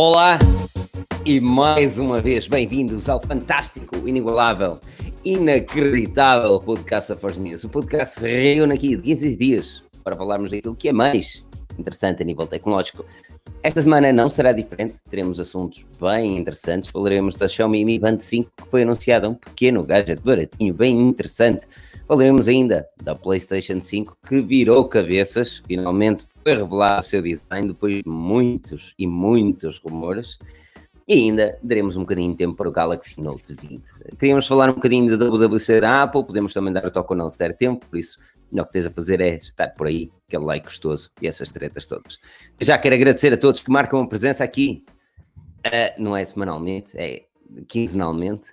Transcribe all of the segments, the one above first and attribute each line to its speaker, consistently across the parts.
Speaker 1: Olá e mais uma vez bem-vindos ao fantástico, inigualável, inacreditável podcast Force News. O podcast reúne aqui de 15 dias para falarmos daquilo que é mais interessante a nível tecnológico. Esta semana não será diferente, teremos assuntos bem interessantes. Falaremos da Xiaomi Mi Band 5 que foi anunciada, um pequeno gadget baratinho, bem interessante. Falaremos ainda da PlayStation 5 que virou cabeças, finalmente foi revelado o seu design depois de muitos e muitos rumores. E ainda daremos um bocadinho de tempo para o Galaxy Note 20. Queríamos falar um bocadinho da WWC da Apple, podemos também dar o toque não se der tempo, por isso o que tens a fazer é estar por aí, aquele like gostoso e essas tretas todas. Já quero agradecer a todos que marcam a presença aqui, uh, não é semanalmente, é quinzenalmente,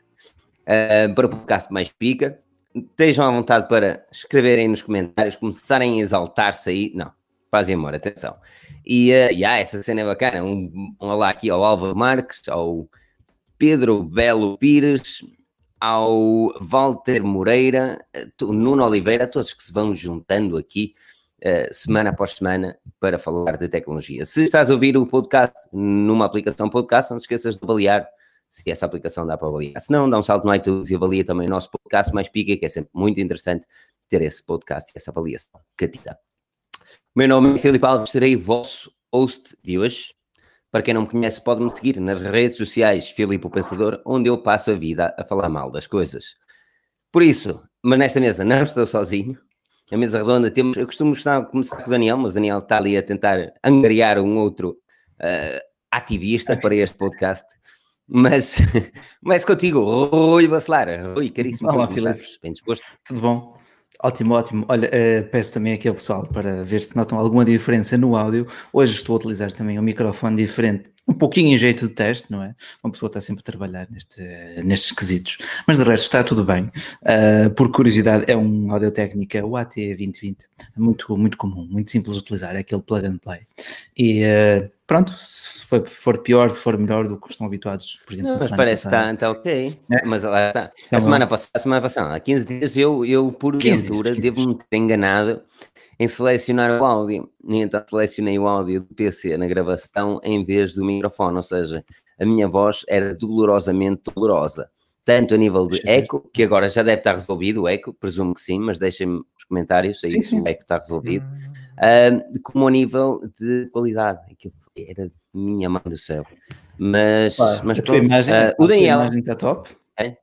Speaker 1: uh, para o podcast mais pica. Estejam à vontade para escreverem nos comentários, começarem a exaltar-se aí. Não, fazem amor, atenção. E, uh, yeah, essa cena é bacana. Um, um olá aqui ao Álvaro Marques, ao Pedro Belo Pires, ao Walter Moreira, o Nuno Oliveira, todos que se vão juntando aqui uh, semana após semana para falar de tecnologia. Se estás a ouvir o podcast numa aplicação podcast, não te esqueças de avaliar se essa aplicação dá para avaliar. Se não, dá um salto no iTunes e avalia também o nosso podcast mais pica, que é sempre muito interessante ter esse podcast e essa avaliação catita. Meu nome é Filipe Alves, serei vosso host de hoje. Para quem não me conhece, pode-me seguir nas redes sociais Filipe o Pensador, onde eu passo a vida a falar mal das coisas. Por isso, mas nesta mesa não estou sozinho. A mesa redonda temos. Eu costumo estar, começar com o Daniel, mas o Daniel está ali a tentar angariar um outro uh, ativista para este podcast. Mas começo contigo, Rui Bacelar. Rui, caríssimo.
Speaker 2: Olá, Filipe. Bem disposto? Tudo bom? Ótimo, ótimo. Olha, uh, peço também aqui ao pessoal para ver se notam alguma diferença no áudio. Hoje estou a utilizar também um microfone diferente, um pouquinho em jeito de teste, não é? Uma pessoa está sempre a trabalhar neste, nestes quesitos. Mas de resto está tudo bem. Uh, por curiosidade, é um Audio Técnica AT2020, muito, muito comum, muito simples de utilizar, é aquele plug and play. E uh, pronto, se for, for, pior, se for melhor do que estão habituados, por exemplo,
Speaker 1: Não, mas parece que está, está ok. É. Mas lá está. Tá a, semana passada, a semana passada, há 15 dias, eu, eu por ventura, devo-me ter enganado em selecionar o áudio. E então selecionei o áudio do PC na gravação em vez do microfone, ou seja, a minha voz era dolorosamente dolorosa. Tanto a nível de eco, que agora já deve estar resolvido o eco, presumo que sim, mas deixem-me os comentários aí se o eco está resolvido. Uh, como a nível de qualidade, aquilo era minha mãe do céu. Mas, Pá, mas pronto, imagem, uh, o Daniel.
Speaker 2: está top.
Speaker 1: É?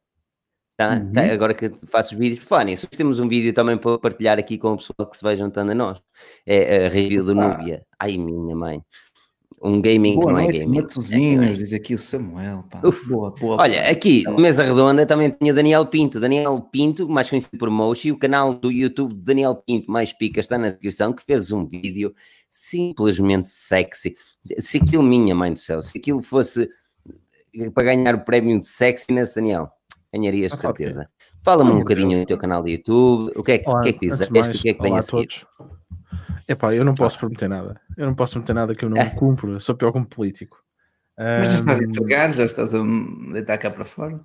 Speaker 1: Tá, uhum. tá, agora que faço os vídeos, Fónia, se temos um vídeo também para partilhar aqui com o pessoal que se vai juntando a nós. É a review do Núbia. Ai, minha mãe. Um gaming boa que não é gaming.
Speaker 2: Matozinhos, é, diz aqui o Samuel. Pá.
Speaker 1: Boa, boa, Olha, aqui, na mesa redonda, também tenho o Daniel Pinto. Daniel Pinto, mais conhecido por Moshi, o canal do YouTube de Daniel Pinto, mais pica, está na descrição, que fez um vídeo simplesmente sexy. Se aquilo, minha mãe do céu, se aquilo fosse para ganhar o prémio de sexiness, Daniel, ganharias de certeza. Okay. Fala-me um bocadinho do teu canal de YouTube, o que é que, olá, que, é que diz? Este, o que é que vem a seguir? Todos.
Speaker 3: Epá, eu não posso prometer nada. Eu não posso prometer nada que eu não é. cumpro. Eu sou pior como político.
Speaker 2: Mas já estás a entregar, já estás a deitar cá para fora.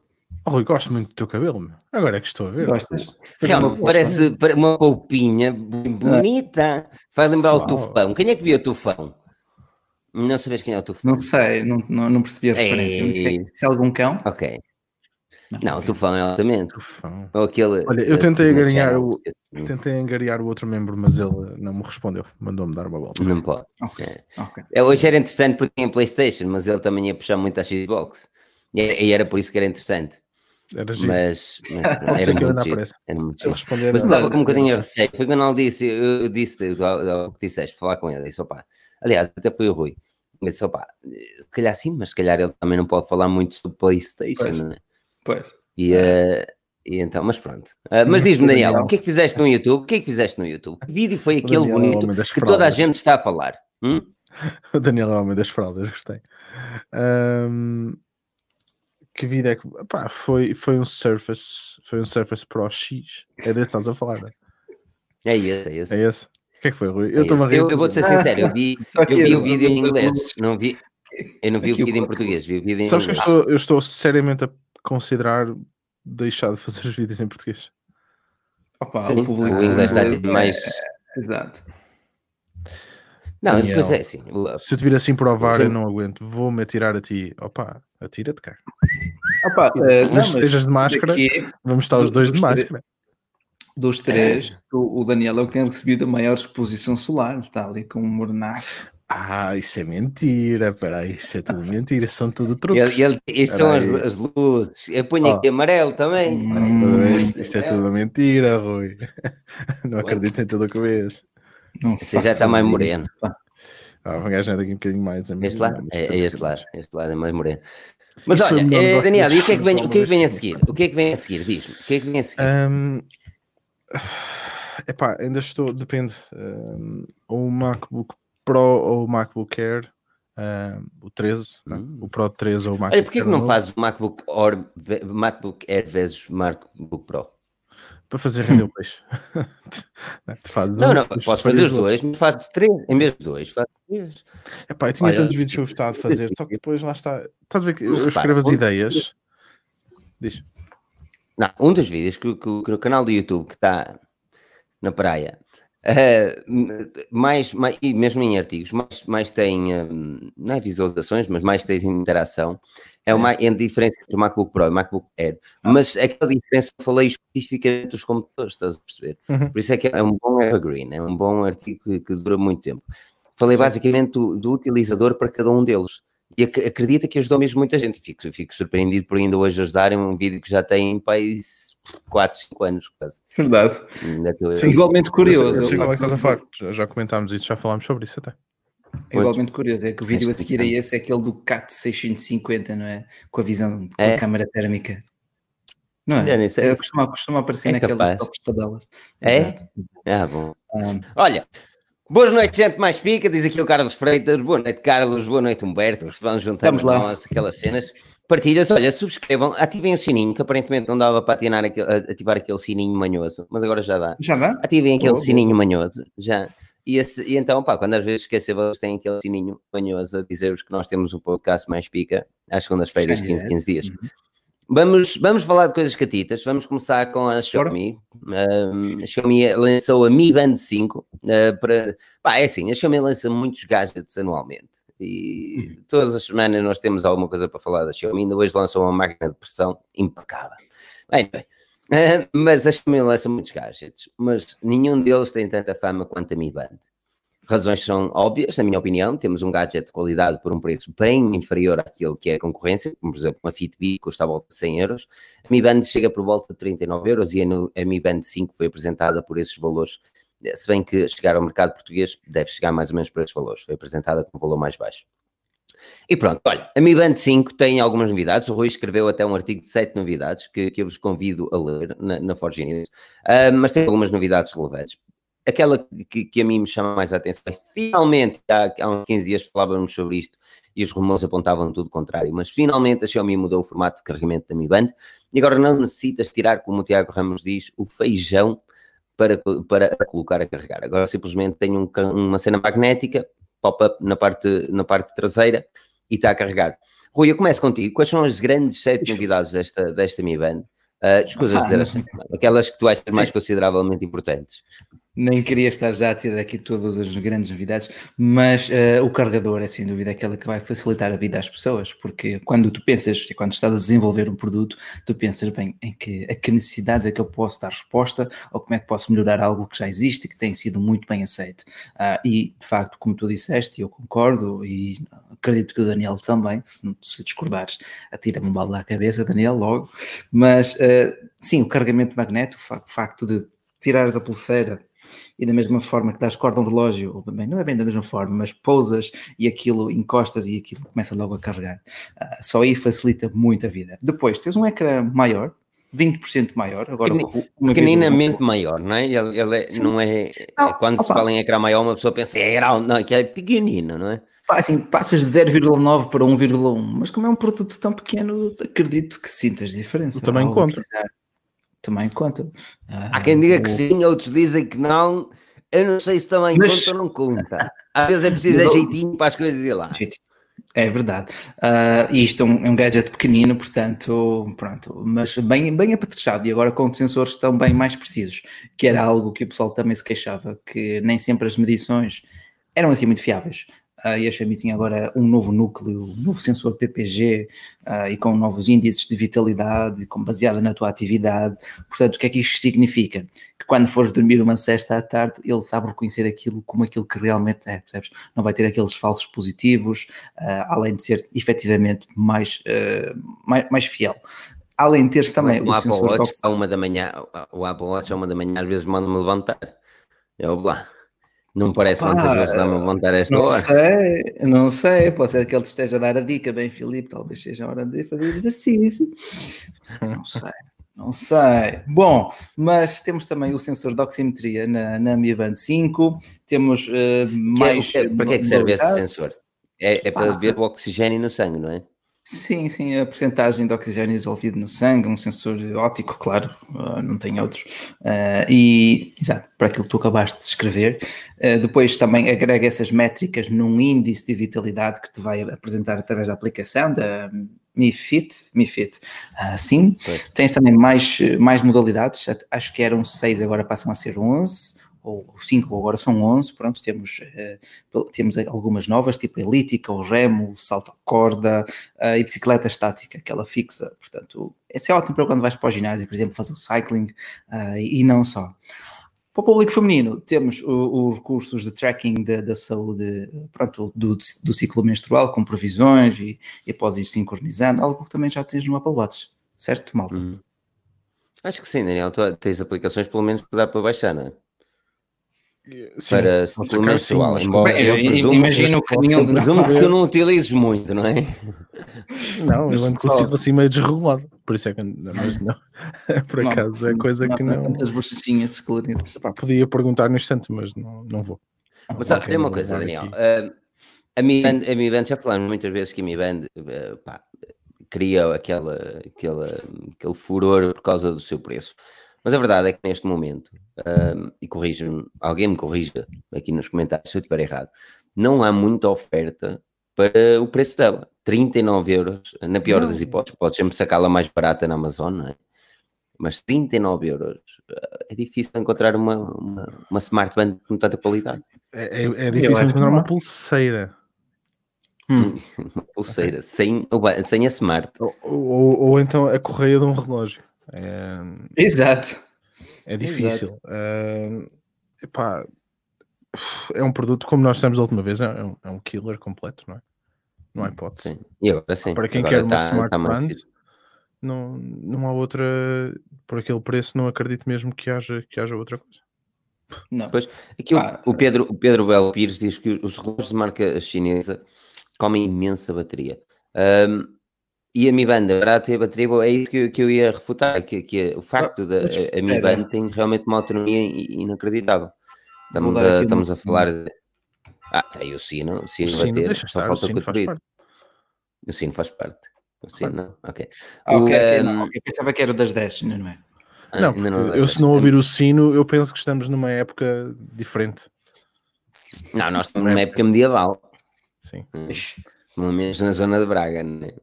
Speaker 3: Oh, Rui, gosto muito do teu cabelo, meu. Agora é que estou a ver.
Speaker 2: Gostas?
Speaker 1: Realmente, parece uma poupinha bonita. Faz lembrar Uau. o tufão. Quem é que viu o tufão? Não sabes quem é o tufão?
Speaker 2: Não sei, não, não, não percebi a referência. Ei. Se é algum cão?
Speaker 1: Ok. Não, o Tufão é altamente. Tufão. Ou aquele,
Speaker 3: Olha, eu tentei angariar, o, tentei angariar o outro membro, mas ele não me respondeu. Mandou-me dar uma volta.
Speaker 1: Não pode. Okay. É. Okay. É, hoje era interessante porque tinha Playstation, mas ele também ia puxar muito a Xbox. E, e era por isso que era interessante. Era giro. Mas, mas era, muito giro, era muito giro. Mas estava com um bocadinho a receio. Foi quando ele disse, eu disse o que disseste, falar com ele. Disse, opa. Aliás, até foi o Rui. Eu disse, opa, se calhar sim, mas se calhar ele também não pode falar muito sobre Playstation, pois. não é?
Speaker 2: Pois.
Speaker 1: E, uh, e então, mas pronto. Uh, mas diz-me, Daniel, Daniel, o que é que fizeste no YouTube? O que é que fizeste no YouTube? Que vídeo foi aquele Daniel é bonito que toda a gente está a falar? Hum?
Speaker 3: O Daniel é o homem das fraldas, gostei. Um, que vídeo é que. Pá, foi, foi um Surface, foi um Surface Pro X. É desse que estás a falar, não
Speaker 1: é? Esse, é esse.
Speaker 3: É esse. O que é que foi, Rui?
Speaker 1: É eu, eu, eu vou-te ser sincero, eu vi, eu vi o vídeo em inglês, não vi, eu não vi Aqui o vídeo em português, vi o vídeo em
Speaker 3: Sabes inglês. que eu estou, eu estou seriamente a considerar deixar de fazer os vídeos em português.
Speaker 1: Opa, Sim, o, público, o inglês está tipo mais.
Speaker 2: É, exato.
Speaker 1: Não,
Speaker 3: Daniel,
Speaker 1: depois é assim.
Speaker 3: Se eu te vir assim provar,
Speaker 1: Sim.
Speaker 3: eu não aguento. Vou-me atirar a ti. Opa, atira-te, cara.
Speaker 2: Opa, eh,
Speaker 3: Se
Speaker 2: não, mas
Speaker 3: estejas de máscara,
Speaker 2: daqui,
Speaker 3: vamos estar os dois de máscara.
Speaker 2: dos três, o, o Daniel é o que tem recebido a maior exposição solar, está ali com um mornaço.
Speaker 3: Ah, isso é mentira. Peraí, isso é tudo mentira. São tudo truques.
Speaker 1: ele, são as, as luzes. Eu ponho
Speaker 3: Ó.
Speaker 1: aqui amarelo também.
Speaker 2: Hum,
Speaker 3: Isto, isto é tudo mentira, Rui. Não acredito em tudo o que vês.
Speaker 2: Não
Speaker 1: Você já está mais moreno.
Speaker 2: pá.
Speaker 3: Ah, vou ganhar daqui um bocadinho mais.
Speaker 1: Este lado? É, é este lado. Este lado é mais moreno. Mas
Speaker 3: Isso
Speaker 1: olha,
Speaker 3: o negócio
Speaker 1: Daniel, e o
Speaker 3: que
Speaker 1: é que vem, o que é que vem a seguir? O que é que vem a seguir? Diz-me. O que é que vem a seguir?
Speaker 3: Hum, epá, ainda estou, depende. hum, o MacBook Pro ou MacBook Air, hum, o 13, né?
Speaker 1: Hum.
Speaker 3: o Pro 13 ou o MacBook
Speaker 1: Olha, porquê
Speaker 3: Air
Speaker 1: que não
Speaker 3: novo,
Speaker 1: fazes o MacBook, Or, MacBook Air vezes MacBook Pro?
Speaker 3: Para fazer render o peixe. Não, fazes
Speaker 1: Não,
Speaker 3: um,
Speaker 1: não, podes fazer os dois, mas fazes três, em vez de dois, fazes três.
Speaker 3: Epá, eu tinha
Speaker 1: Olha,
Speaker 3: tantos vídeos que eu gostava de fazer, só que depois lá está. Estás a ver que eu escrevo as ideias. Diz.
Speaker 1: Não, um dos vídeos que, que- que no canal do YouTube que está na praia, eh, mais, mais, e mesmo em artigos, mais, mais tem, hum, não é visualizações, mas mais tem interação, é, uma, é a diferença entre o MacBook Pro e o MacBook Air. Mas aquela diferença eu falei especificamente dos computadores, estás a perceber?
Speaker 3: Uhum.
Speaker 1: Por isso é que é um bom evergreen, é um bom artigo que, que dura muito tempo. Falei
Speaker 3: Sim.
Speaker 1: basicamente do, do utilizador para cada um deles. E ac- acredita que ajudou mesmo muita gente. Fico, fico surpreendido por ainda hoje ajudarem um vídeo que já tem país 4, 5 anos quase.
Speaker 2: Verdade. Sim, igualmente curioso.
Speaker 3: Eu é
Speaker 2: eu-
Speaker 3: falar. Já, já comentámos isso, já falámos sobre isso até.
Speaker 2: É igualmente curioso, é que o vídeo a seguir a esse é aquele do CAT 650, não é? Com a visão, com
Speaker 1: É.
Speaker 2: a câmara térmica. Não é?
Speaker 1: nem sei.
Speaker 2: É, costuma, costuma aparecer
Speaker 1: É
Speaker 2: naquelas
Speaker 1: capaz.
Speaker 2: tops tabelas.
Speaker 1: É?
Speaker 2: Exato.
Speaker 1: Ah, bom.
Speaker 2: Um,
Speaker 1: Olha, boas noites, gente mais pica, diz aqui o Carlos Freitas. Boa noite, Carlos. Boa noite, Humberto. Se vão juntando
Speaker 2: Vamos lá.
Speaker 1: nós, aquelas cenas. Partilhas, olha, subscrevam, ativem o sininho, que aparentemente não dava para ativar aquele, ativar aquele sininho manhoso, mas agora já dá.
Speaker 2: já dá?
Speaker 1: Ativem aquele
Speaker 2: boa.
Speaker 1: sininho manhoso, já. E, esse- e então, pá, quando às vezes esquecer, vocês têm aquele sininho manhoso a dizer-vos que nós temos um podcast mais pica às segundas-feiras,
Speaker 2: Sim,
Speaker 1: 15,
Speaker 2: é.
Speaker 1: 15 dias.
Speaker 2: Uhum.
Speaker 1: Vamos, vamos falar de coisas catitas. Vamos começar com a Xiaomi. Um, a Xiaomi lançou a Mi Band 5 uh, para. Pá, é assim, a Xiaomi lança muitos gadgets anualmente. E todas as semanas nós temos alguma coisa para falar da Xiaomi. Ainda hoje lançou uma máquina de pressão impecável. Bem, bem. Uh, mas a Xiaomi lança muitos gadgets, mas nenhum deles tem tanta fama quanto a Mi Band. Razões são óbvias, na minha opinião. Temos um gadget de qualidade por um preço bem inferior àquilo que é a concorrência, como por exemplo uma Fitbit custa à volta de 100 euros. A Mi Band chega por volta de 39 euros e a, Mi Band 5 foi apresentada por esses valores. Se bem que chegar ao mercado português deve chegar mais ou menos por esses valores. Foi apresentada com um valor mais baixo. E pronto, olha, a Mi Band 5 tem algumas novidades. O Rui escreveu até um artigo de 7 novidades que, que eu vos convido a ler na, na Forge News. Ah, mas tem algumas novidades relevantes. Aquela que, que a mim me chama mais a atenção é finalmente, há, há uns 15 dias falávamos sobre isto e os rumores apontavam tudo o contrário, mas finalmente a Xiaomi mudou o formato de carregamento da Mi Band e agora não necessitas tirar, como o Tiago Ramos diz, o feijão para, para colocar a carregar. Agora simplesmente tem um uma cena magnética, pop-up na parte, na parte traseira e está a carregar. Rui, eu começo contigo. Quais são as grandes sete novidades desta, desta Mi Band? Uh, escusas
Speaker 2: Ah,
Speaker 1: dizer assim, aquelas que tu achas mais consideravelmente importantes.
Speaker 2: Nem queria estar já a tirar aqui todas as grandes novidades, mas eh, o carregador é sem dúvida aquela que vai facilitar a vida às pessoas, porque quando tu pensas, e quando estás a desenvolver um produto, tu pensas bem em que, a que necessidades é que eu posso dar resposta ou como é que posso melhorar algo que já existe que tem sido muito bem aceito. Ah, e de facto, como tu disseste, eu concordo e acredito que o Daniel também, se, se discordares, atira-me um balde à cabeça, Daniel, logo. Mas eh, sim, o carregamento magnético, o facto de tirares a pulseira e da mesma forma que dás corda a um relógio, ou bem, não é bem da mesma forma, mas pousas e aquilo encostas e aquilo começa logo a carregar. Ah, só aí facilita muito a vida. Depois tens um ecrã maior, 20% maior, agora
Speaker 1: Pequeninamente maior, não é? Ele, ele é- não é.
Speaker 2: Não,
Speaker 1: é quando se
Speaker 2: opa.
Speaker 1: fala em ecrã maior, uma pessoa pensa, é grande, não, que é pequenino, não é?
Speaker 2: Assim, passas de 0,9 para 1,1, mas como é um produto tão pequeno, acredito que sintas diferença.
Speaker 3: Também
Speaker 2: ao
Speaker 3: conta.
Speaker 2: utilizar. Também conta. Ah,
Speaker 1: Há quem diga que sim, outros dizem que não. Eu não sei se também
Speaker 2: Mas-
Speaker 1: conta ou não conta. Às vezes é preciso é jeitinho para as coisas ir lá.
Speaker 2: É verdade. E isto é um, é um gadget pequenino, portanto, pronto, mas bem, bem apetrechado e agora com sensores também mais precisos, que era algo que o pessoal também se queixava, que nem sempre as medições eram assim muito fiáveis. Uh, e a Xiaomi tinha agora um novo núcleo, um novo sensor PPG uh, e com novos índices de vitalidade, com baseada na tua atividade. Portanto, o que é que isto significa? Que quando fores dormir uma cesta à tarde, ele sabe reconhecer aquilo como aquilo que realmente é, percebes? Não vai ter aqueles falsos positivos, uh, além de ser efetivamente mais, mais, mais fiel além de teres também
Speaker 1: o, o Apple Watch a uma da manhã, o Apple Watch a uma da manhã às vezes manda-me levantar. Eu lá. Não parece Pá, vantajoso dar-me levantar esta
Speaker 2: não
Speaker 1: hora.
Speaker 2: Não sei, não sei. Pode ser que ele esteja a dar a dica, bem, Filipe. Talvez seja a hora de fazer exercício. Não sei. Não sei. Bom, mas temos também o sensor de oximetria na, na Mi Band 5. Temos uh, mais.
Speaker 1: É, para que é que serve esse sensor? É, é para ver o oxigênio no sangue, não é?
Speaker 2: Sim, sim, a porcentagem de oxigênio dissolvido no sangue, um sensor óptico, claro, uh, não tem outros. Uh, e, exato, para aquilo que tu acabaste de escrever. Uh, depois também agrega essas métricas num índice de vitalidade que te vai apresentar através da aplicação da Mi Fit. Mi Fit. sim, tens também mais, mais modalidades, acho que eram seis, agora passam a ser 11 ou 5, agora são 11, pronto, temos, uh, temos algumas novas, tipo elítica, o remo, o salto à corda uh, e bicicleta estática, aquela fixa, portanto, esse é ótimo para quando vais para o ginásio, por exemplo, fazer o cycling uh, e não só. Para o público feminino, temos os recursos de tracking da saúde pronto, do, do, ciclo menstrual, com previsões e, e após ir sincronizando, algo que também já tens no Apple Watch, certo, malta? Hum.
Speaker 1: Acho que sim, Daniel. Tu tens aplicações pelo menos para dar para baixar, não é? Sim, para ciclo menstrual. Embora eu presumo, imagino que, eu presumo que tu não utilizes muito, não é?
Speaker 3: Não, eu ando com o ciclo assim meio desregulado. Por isso é que mas não. Por acaso não, é coisa que não.
Speaker 2: As bochechinhas coloridas.
Speaker 3: Podia perguntar no instante, mas não, não vou.
Speaker 1: Mas okay, tem uma coisa, Daniel. Uh, a Mi Band, a Mi Band, já falamos muitas vezes que a Mi Band uh, pá, cria aquela, aquela, aquele furor por causa do seu preço. Mas a verdade é que neste momento, um, e corrija-me, alguém me corrija aqui nos comentários se eu estiver errado, não há muita oferta para o preço dela. 39 euros, na pior não. das hipóteses, podes sempre sacá-la mais barata na Amazon, não é? Mas 39 euros é difícil encontrar uma, uma, uma smartband com tanta qualidade.
Speaker 3: É, é, é difícil encontrar uma pulseira.
Speaker 1: Hum. uma pulseira sem, sem a smart.
Speaker 3: Ou, ou, ou, então a correia de um relógio. É,
Speaker 2: Exato.
Speaker 3: É difícil. Uh, epá, é um produto, como nós dissemos a última vez, é um, é um killer completo, não é? Não há hipótese.
Speaker 1: Sim. E agora, sim.
Speaker 3: Para quem
Speaker 1: agora
Speaker 3: quer uma tá, smart tá brand, não, não há outra, por aquele preço, não acredito mesmo que haja, que haja outra coisa.
Speaker 1: Não. Pois, aqui ah, o, o, Pedro, o Pedro Belo Pires diz que os relógios de marca chinesa comem imensa bateria. Um, e a Mi Band, a ter bateria boa, é isso que, eu, que eu ia refutar, que, que o facto da a, a Mi Band tem realmente uma autonomia inacreditável. Estamos, a, estamos a falar de... Ah, tem o sino, o sino, o sino bater, só falta o, sino faz parte. O sino faz parte. O sino, não? Ok.
Speaker 2: Ah, o, okay, um... okay. Pensava que era das 10, não é?
Speaker 3: Ah, não, não eu se não ouvir o sino, eu penso que estamos numa época diferente.
Speaker 1: Não, nós estamos numa época medieval.
Speaker 3: Sim.
Speaker 1: Hum. Pelo menos na zona de Braga, não é?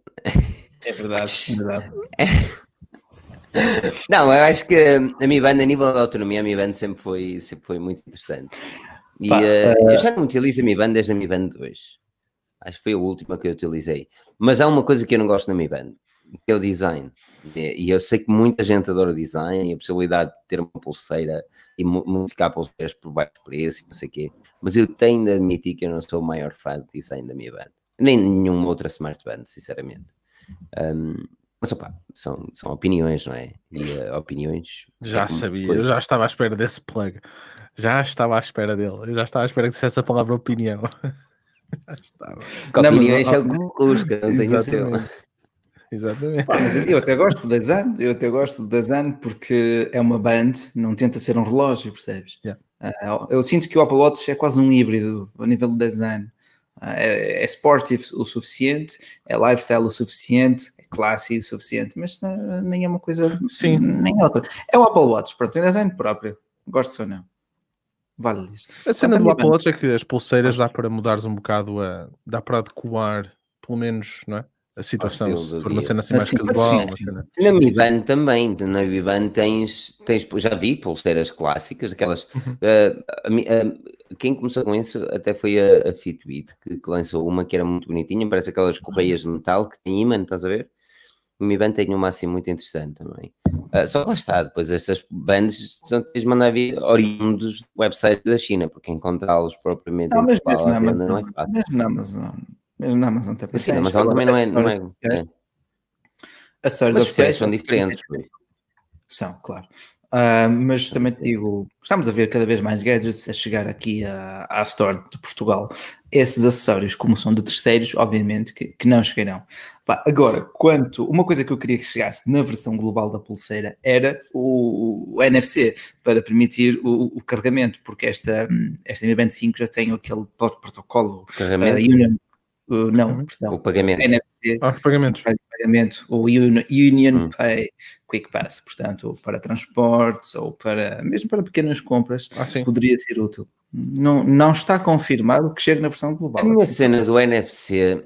Speaker 2: É verdade, é verdade.
Speaker 1: Não, eu acho que a Mi Band, a nível de autonomia, a Mi Band sempre foi, sempre foi muito interessante. E Pá, uh, uh... eu já não utilizo a Mi Band desde a Mi Band 2. Acho que foi a última que eu utilizei. Mas há uma coisa que eu não gosto na Mi Band, que é o design. E eu sei que muita gente adora o design e a possibilidade de ter uma pulseira e modificar pulseiras por baixo preço e não sei o quê. Mas eu tenho de admitir que eu não sou o maior fã de design da Mi Band. Nem nenhuma outra Smart Band, sinceramente. Um, mas opa, são, são opiniões, não é? E uh, opiniões.
Speaker 3: Já é sabia, coisa. eu já estava à espera desse plug. Já estava à espera dele. Eu já estava à espera que dissesse a palavra opinião. já estava.
Speaker 1: Que não, opiniões são como Cusca, não tenho
Speaker 3: Exatamente. Exatamente.
Speaker 2: mas eu até gosto do design, eu até gosto do design porque é uma band, não tenta ser um relógio, percebes?
Speaker 3: Yeah.
Speaker 2: Uh, eu sinto que o Apple Watch é quase um híbrido a nível de design. É, é sportive o suficiente, é lifestyle o suficiente, classe o suficiente, mas uh, nem é uma coisa,
Speaker 3: Sim.
Speaker 2: nem outra. É o Apple Watch, pronto, é design próprio, gosto ou não. Vale isso.
Speaker 3: A cena do Apple Watch é que as pulseiras dá para mudares um bocado, a, dá para adequar, pelo menos, não é? A situação, se for uma cena assim mais casual. Cena...
Speaker 1: Na Mi Band também, na Mi Band tens, tens, já vi pulseiras clássicas, aquelas uhum. uh, uh, quem começou com isso até foi a, a Fitbit, que, que, lançou uma que era muito bonitinha, parece aquelas correias de metal que tem imã, estás a ver? O Mi Band tem uma assim muito interessante também. Uh, só que lá está, depois essas bands são de mandar vir oriundos de websites da China, porque encontrá-los propriamente
Speaker 2: não, mas mesmo na Amazon, não é fácil. Mesmo na Amazon, na Amazon também.
Speaker 1: Sim, na Amazon também não é. Não é, é.
Speaker 2: As histórias oficiais
Speaker 1: são diferentes.
Speaker 2: São, claro. Uh, mas também te digo, estamos a ver cada vez mais gadgets a chegar aqui à, à Store de Portugal. Esses acessórios, como são de terceiros, obviamente que, que não chegarão. Pá, agora, quanto uma coisa que eu queria que chegasse na versão global da pulseira era o, o NFC para permitir o, o, carregamento, porque esta, esta Mi Band 5 já tem aquele protocolo
Speaker 1: carregamento.
Speaker 2: Uh, Union, Uh, não,
Speaker 1: uhum. perdão. O pagamento.
Speaker 3: NFC, ah, pagamento.
Speaker 2: pagamento. O Union hum. Pay Quick Pass, portanto, para transportes ou para mesmo para pequenas compras, ah, poderia ser útil. Não, não está confirmado que chegue na versão global.
Speaker 1: A minha cena do NFC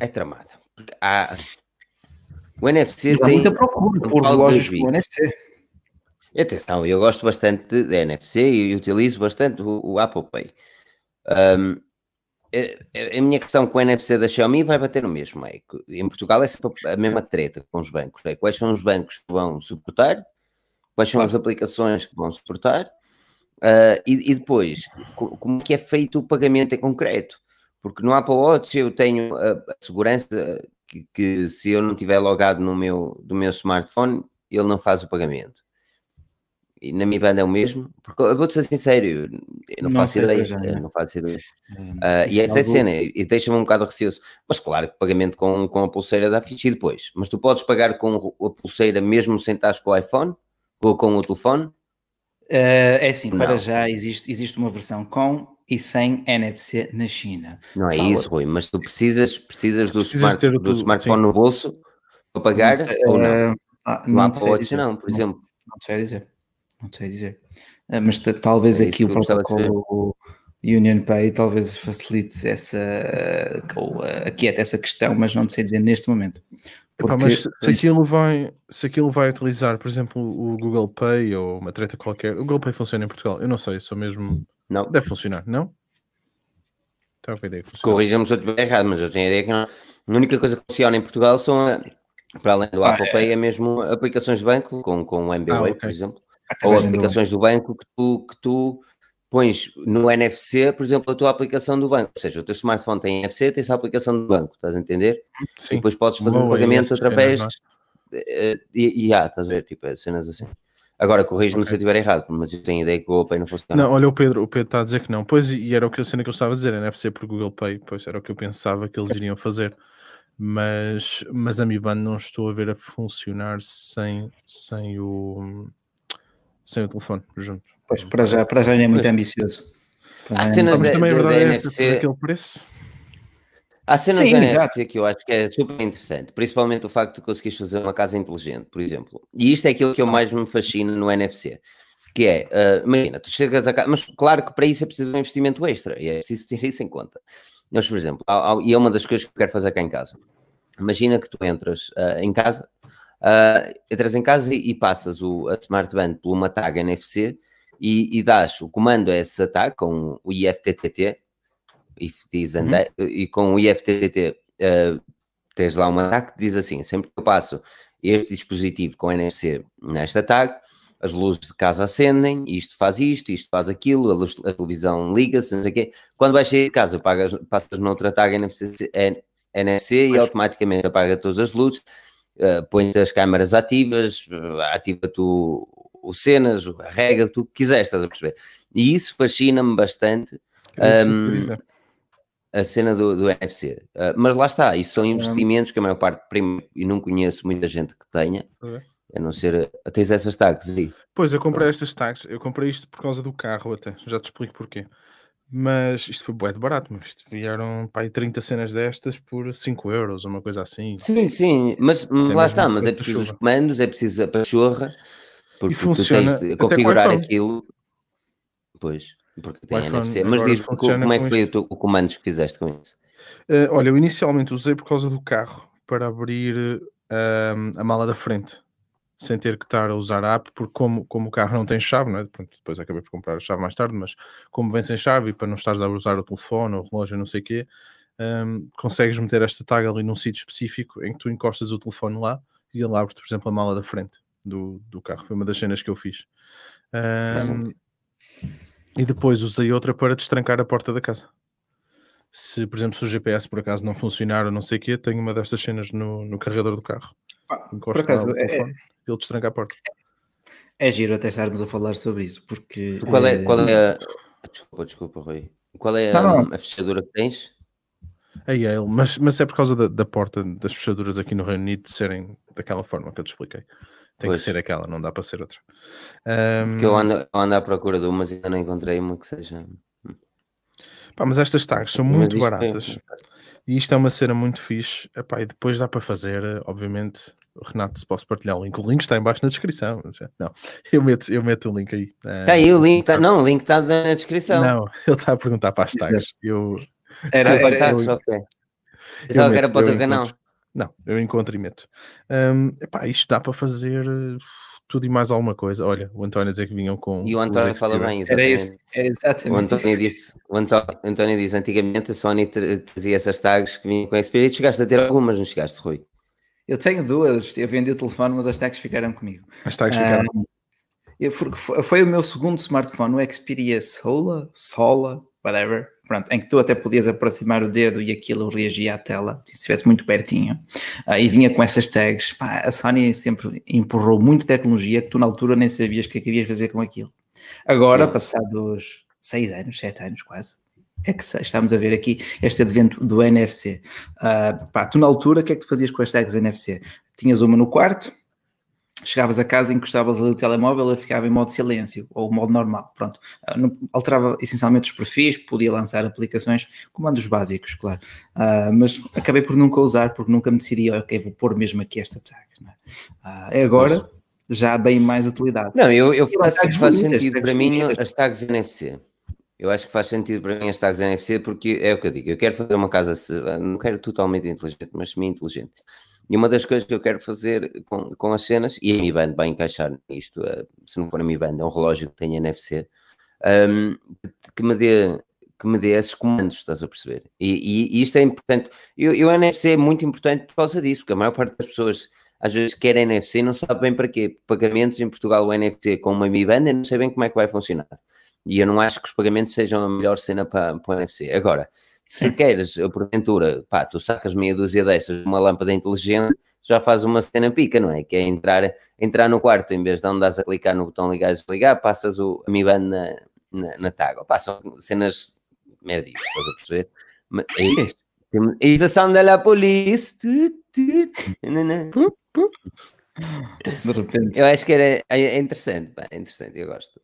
Speaker 1: é tramada. Há... O NFC Mas tem.
Speaker 2: muita procura por lojas com NFC.
Speaker 1: Atenção, eu gosto bastante de NFC e utilizo bastante o, o Apple Pay. Um, a minha questão com o NFC da Xiaomi vai bater no mesmo. É, em Portugal é sempre a mesma treta com os bancos. É, quais são os bancos que vão suportar? Quais são as aplicações que vão suportar? Uh, e, e, depois, como é que é feito o pagamento em concreto? Porque no Apple Watch eu tenho a, a segurança que, que, se eu não tiver logado no meu, do meu smartphone, ele não faz o pagamento e na minha banda é o mesmo, porque eu vou-te ser sincero, eu não, não faço ideia, já, não faço ideia. uh, e essa é a cena, e deixa-me um bocado receoso. Mas claro que pagamento com, com a pulseira dá fixe depois. Mas tu podes pagar com a pulseira mesmo sem estar com o iPhone? Ou com o telefone?
Speaker 2: Uh, é assim, não. para já existe, existe uma versão com e sem NFC na China.
Speaker 1: Não é Fala. isso, Rui, mas tu precisas, precisas do, smart, do smartphone sim. no bolso para pagar não, ou não? Ah, não, não Apple Watch não, por exemplo.
Speaker 2: Não sei dizer não sei dizer. Ah, mas talvez é aqui o protocolo Union Pay talvez facilite essa, ou aquieta essa questão, mas não sei dizer neste momento.
Speaker 3: Porque... mas se aquilo, vai, se aquilo vai utilizar, por exemplo, o Google Pay ou uma treta qualquer, o Google Pay funciona em Portugal? Eu não sei, sou mesmo.
Speaker 1: Não.
Speaker 3: Deve funcionar, não? Tenho a ideia que
Speaker 1: Corrija-me se eu estiver errado, mas eu tenho a ideia que não. A única coisa que funciona em Portugal são, para além do ah, Apple é. Pay, é mesmo aplicações de banco, com, com o MBWay, ah, okay. por exemplo ou aplicações do banco que tu, que tu pões no NFC, por exemplo, a tua aplicação do banco. Ou seja, o teu smartphone tem NFC, tens a aplicação do banco, estás a entender? Sim. E depois podes fazer um pagamento através. Penas, é? e, e ah, estás a ver, tipo, é cenas assim. Agora, corrijo-me okay. se eu estiver errado, mas eu tenho ideia que o Google Pay não funciona.
Speaker 3: Não, olha o Pedro, o Pedro está a dizer que não. Pois, e era o que a cena que eu estava a dizer, NFC por Google Pay, pois era o que eu pensava que eles iriam fazer. Mas, mas a Mi Band não estou a ver a funcionar sem, sem o sem o telefone junto.
Speaker 2: Pois, para já, para já não é muito ambicioso.
Speaker 1: Há cenas da, também é verdade, da NFC... aquele preço. Há cenas Sim, da NFC que eu acho que é super interessante, principalmente o facto de conseguires fazer uma casa inteligente, por exemplo. E isto é aquilo que eu mais me fascina no NFC, que é, uh, imagina, tu chegas a casa, mas claro que para isso é preciso um investimento extra, e é preciso ter isso em conta. Mas, por exemplo, há, há, e é uma das coisas que eu quero fazer cá em casa. Imagina que tu entras uh, em casa uh, entras em casa e, e, passas o, a Smart Band por uma tag NFC e, e dás o comando a esse tag com o IFTTT if uhum. e com o IFTTT uh, tens lá uma tag que diz assim, sempre que eu passo este dispositivo com NFC nesta tag, as luzes de casa acendem, isto faz isto, isto faz aquilo, a, luz, a televisão liga-se, não sei o quê. Quando vais sair de casa, pagas, passas noutra tag NFC, NFC e automaticamente apaga todas as luzes uh, põe-te as câmaras ativas, uh, ativa tu o cenas, o carrega, tu quiseres, estás a perceber? E isso fascina-me bastante. Um, a cena do, do NFC, uh, mas lá está, isso são investimentos que a maior parte, e não conheço muita gente que tenha, a não ser, tens essas tags aí.
Speaker 3: Pois, eu comprei estas tags, eu comprei isto por causa do carro até, já te explico porquê. Mas isto foi bué de barato, mas isto vieram para aí 30 cenas destas por 5 euros, uma coisa assim.
Speaker 1: Sim, sim, mas é lá está, mas é preciso os comandos, é preciso a pachorra, porque funciona, tu tens de configurar aquilo. Pois, porque tem NFC. Mas diz como é que foi o, o comando que fizeste com isso?
Speaker 3: Uh, olha, eu inicialmente usei por causa do carro para abrir uh, a mala da frente sem ter que estar a usar a app, porque como, como o carro não tem chave, não é? Depois acabei por comprar a chave mais tarde, mas como vem sem chave e para não estares a usar o telefone ou o relógio, não sei o quê, um, consegues meter esta tag ali num sítio específico em que tu encostas o telefone lá e ele abre, por exemplo, a mala da frente do, do carro. Foi uma das cenas que eu fiz. Um, e depois usei outra para destrancar a porta da casa. Se, por exemplo, se o GPS por acaso não funcionar ou não sei o quê, tenho uma destas cenas no, no carregador do carro.
Speaker 2: Ah, por acaso, é,
Speaker 3: é, ele destranca a porta.
Speaker 2: É giro até estarmos a falar sobre isso, porque...
Speaker 1: Qual é, qual é a... Desculpa, desculpa, Rui. Qual é a, não, não. a fechadura que tens?
Speaker 3: A Yale, mas, mas é por causa da, da, porta das fechaduras aqui no Reino Unido de serem daquela forma que eu te expliquei. Tem pois. que ser aquela, não dá para ser outra.
Speaker 1: Um... Porque eu ando, eu ando à procura de umas e ainda não encontrei uma que seja.
Speaker 3: Pá, mas estas tags são muito baratas. E isto é uma cena muito fixe. Epá, e depois dá para fazer, obviamente, Renato, se posso partilhar o link. O link está embaixo na descrição. Não, eu meto, eu meto o link aí.
Speaker 1: Está aí o link, tá, não, o link está na descrição.
Speaker 3: Não, ele está a perguntar para as tags. Eu,
Speaker 1: era, era, era, tags, eu, ok. Pensava que era para outro canal.
Speaker 3: Não, eu encontro e meto. Um, epá, isto dá para fazer eh, tudo e mais alguma coisa. Olha, o António dizer que vinham com.
Speaker 1: E o António fala bem, exatamente. Era isso, era exatamente. O António disse, o António, António disse antigamente a Sony trazia essas tags que vinham com Xperia. Chegaste a ter algumas, não chegaste, Rui?
Speaker 2: Eu tenho duas, eu vendi o telefone, mas as tags ficaram comigo.
Speaker 3: As tags ficaram. Um,
Speaker 2: eu, foi o meu segundo smartphone, o Xperia Sola, Sola, whatever pronto, em que tu até podias aproximar o dedo e aquilo reagia à tela, se estivesse muito pertinho, uh, e vinha com essas tags. Pá, a Sony sempre empurrou muita tecnologia que tu na altura nem sabias o que é querias fazer com aquilo. Agora, passados seis anos, sete anos quase, é que estamos a ver aqui este advento do NFC. Uh, pá, tu na altura, o que é que tu fazias com as tags NFC? Tinhas uma no quarto, chegavas a casa, encostavas ali o telemóvel e ficava em modo silêncio, ou modo normal, pronto. Ah, alterava essencialmente os perfis, podia lançar aplicações, comandos básicos, claro. Uh, mas acabei por nunca usar, porque nunca me decidi, ok, vou pôr mesmo aqui esta tag. É? Uh, agora, já bem mais utilidade.
Speaker 1: Não, eu, eu faço, faz sentido para mim as tags NFC. Eu acho que faz sentido para mim as tags NFC porque é o que eu digo, eu quero fazer uma casa, não quero totalmente inteligente, mas semi-inteligente. E uma das coisas que eu quero fazer com, com as cenas, e a Mi Band vai encaixar nisto, uh, se não for a Mi Band, é um relógio que tem NFC, um, que, me dê, que me dê esses comandos, estás a perceber? E, e, e isto é importante. E o NFC é muito importante por causa disso, porque a maior parte das pessoas às vezes quer NFC e não sabe bem para quê. Pagamentos em Portugal, o NFC com uma Mi Band, não sei bem como é que vai funcionar. E eu não acho que os pagamentos sejam a melhor cena para, para o NFC. Agora, se queres, porventura, pá, tu sacas meia dúzia dessas, uma lâmpada inteligente, já faz uma cena pica, não é? Que é entrar, entrar no quarto, em vez de andares a clicar no botão ligar e desligar, passas o Mi Band na, na, na tag. Passam cenas merdices, estás a perceber? Mas é isto. Is a sound da police. De repente. Eu acho que era é interessante, pá, é interessante, eu gosto.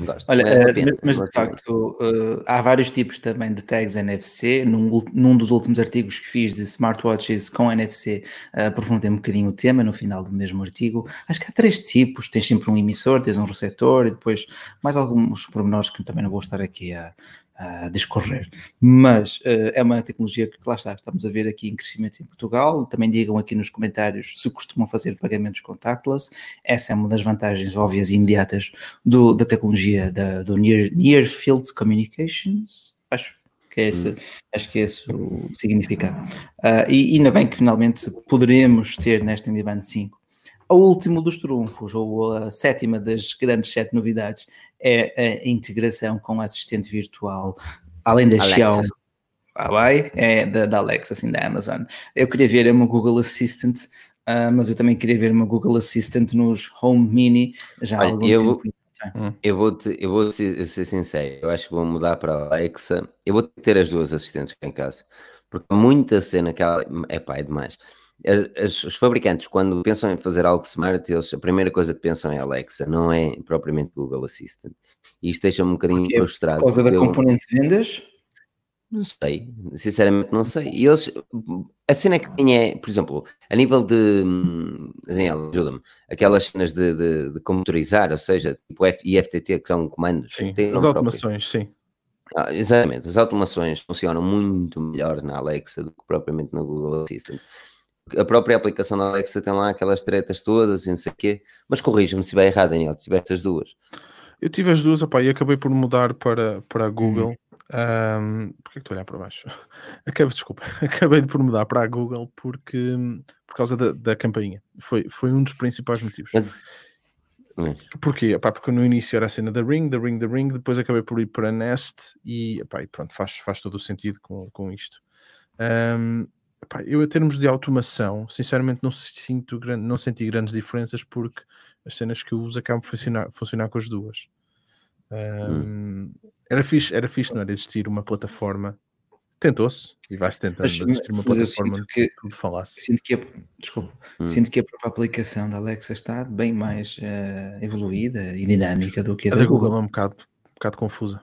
Speaker 2: Gosto. Olha, é pena, mas de facto uh, há vários tipos também de tags NFC. Num, num, dos últimos artigos que fiz de smartwatches com NFC, uh, aprofundei um bocadinho o tema no final do mesmo artigo. Acho que há três tipos: tens sempre um emissor, tens um receptor e depois mais alguns pormenores que também não vou estar aqui a, a discorrer. Mas uh, é uma tecnologia que, lá está, estamos a ver aqui em crescimento em Portugal. Também digam aqui nos comentários se costumam fazer pagamentos contactless. Essa é uma das vantagens óbvias e imediatas do, da tecnologia da, do Near, Near Field Communications. Acho que é esse, hum. acho que é esse o significado. Uh, e, ainda bem que finalmente poderemos ter nesta Mi Band 5 o último dos trunfos, ou a sétima das grandes sete novidades, é a integração com o assistente virtual, além da Xiaomi. Ah, vai? É da, da Alexa, assim, da Amazon. Eu queria ver uma Google Assistant, uh, mas eu também queria ver uma Google Assistant nos Home Mini já há algum eu, tempo.
Speaker 1: Hum. Eu vou, te, eu vou ser, ser sincero, eu acho que vou mudar para a Alexa. Eu vou ter as duas assistentes cá em casa, porque muita cena que ela, é pá, é demais as, os fabricantes, quando pensam em fazer algo smart, eles, a primeira coisa que pensam é Alexa, não é propriamente Google Assistant. E isto deixa-me um bocadinho Porque frustrado.
Speaker 2: Por causa da eu, componente de vendas?
Speaker 1: Não sei, sinceramente não sei. E eles, a cena que tem é, por exemplo, a nível de, Daniel, ajuda-me, aquelas cenas de, de, de computarizar, ou seja, tipo F, IFTT, que são comandos.
Speaker 3: Sim, as automações, próprio. sim.
Speaker 1: Ah, exatamente, as automações funcionam muito melhor na Alexa do que propriamente no Google Assistant a própria aplicação da Alexa tem lá aquelas tretas todas e não sei o quê. Mas corrija-me se estiver errado, Daniel, tiveste as duas.
Speaker 3: Eu tive as duas, opa, e acabei por mudar para, para a Google. Hum. Um, Porquê que estou a olhar para baixo? Acabei, desculpa, acabei de por mudar para a Google porque, por causa da, da campainha. Foi, foi um dos principais motivos. Mas... Porquê? Epá, porque no início era a cena da Ring, da Ring, da Ring, depois acabei por ir para a Nest e, epá, e pronto, faz, faz todo o sentido com, com isto. Um, epá, eu, em termos de automação, sinceramente não, sinto, não senti grandes diferenças porque as cenas que eu uso acabam por funcionar, funcionar com as duas. Um. Era fixe, era fixe, não era existir uma plataforma. Tentou-se e vai-se tentando mas, existir uma plataforma que tudo falasse.
Speaker 2: Sinto que, a, desculpa, hum. sinto que a própria aplicação da Alexa está bem mais uh, evoluída e dinâmica do que
Speaker 3: a, a da, Google. Google. é um bocado, um bocado confusa.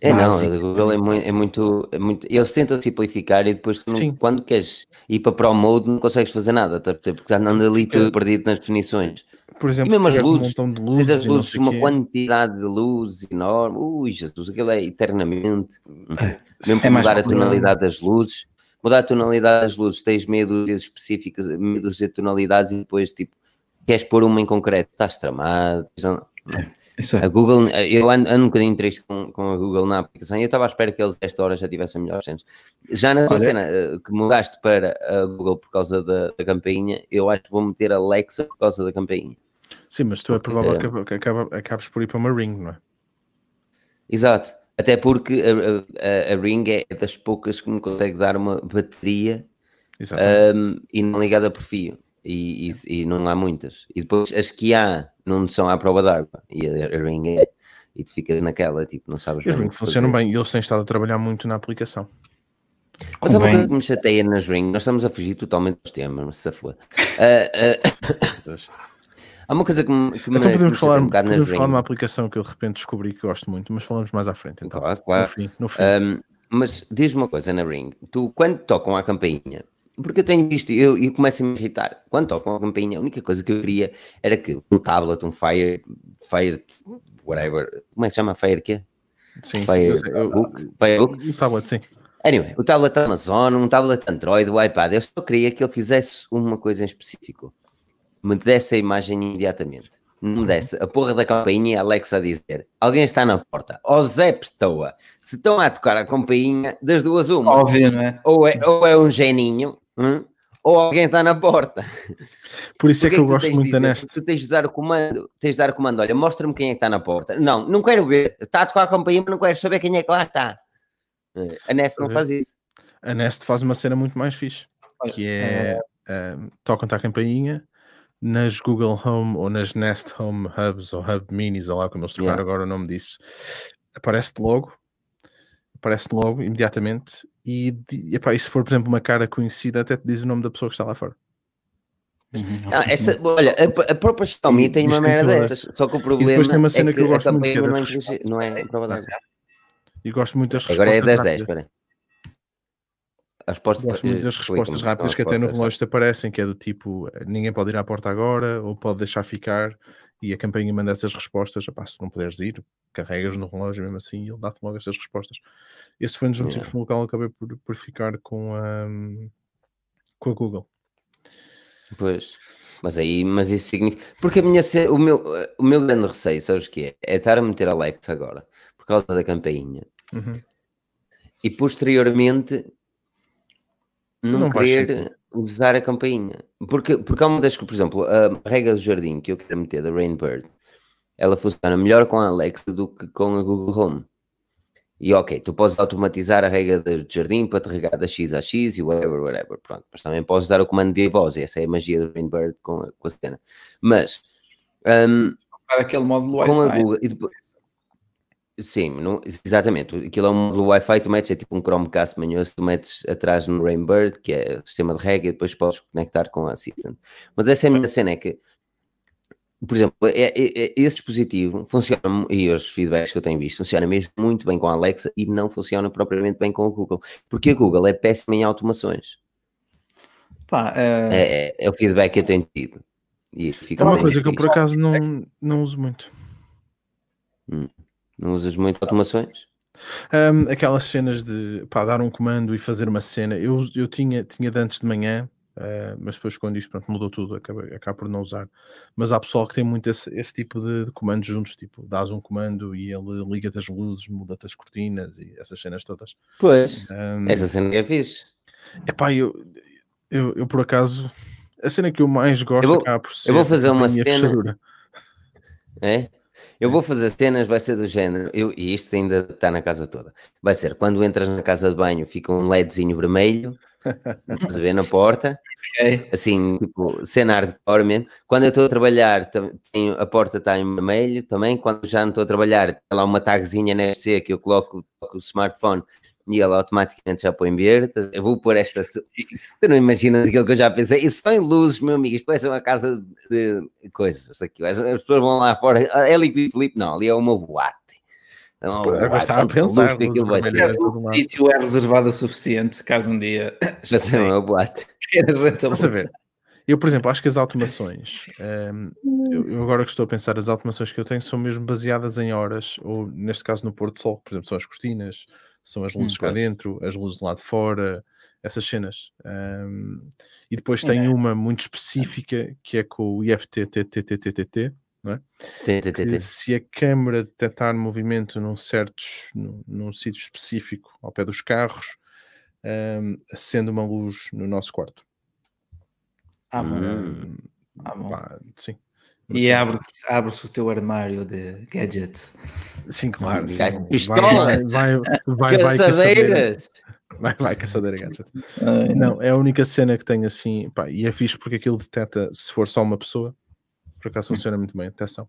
Speaker 1: É, não, da Google é muito, é muito, é muito, Eles tentam simplificar e depois não, quando queres ir para Pro Mode não consegues fazer nada, tá? porque está andando ali tudo perdido nas definições.
Speaker 3: Por exemplo, e mesmo as luzes,
Speaker 1: um de luzes, as luzes uma quê. quantidade de luzes enorme. Ui, Jesus, aquilo é eternamente. É, mesmo é mudar a tonalidade das luzes, mudar a tonalidade das luzes, tens meia dúzia específicas, meia dúzia de tonalidades e depois, tipo, queres pôr uma em concreto, estás tramado. É. É. A Google, eu ando, ando um bocadinho triste com, com, a Google na aplicação e eu estava à espera que eles esta hora já tivessem melhores cenas. Já na tua cena eh, que mudaste para a Google por causa da, da campainha, eu acho que vou meter a Alexa por causa da campainha.
Speaker 3: Sim, mas tu é provável é... que acaba, acabes por ir para uma Ring, não é?
Speaker 1: Exato. Até porque a, a, a, Ring é das poucas que me consegue dar uma bateria um, e não ligada por fio. E, e, e, não há muitas. E depois as que há não são à prova d'água. E a, a, Ring é. E tu ficas naquela, tipo, não sabes.
Speaker 3: As Ring funcionam bem e eles têm estado a trabalhar muito na aplicação.
Speaker 1: Mas a coisa que me chateia nas Ring, nós estamos a fugir totalmente dos temas, mas se for. Uh, uh, Há uma coisa que me, que
Speaker 3: então podemos me falar, um podemos falar de uma aplicação que eu de repente descobri que gosto muito, mas falamos mais à frente. Então,
Speaker 1: claro, claro. No fim, no fim. Um, mas diz-me uma coisa na Ring, tu quando tocam a campainha, porque eu tenho visto, eu, eu começo a me irritar, quando tocam a campainha, a única coisa que eu queria era que um tablet, um Fire, Fire, whatever, como é que se chama? Fire quê?
Speaker 3: Sim, Fire, sim, Firebook? Firebook? Um tablet, sim.
Speaker 1: Anyway, o tablet Amazon, um tablet Android, o iPad, eu só queria que ele fizesse uma coisa em específico me desse a imagem imediatamente. Não me uhum. desse a porra da campainha Alexa a dizer: Alguém está na porta. Ou Zé Pessoa. Se estão a tocar a campainha, das duas, uma.
Speaker 2: Óbvio, não é?
Speaker 1: Ou é, ou é um geninho, hum? ou alguém está na porta.
Speaker 3: Por isso Porque é que eu gosto muito da Nest.
Speaker 1: Tu tens de dar o comando, tens de dar o comando. Olha, mostra-me quem é que está na porta. Não, não quero ver. Está a tocar a campainha, mas não quero saber quem é que lá está. A Nest não faz isso.
Speaker 3: A Nest faz uma cena muito mais fixe. Que é, é... Uh, tocam-te a campainha nas Google Home ou nas Nest Home Hubs ou Hub Minis, ou lá como eles trocaram yeah. agora o nome disso, aparece-te logo, aparece-te logo imediatamente e, e, epá, e se for, por exemplo, uma cara conhecida, até te diz o nome da pessoa que está lá fora.
Speaker 1: Uhum. Ah, essa, olha, a, a própria Xiaomi tem uma merda destas, só que o problema
Speaker 3: tem uma cena é que, que eu gosto muito que é
Speaker 1: não, é, não é prova.
Speaker 3: E gosto muito das
Speaker 1: Agora é das 10, espera
Speaker 3: a resposta Gosto muito das respostas rápidas que até no relógio te aparecem, que é do tipo ninguém pode ir à porta agora, ou pode deixar ficar, e a campanha manda essas respostas, Epá, se não puderes ir, carregas no relógio mesmo assim e ele dá-te logo essas respostas. Esse foi um dos motivos yeah. pelo qual acabei por, por ficar com a, com a Google.
Speaker 1: Pois, mas aí, mas isso significa. Porque a minha, o, meu, o meu grande receio, sabes o que é? É estar a meter Alex agora, por causa da campainha. Uhum. E posteriormente não, não querer usar a campainha. Porque, porque há uma das que, por exemplo, a regra do jardim que eu quero meter da Rainbird, ela funciona melhor com a Alexa do que com a Google Home. E ok, tu podes automatizar a regra do jardim para te regar da X a X e whatever, whatever, pronto. Mas também podes dar o comando de voz, e essa é a magia do Rainbird com a, com a cena. Mas... Um,
Speaker 2: para aquele módulo Wi-Fi. E depois,
Speaker 1: Sim, não, exatamente. Aquilo é um módulo Wi-Fi, tu metes, é tipo um Chromecast manhoso, tu metes atrás no Rainbird, que é o sistema de rega, e depois podes conectar com a Assistant. Mas essa é a minha cena, é que, por exemplo, é, é, é, esse dispositivo funciona, e os feedbacks que eu tenho visto, funciona mesmo muito bem com a Alexa e não funciona propriamente bem com a Google, porque a Google é péssima em automações.
Speaker 2: Pá,
Speaker 1: é... É, é o feedback que eu tenho tido.
Speaker 3: E é uma coisa que eu por acaso não, não uso muito.
Speaker 1: Hum. Não usas muito automações?
Speaker 3: Um, aquelas cenas de pá, dar um comando e fazer uma cena. Eu, eu tinha, tinha de antes de manhã Uh, mas depois quando isto pronto, mudou tudo, acaba, acaba por não usar. Mas há pessoal que tem muito esse, esse tipo de, de, comandos juntos, tipo, dás um comando e ele liga-te as luzes, muda-te as cortinas e essas cenas todas.
Speaker 1: Pois, um, essa cena é fixe.
Speaker 3: Epá, eu, eu, eu por acaso, a cena que eu mais gosto
Speaker 1: eu vou,
Speaker 3: acaba por ser
Speaker 1: eu vou fazer uma cena. Fechadura. É? Eu vou fazer cenas, vai ser do género, eu, e isto ainda está na casa toda. Vai ser quando entras na casa de banho, fica um LEDzinho vermelho, estás a ver na porta, okay. assim, tipo, cena hardcore mesmo. Quando eu estou a trabalhar, tenho, a porta está em vermelho também. Quando já não estou a trabalhar, está lá uma tagzinha na FC que eu coloco, coloco o smartphone e ela automaticamente já põe verde. Eu vou pôr esta. Tu não imaginas aquilo que eu já pensei. Isso só em luzes, meu amigo. Isto vai ser uma casa de coisas. Aqui. As pessoas vão lá fora. É ali com o Filipe, não. Ali é uma boate.
Speaker 3: Não, eu estava a pensar que aquilo vai
Speaker 2: ter. O sítio é reservado o suficiente caso um dia.
Speaker 1: Já sei, uma boate.
Speaker 3: Vamos a ver. Eu, por exemplo, acho que as automações, um, ehm, eu, eu, agora que estou a pensar, as automações que eu tenho são mesmo baseadas em horas, ou neste caso no Porto Sol, por exemplo, são as cortinas, são as luzes hum, cá dentro, as luzes lá de fora, essas cenas. Um, e depois tem é. uma muito específica que é com o IFTTTTTT, não é? Que se a câmera detectar movimento num certo, num, num sítio específico ao pé dos carros, um, acende uma luz no nosso quarto.
Speaker 2: Ah, um, ah,
Speaker 3: sim.
Speaker 2: E abre-se abre o teu armário de gadgets.
Speaker 3: Sim, claro. Sim.
Speaker 1: Pistola!
Speaker 3: Vai, vai, vai,
Speaker 1: Caçadeiras!
Speaker 3: Vai, vai, caçadeira gadget. Ai, não, é a única cena que tem assim, pá, e é fixe porque aquilo detecta se for só uma pessoa. Por acaso funciona muito bem, atenção.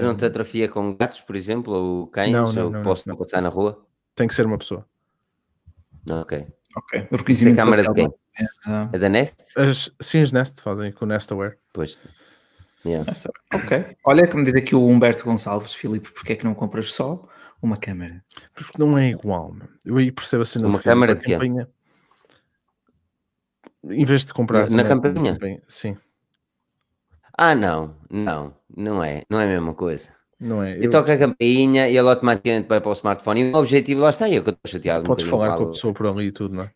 Speaker 1: Não te atrofia com gatos, por exemplo, ou cães, não, não, ou não, posso não, passar na rua?
Speaker 3: Tem que ser uma pessoa.
Speaker 1: Ok.
Speaker 2: Ok. O reconhecimento
Speaker 1: é câmara de quem? É da Nest?
Speaker 3: As, sim, as Nest fazem com o Nest Aware.
Speaker 1: Pois. Yeah.
Speaker 2: Ok. Olha, como diz aqui o Humberto Gonçalves, Filipe, porque é que não compras só uma câmera?
Speaker 3: Porque não é igual, mano. Eu aí percebo assim
Speaker 1: Uma câmera de quê?
Speaker 3: Em vez de comprar
Speaker 1: na, na campanha?
Speaker 3: Sim.
Speaker 1: Ah, não, não, não é, não é a mesma coisa.
Speaker 3: Não é.
Speaker 1: Eu, eu toco a campainha e ele automaticamente vai para o smartphone e o objetivo lá está, eu que estou chateado.
Speaker 3: Podes um falar com a pessoa por ali e tudo, não é?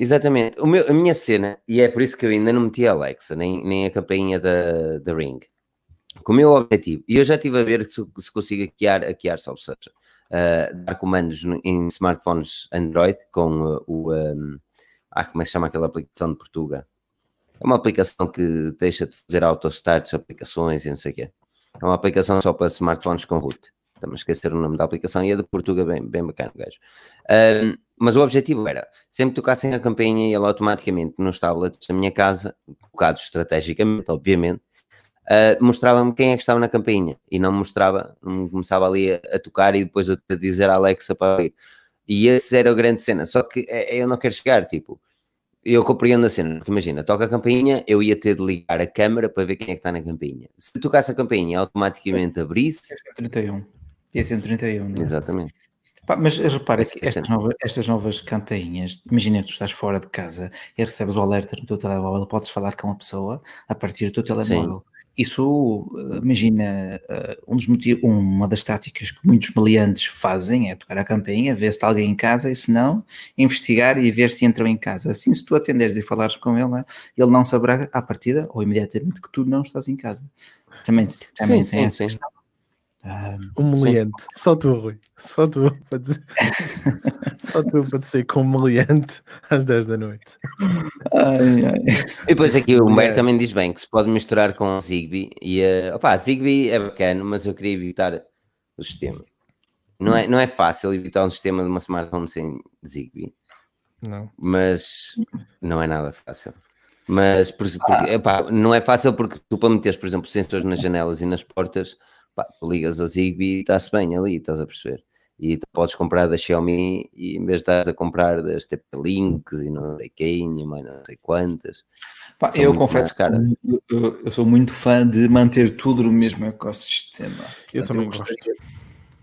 Speaker 1: Exatamente. Meu, a minha cena, e é por isso que eu ainda não meti a Alexa, nem, nem a campainha da, da Ring, com o meu objetivo, e eu já estive a ver se, se consigo hackear, hackear salvo seja, uh, dar comandos no, em smartphones Android com uh, o. Um, ah, como é que se chama aquela aplicação de Portugal? É uma aplicação que deixa de fazer auto-starts, aplicações e não sei o quê. É uma aplicação só para smartphones com root. Estamos a esquecer o nome da aplicação e é de Portugal, bem, bem bacana, gajo. Um, mas o objetivo era, sempre tocassem a campainha e ela automaticamente nos tablets da minha casa, colocados estrategicamente, obviamente, uh, mostrava-me quem é que estava na campainha e não mostrava, não começava ali a, a tocar e depois a, dizer a Alexa para abrir. E esse era a grande cena, só que é, eu não quero chegar, tipo, eu compreendo a cena, porque imagina, toca a campainha, eu ia ter de ligar a câmera para ver quem é que está na campainha. Se tocasse a campainha automaticamente abrisse...
Speaker 2: 131. E 131, não é?
Speaker 1: Exatamente.
Speaker 2: Pá, mas repara que estas novas, estas novas campainhas, imagina que tu estás fora de casa e recebes o alerta no teu telemóvel, podes falar com a pessoa a partir do teu telemóvel. Sim. Isso, imagina, eh, um dos motivos, uma das táticas que muitos meliantes fazem é tocar a campainha, ver se está alguém em casa e se não, investigar e ver se entram em casa. Assim, se tu atenderes e falares com ele, é? ele não saberá à partida ou imediatamente que tu não estás em casa. Também, também
Speaker 1: sim, tem sim, sim.
Speaker 3: Ah, humilhante. Só tu, Rui. Só tu para dizer. Só tu para dizer humilhante às 10 da noite.
Speaker 2: Ai, ai.
Speaker 1: E depois aqui o Humberto é. também diz bem que se pode misturar com o Zigbee. E, uh, opa, Zigbee é bacana, mas eu queria evitar o sistema. Não é, não é fácil evitar um sistema de uma smartphone sem Zigbee.
Speaker 3: Não.
Speaker 1: Mas não é nada fácil. Mas por, porque, epá, não é fácil porque tu para meteres, por exemplo, sensores nas janelas e nas portas pá, ligas a Zigbee e está-se bem ali, estás a perceber? E tu podes comprar da Xiaomi e em vez de estás a comprar das TP-Links e não sei quem, e mais não sei quantas.
Speaker 2: Pá, eu confesso que eu, eu, sou muito fã de manter tudo no mesmo ecossistema.
Speaker 3: Eu também gosto.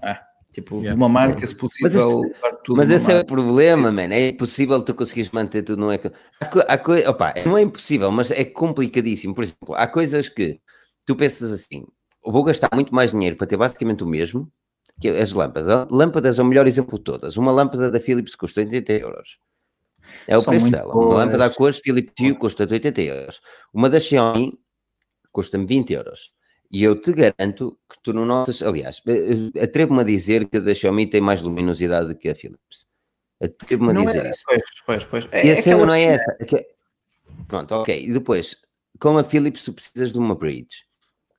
Speaker 2: Ah, tipo, yeah. uma marca, se possível.
Speaker 1: Mas esse, mas esse é o problema, man. É impossível tu conseguires manter tudo no ecossistema. Há, há, opa, não é impossível, mas é complicadíssimo. Por exemplo, há coisas que tu pensas assim, vou gastar muito mais dinheiro para ter basicamente o mesmo que as lâmpadas. Lâmpadas é o melhor exemplo de todas. Uma lâmpada da Philips custa 80 euros. É o São preço dela. Boas. Uma lâmpada a cores Philips Hue custa 80 euros. Uma da Xiaomi custa-me 20 euros. E eu te garanto que tu não notas, aliás, eh, eh, atrevo-me a dizer que a da Xiaomi tem mais luminosidade que a Philips. Atrevo-me a dizer é, isso. Pois, pois, pois. É, e a cena não é essa. É Pronto, ok. E depois, com a Philips tu precisas de uma bridge.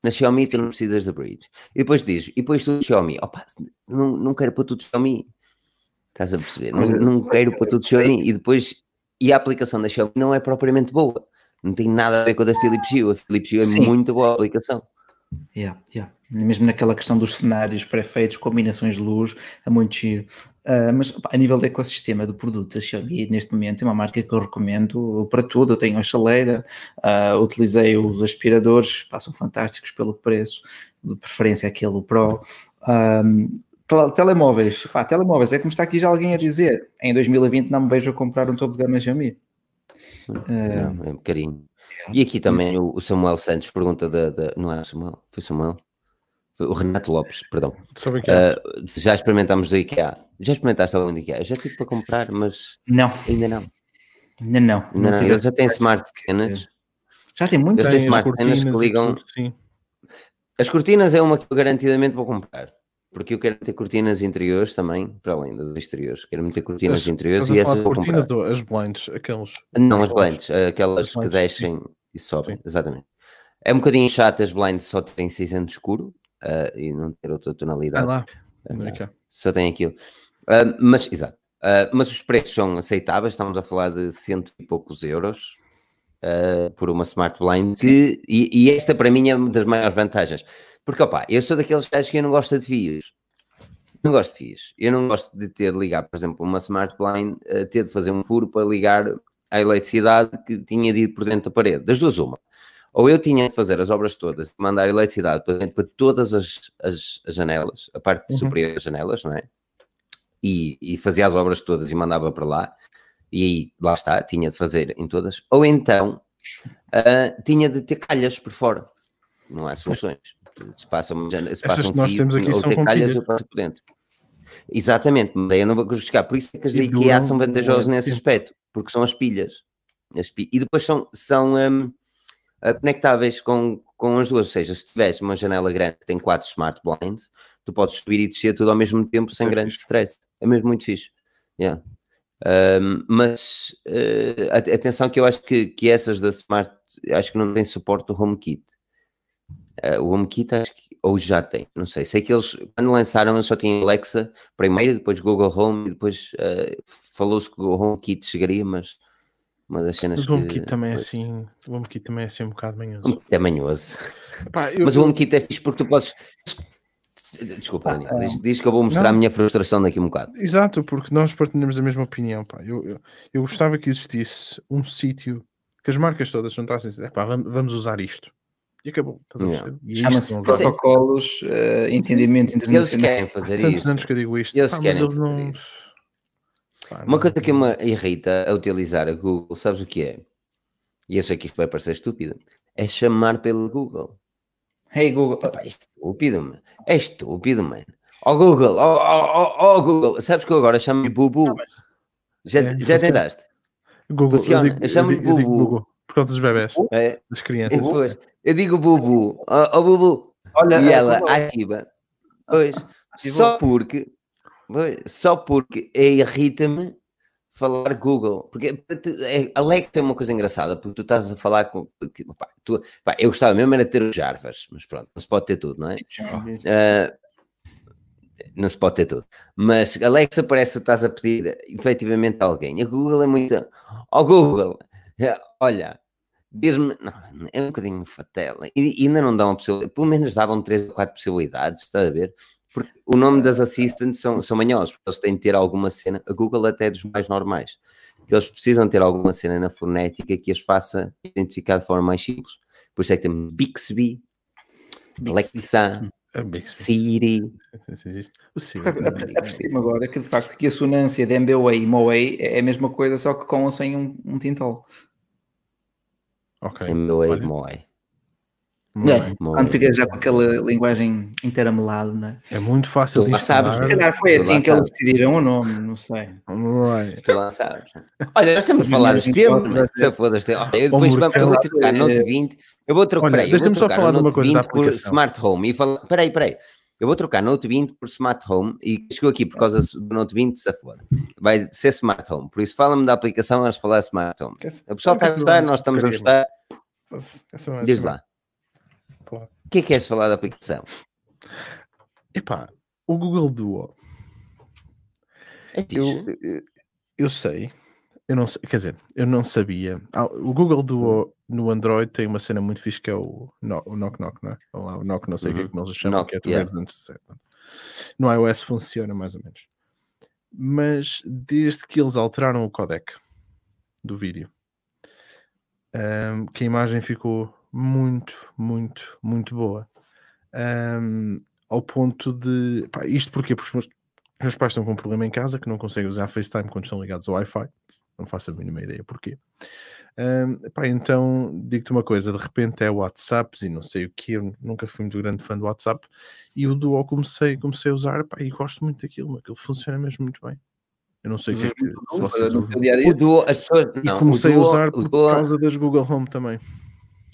Speaker 1: Na Xiaomi tu não precisas da bridge. E depois dizes, e depois tu Xiaomi, opa, não, não quero para tudo Xiaomi. Estás a perceber? Não, não quero para tudo Xiaomi. E depois, e a aplicação da Xiaomi não é propriamente boa. Não tem nada a ver com a da Philips Hue. A Philips Hue é Sim. muito boa a aplicação.
Speaker 2: Yeah, yeah. Mesmo naquela questão dos cenários pré-feitos, combinações de luz, é muito giro. Uh, mas a nível do ecossistema do produto, a Xiaomi neste momento é uma marca que eu recomendo para tudo. Eu tenho a chaleira, uh, utilizei os aspiradores, passam fantásticos pelo preço, de preferência aquele Pro. Um, telemóveis, pá, telemóveis, é como está aqui já alguém a dizer, em 2020 não me vejo a comprar um topo de gama Xiaomi.
Speaker 1: Uh, é um bocadinho. E aqui também o Samuel Santos pergunta da, da não é o Samuel, foi Samuel? O Renato Lopes, perdão. Sobre uh, já experimentámos do IKEA. Já experimentaste algum do IKEA? Já tive para comprar, mas
Speaker 2: não.
Speaker 1: ainda não.
Speaker 2: Ainda não.
Speaker 1: Ainda não. Eles já têm smart cenas.
Speaker 2: Já tem muitas.
Speaker 1: Eles têm smart cenas que ligam. Tudo, sim. As cortinas é uma que eu garantidamente vou comprar. Porque eu quero ter cortinas interiores também, para além das exteriores. Quero meter cortinas as, interiores e essas vou
Speaker 3: cortinas do, as blinds, aqueles.
Speaker 1: Não, as blinds, aquelas as que descem sim. E sobem, sim. exatamente. É um bocadinho chato as blinds só terem cinzento escuro uh, e não ter outra tonalidade. Ah lá, uh, só tem aquilo. Uh, mas, exato. mas os preços são aceitáveis, estamos a falar de cento e poucos euros. por uma Smart Blind, que, e, e esta para mim é uma das maiores vantagens porque, opá, eu sou daqueles gajos que eu não gosto de fios. Não gosto de fios. Eu não gosto de ter de ligar, por exemplo, uma Smart Blind, ter de fazer um furo para ligar à eletricidade que tinha de ir por dentro da parede. Das duas, uma. Ou eu tinha de fazer as obras todas, mandar eletricidade para dentro para todas as, as, as janelas, a parte uhum. superior das janelas, não é? E, e fazia as obras todas e mandava para lá. E aí, lá está, tinha de fazer em todas. Ou então, uh, tinha de ter calhas por fora. Não há soluções se passa, se passa um
Speaker 3: nós fio, temos aqui ou tem calhas,
Speaker 1: eu passo por dentro. Exatamente, mas aí eu não vou justificar. Por isso é que as da IKEA são vantajosas nesse aspecto, porque são as pilhas. As pilhas. E depois são, são um, ah, conectáveis com, com as duas, ou seja, se tiveres uma janela grande que tem quatro smart blinds, tu podes subir e descer tudo ao mesmo tempo sem grande stress. É mesmo muito fixe. Yeah. Um, mas uh, atenção que eu acho que, que essas da Smart acho que não têm suporte do HomeKit. Uh, o HomeKit acho que ou já tem, não sei. Sei que eles, quando lançaram, só tinham Alexa primeiro, depois Google Home, e depois uh, falou-se que o HomeKit chegaria, mas uma das cenas
Speaker 3: mas o HomeKit também é assim, o HomeKit também é assim um bocado manhoso.
Speaker 1: É manhoso. Pá, eu, mas o HomeKit é fixe porque tu podes... Desculpa, Daniel, diz, diz, que eu vou mostrar não, a minha frustração daqui um bocado.
Speaker 3: Exato, porque nós partilhamos a mesma opinião. Pá. Eu, eu, eu gostava que existisse um sítio que as marcas todas juntassem pá, vamos usar isto e acabou.
Speaker 2: Chama-se protocolos, uh, entendimento internacional.
Speaker 1: Eles querem fazer
Speaker 3: Tantos anos que eu digo isto.
Speaker 1: Eles ah, querem fazer não... Pá, Uma coisa que me irrita a utilizar a Google, sabes o que é? E eu sei que isto vai parecer estúpido. É chamar pelo Google.
Speaker 2: Hey Google.
Speaker 1: Epá, é estúpido, mano. É estúpido, mano. Ó oh, Google, ó oh, oh, Google. Sabes que eu agora chamo-lhe Bubu? Já, é, já tentaste?
Speaker 3: Google. Funciona. Eu, digo, eu chamo-lhe Bubu. Por causa dos bebés, é. das crianças.
Speaker 1: Depois, eu digo Bubu, ó oh, oh, Bubu, Olha, e ela ativa. Pois, só porque, pois, só porque irrita-me falar Google, porque é, Alexa é uma coisa engraçada, porque tu estás a falar com. Pá, tu, pá, eu gostava mesmo era ter o Jarvas, mas pronto, não se pode ter tudo, não é? Uh, não se pode ter tudo. Mas Alexa parece que estás a pedir efetivamente a alguém. A Google é muito. Ó oh, Google, olha, diz-me, é um bocadinho fatela, e, ainda não dão uma possibilidade, pelo menos davam três ou quatro possibilidades, está a ver? Porque o nome das assistants são, são manhosos, porque eles têm de ter alguma cena, a Google até é dos mais normais, que eles precisam ter alguma cena na fonética que as faça identificar de forma mais simples. Por isso é que temos Bixby, Bixby. Alexa, Siri.
Speaker 2: O Siri. Apercebi-me agora que de facto que a sonância de MBWay e MOWay é a mesma coisa, só que com ou sem um, um tintol.
Speaker 3: Ok.
Speaker 1: MBWay e MOWay.
Speaker 2: É, quando fica já com aquela linguagem inteira melada, não é?
Speaker 3: É muito fácil
Speaker 1: Tu lá sabes,
Speaker 2: Se calhar foi
Speaker 1: Tu
Speaker 2: assim que eles decidiram o nome, não sei.
Speaker 3: Right.
Speaker 1: Tu lá sabes. Olha, nós estamos a falar dos tempos, mas se foda Olha, eu depois vamos, eu vou trocar Note 20. Eu vou trocar.
Speaker 3: Olha, deixa-me só falar
Speaker 1: o
Speaker 3: de uma coisa da
Speaker 1: 20 por
Speaker 3: aplicação.
Speaker 1: Smart Home. E fala, peraí, peraí. Eu vou trocar Note 20 por Smart Home e chegou aqui por causa do Note 20, se foda. Vai ser Smart Home. Por isso, fala-me da aplicação, vamos falar Smart Home. O pessoal está a gostar, nós estamos a gostar.
Speaker 3: É
Speaker 1: Diz lá. O que é que queres falar da aplicação?
Speaker 3: Epá, o Google Duo.
Speaker 1: É
Speaker 3: Eu, eu, eu sei, eu não sei, quer dizer, eu não sabia. Ah, o Google Duo no Android tem uma cena muito fixe que é o Knock, o knock, knock não é? Ou lá, o Knock, não sei o que é
Speaker 1: Uhum.
Speaker 3: que eles chamam,
Speaker 1: Knock,
Speaker 3: que é tu
Speaker 1: yeah.
Speaker 3: antes. No iOS funciona mais ou menos. Mas desde que eles alteraram o codec do vídeo, ahm, que a imagem ficou muito, muito, muito boa. Ahm, ao ponto de. Pá, isto porquê? Porque os meus, meus pais estão com um problema em casa que não conseguem usar FaceTime quando estão ligados ao Wi-Fi. Não faço a mínima ideia porquê. Ahm, pá, então, digo-te uma coisa: de repente é WhatsApps e não sei o que. Eu nunca fui muito grande fã do WhatsApp. E o Duo comecei, comecei a usar pá, e gosto muito daquilo. Aquilo funciona mesmo muito bem. Eu não sei o que é que, se vocês
Speaker 2: a
Speaker 1: O. Duo, as pessoas.
Speaker 3: E
Speaker 1: Não,
Speaker 3: comecei
Speaker 1: Duo,
Speaker 3: a usar por
Speaker 1: Duo-
Speaker 3: causa das Google Home também.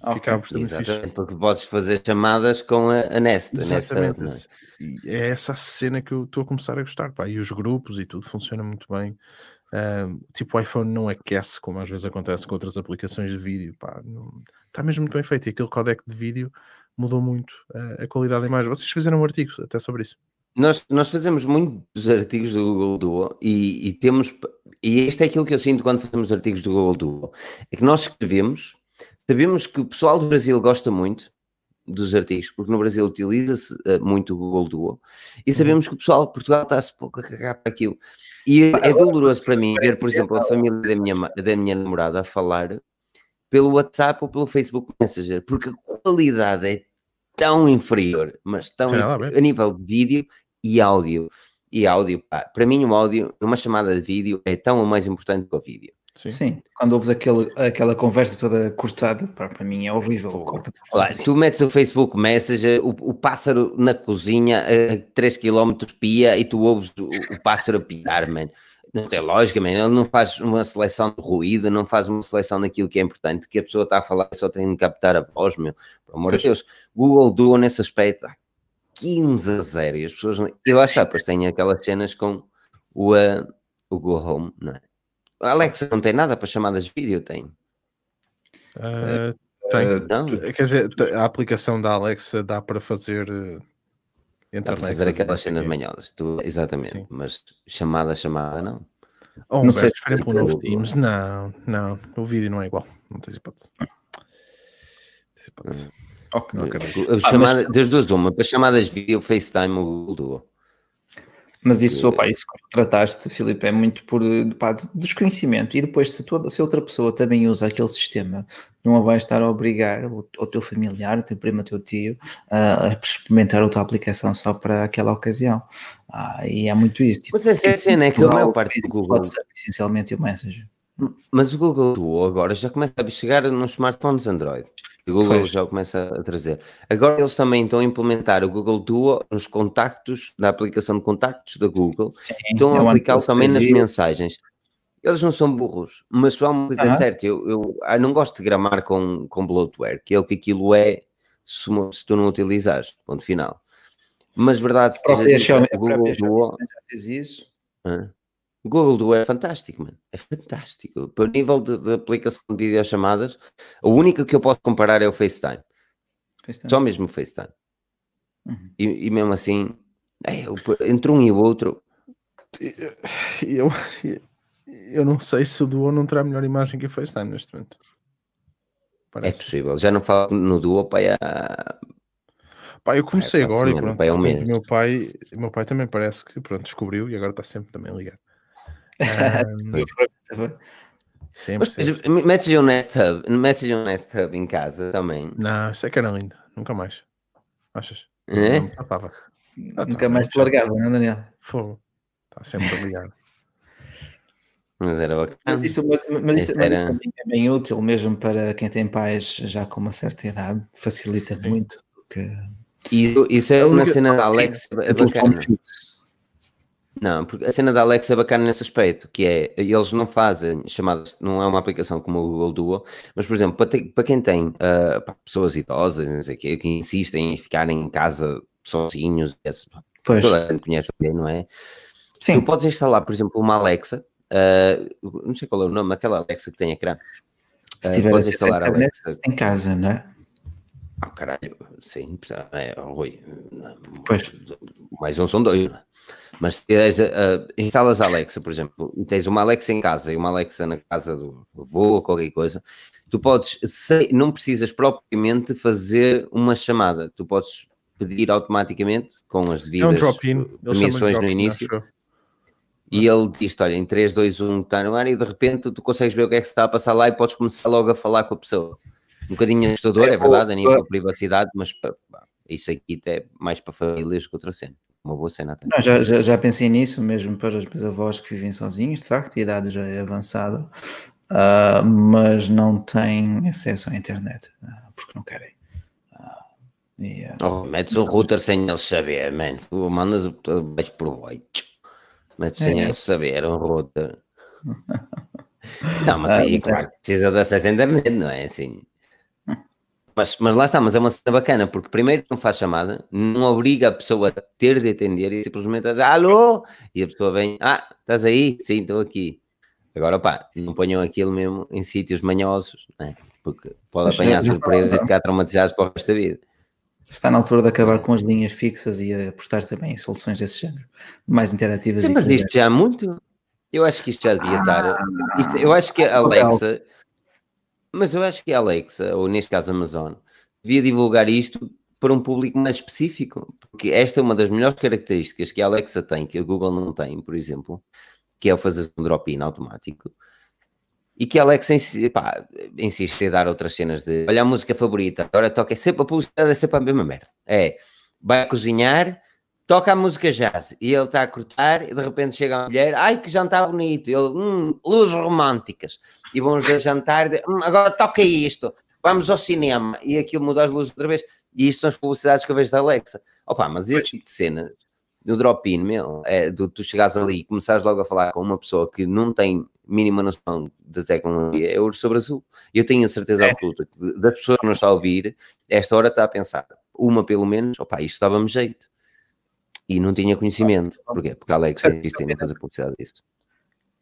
Speaker 2: Ok.
Speaker 3: Fica também fixe.
Speaker 1: Exatamente, porque podes fazer chamadas com a, a Nest. a Nest
Speaker 3: Exatamente.
Speaker 1: não é?
Speaker 3: é essa a cena que eu estou a começar a gostar. Pá. E os grupos e tudo funciona muito bem. Tipo, o iPhone não aquece, como às vezes acontece com outras aplicações de vídeo. Pá. Não- Está mesmo muito bem feito. E aquele codec de vídeo mudou muito ah, a qualidade da imagem. Vocês fizeram um artigo até sobre isso.
Speaker 1: Nós, nós fazemos muitos artigos do Google Duo e, e temos. E isto é aquilo que eu sinto quando fazemos artigos do Google Duo: é que nós escrevemos, sabemos que o pessoal do Brasil gosta muito dos artigos, porque no Brasil utiliza-se eh, muito o Google Duo, e sabemos que o pessoal de Portugal está-se pouco a cagar para aquilo. E é doloroso para mim ver, por exemplo, a família da minha, da minha namorada a falar pelo WhatsApp ou pelo Facebook Messenger, porque a qualidade é tão inferior, mas tão inferior, a nível de vídeo e áudio. E áudio, pá, para mim o áudio numa chamada de vídeo é tão ou mais importante que o vídeo.
Speaker 3: Sim.
Speaker 2: Sim, quando ouves aquele, aquela conversa toda cortada, para mim é horrível.
Speaker 1: Se tu metes o Facebook Messenger, o, o pássaro na cozinha a 3 km pia e tu ouves o, o pássaro a piar, man. Não tem lógica, man. Ele não faz uma seleção de ruído, não faz uma seleção daquilo que é importante, que a pessoa está a falar e só tem de captar a voz, meu. Por amor de Deus. Google Duo nesse aspecto, ah, 15 a 0. E as pessoas, não... eu acho que depois tem aquelas cenas com o, ah, o Google Home, não é? Alexa não tem nada para chamadas de vídeo, tem.
Speaker 3: Ah, tem.
Speaker 1: Não?
Speaker 3: Quer dizer, a aplicação da Alexa dá para fazer. eh,
Speaker 1: Dá
Speaker 3: Entrar
Speaker 1: para fazer
Speaker 3: não
Speaker 1: aquelas cenas manhosas, tu, exatamente,
Speaker 3: Sim.
Speaker 1: mas chamada, chamada, não.
Speaker 3: Ou
Speaker 2: Não
Speaker 3: um
Speaker 2: sei se
Speaker 3: por exemplo, o novo Teams. Não, não. O vídeo não é igual. Não tens hipótese. Tens hipótese.
Speaker 2: Ok.
Speaker 3: Não acredito.
Speaker 1: A chamada, Das duas, uma, para chamadas de vídeo, FaceTime, o Google Duo.
Speaker 2: Mas isso, opá, isso que trataste, Filipe, é muito por pá, de desconhecimento. E depois, se, tu, se outra pessoa também usa aquele sistema, não a vais estar a obrigar o, o teu familiar, o teu primo, o teu tio, a, a experimentar outra aplicação só para aquela ocasião. Ah, e é muito isso. Tipo,
Speaker 1: Mas essa é a cena, é que a maior parte do Google,
Speaker 2: WhatsApp, essencialmente, e o Messenger.
Speaker 1: mas o Google Duo agora já começa a chegar nos smartphones Android. O Google
Speaker 2: Pois.
Speaker 1: já começa a trazer. Agora eles também estão a implementar o Google Duo nos contactos, da aplicação de contactos da Google,
Speaker 2: Sim,
Speaker 1: estão
Speaker 2: é
Speaker 1: a
Speaker 2: o
Speaker 1: aplicá-lo também nas
Speaker 2: 3i.
Speaker 1: mensagens. Eles não são burros, mas há uma coisa
Speaker 2: Aham.
Speaker 1: certa, eu, eu, ah, não gosto de gramar com, com bloatware, que é o que aquilo é se, se tu não utilizares, ponto final. Mas verdade, dita,
Speaker 2: a
Speaker 1: Google Duo,
Speaker 2: já fez isso.
Speaker 1: hã? O Google Duo é fantástico, mano, é fantástico. Para o nível de, de aplicação de videochamadas, a única que eu posso comparar é o FaceTime,
Speaker 2: FaceTime.
Speaker 1: só mesmo o FaceTime.
Speaker 2: Uhum.
Speaker 1: E, e mesmo assim, é, eu- entre um e o outro,
Speaker 3: Eu, eu não sei se o Duo não terá melhor imagem que o FaceTime neste momento.
Speaker 1: é
Speaker 3: Parece.
Speaker 1: possível. Já não falo no Duo para há
Speaker 3: Pá, eu comecei agora e
Speaker 1: semana,
Speaker 3: pronto.
Speaker 1: pá, é um
Speaker 3: meu pai, meu pai também parece que pronto, descobriu e agora está sempre também a ligar. Sempre,
Speaker 1: Mas
Speaker 3: sempre.
Speaker 1: depois, metes-lhe um Nest Hub, metes-lhe um Nest Hub em casa também.
Speaker 3: Não, isso é que era lindo. Nunca mais. Achas?
Speaker 1: É?
Speaker 3: Não. Ah,
Speaker 2: Nunca
Speaker 3: tá,
Speaker 2: mais
Speaker 3: não
Speaker 2: te largava, não é, Daniel?
Speaker 3: Fogo. Está sempre a ligar.
Speaker 1: Mas era bacana.
Speaker 2: Mas isso, mas, mas isso
Speaker 1: Esse
Speaker 2: também
Speaker 1: era-
Speaker 2: é bem útil, mesmo para quem tem pais já com uma certa idade, facilita
Speaker 3: Sim.
Speaker 2: muito. Porque
Speaker 1: E isso é uma cena da Alexa é bacana. Não, porque a cena da Alexa é bacana nesse aspecto, que é, eles não fazem chamadas, não é uma aplicação como o Google Duo, mas, por exemplo, para, ter- para quem tem ah, pá, pessoas idosas, não sei o quê, que insistem em ficarem em casa sozinhos, esse-
Speaker 2: Pois,
Speaker 1: toda a gente conhece alguém, não é?
Speaker 2: sim,
Speaker 1: Tu podes instalar, por exemplo, uma Alexa, ah, não sei qual é o nome, aquela Alexa que tem ecrã.
Speaker 2: se
Speaker 1: ah,
Speaker 2: tiver
Speaker 1: podes instalar a Alexa.
Speaker 2: em casa, não é?
Speaker 1: Ah, caralho, sim, é, Rui,
Speaker 2: Pois.
Speaker 1: mais um são dois, não é? Mas se tens, ah, instalas a Alexa, por exemplo, e tens uma Alexa em casa e uma Alexa na casa do avô ou qualquer coisa, tu podes, se- não precisas propriamente fazer uma chamada, tu podes pedir automaticamente com as
Speaker 3: É
Speaker 1: devidas
Speaker 3: um chamam de
Speaker 1: permissões no início
Speaker 3: acho
Speaker 1: e ele diz olha, em 3, 2, 1 está no ar e de repente tu consegues ver o que é que se está a passar lá e podes começar logo a falar com a pessoa. Um bocadinho assustador, é,
Speaker 2: É,
Speaker 1: verdade, a nível de privacidade, mas isso aqui é mais para famílias que outra cena. Uma boa cena até.
Speaker 2: Não, já, já, já pensei nisso, mesmo para os meus avós que vivem sozinhos, de facto, a idade já é avançada, ah, mas não têm acesso à internet, ah, porque não querem. Ah, e,
Speaker 1: Oh, metes o router sem eles saber, man. Mandas o vais por baixo. Metes sem
Speaker 2: É.
Speaker 1: eles saber um router. Não, mas aí, claro, precisa de acesso à internet, não é assim? Mas, mas lá está, mas é uma cena bacana, porque primeiro não faz chamada, não obriga a pessoa a ter de atender e simplesmente diz alô, e a pessoa vem, ah, estás aí? Sim, estou aqui. Agora, pá, não ponham aquilo mesmo em sítios manhosos, não é? porque pode
Speaker 2: Mas,
Speaker 1: apanhar
Speaker 2: já está,
Speaker 1: surpresa e ficar traumatizados para o resto da vida.
Speaker 2: está na altura de acabar com as linhas fixas e apostar também em soluções desse género, mais interativas.
Speaker 1: Sim, mas isto já há muito. Eu acho que isto já devia estar.
Speaker 2: Ah,
Speaker 1: isto- eu acho que a. Alexa. Mas eu acho que a Alexa, ou neste caso a Amazon, devia divulgar isto para um público mais específico. Porque esta é uma das melhores características que a Alexa tem, que a Google não tem, por exemplo, que é o fazer um drop-in automático. E que a Alexa pá, insiste em dar outras cenas de olha a música favorita, agora toca, é sempre a publicidade, é sempre a mesma merda. É, vai cozinhar, toca a música jazz e ele está a cortar e de repente chega uma mulher, ai que jantar bonito, ele, hum, luzes românticas e vão os dois jantar, de, "Hum, agora toca isto, vamos ao cinema e aquilo muda as luzes outra vez e isto são as publicidades que eu vejo da Alexa. Opa, mas esse tipo de cena no drop-in, meu, é do tu chegares ali e começares logo a falar com uma pessoa que não tem mínima noção de tecnologia, é ouro sobre azul. Eu tenho a certeza
Speaker 2: É.
Speaker 1: absoluta que das pessoas que nos está a ouvir, esta hora está a pensar, uma pelo menos, opa, isto dava-me jeito. E não tinha conhecimento. Porquê? Porque a em não fazer publicidade disso.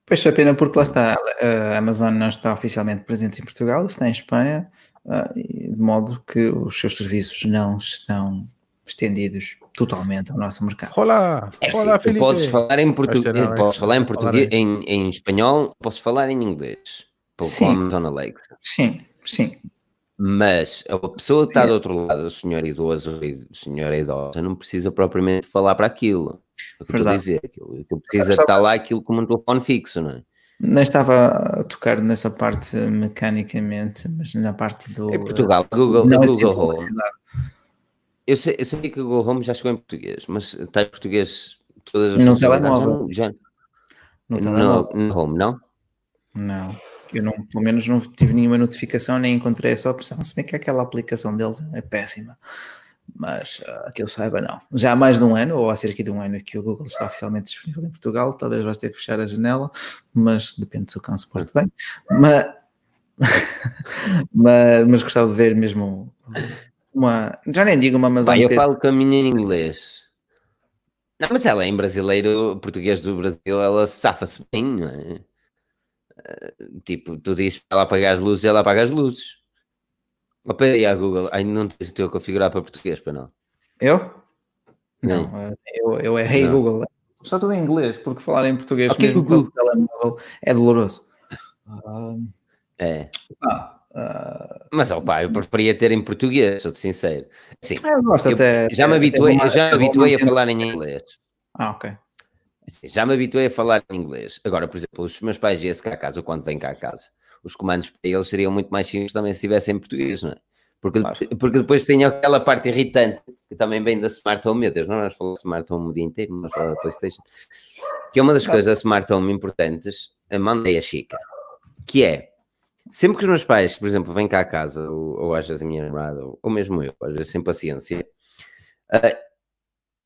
Speaker 2: Pois é pena porque lá está, a Amazon não está oficialmente presente em Portugal, está em Espanha, ah, de modo que os seus serviços não estão estendidos totalmente ao nosso mercado.
Speaker 3: Olá!
Speaker 1: É assim,
Speaker 3: Olá, Felipe!
Speaker 1: podes falar em português, podes falar em português, em, em espanhol, podes falar em inglês. Com
Speaker 2: Sim.
Speaker 1: a Amazon Alexa.
Speaker 2: Sim, sim.
Speaker 1: Mas a pessoa que está do outro lado, o senhor idoso ou a senhora idosa, não precisa propriamente falar para aquilo. É o que eu estou a
Speaker 2: Verdade.
Speaker 1: dizer. Aquilo, aquilo precisa
Speaker 2: Estava-
Speaker 1: estar lá aquilo como um telefone fixo, não é?
Speaker 2: Nem estava a tocar nessa parte mecanicamente, mas na parte do.
Speaker 1: Em Portugal, Google,
Speaker 2: não
Speaker 1: Google Home. Eu sei, eu sei que o Google Home já chegou em português, mas está em português todas as
Speaker 2: No telemóvel.
Speaker 1: Já, já,
Speaker 2: No
Speaker 1: no Home, não?
Speaker 2: Não. Eu não, pelo menos não tive nenhuma notificação nem encontrei essa opção. Se bem que aquela aplicação deles é péssima. Mas ah, que eu saiba, não. Já há mais de um ano, ou há cerca de um ano, que o Google está oficialmente disponível em Portugal. Talvez vais ter que fechar a janela, mas depende do seu cão se porte bem. Mas, mas, mas gostava de ver mesmo uma. Já nem digo uma Amazon
Speaker 1: Pá, eu falo com a minha em inglês. Não, mas ela em brasileiro, português do Brasil, ela safa-se bem, não é? Tipo, tu dizes para ela apagar as luzes, ela apaga as luzes. Ou pede à Google, ai não tens o teu configurar para português, para não.
Speaker 2: Eu?
Speaker 1: Não.
Speaker 2: Não, eh, eu, eu é Hey
Speaker 1: Não.
Speaker 2: Google. Está tudo em inglês, porque falar em português
Speaker 1: Ok,
Speaker 2: mesmo
Speaker 1: Google.
Speaker 2: telemóvel é doloroso.
Speaker 1: É.
Speaker 2: ah, ah,
Speaker 1: Mas, ó pá, eu preferia ter em português, sou-te sincero. Sim,
Speaker 2: eu gosto
Speaker 1: eu
Speaker 2: até.
Speaker 1: já me habituei, já me habituei a falar em inglês.
Speaker 2: Ah, ok.
Speaker 1: Assim, já me habituei a falar em inglês. Agora, por exemplo, os meus pais viessem cá a casa, ou quando vêm cá a casa, os comandos para eles seriam muito mais simples também se estivessem em português, não é? Porque,
Speaker 2: Claro.
Speaker 1: porque depois tem aquela parte irritante que também vem da Smart Home. Meu Deus, não vamos falar de Smart Home o dia inteiro, vamos falar da PlayStation. Que é uma das coisas da Smart Home importantes mandei a Chica, que é sempre que os meus pais, por exemplo, vêm cá a casa, ou, ou às vezes a minha namorada, ou, ou mesmo eu, às vezes sem paciência, uh,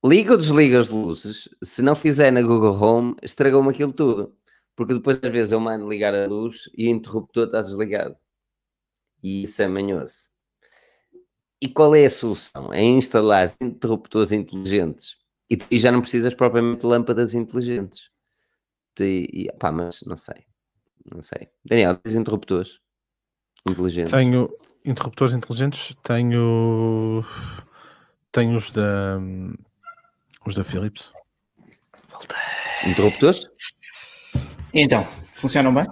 Speaker 1: liga ou desliga as luzes, se não fizer na Google Home, estragou-me aquilo tudo. Porque depois, às vezes, eu mando ligar a luz e o interruptor está desligado. E isso é manhoso. E qual é a solução? É instalar interruptores inteligentes. E, e já não precisas propriamente de lâmpadas inteligentes. E, e, pá, mas não sei. Não sei. Daniel, tens interruptores inteligentes?
Speaker 3: Tenho interruptores inteligentes, tenho. Tenho os da. Os da Philips.
Speaker 1: Interruptores?
Speaker 2: Então, funcionam bem?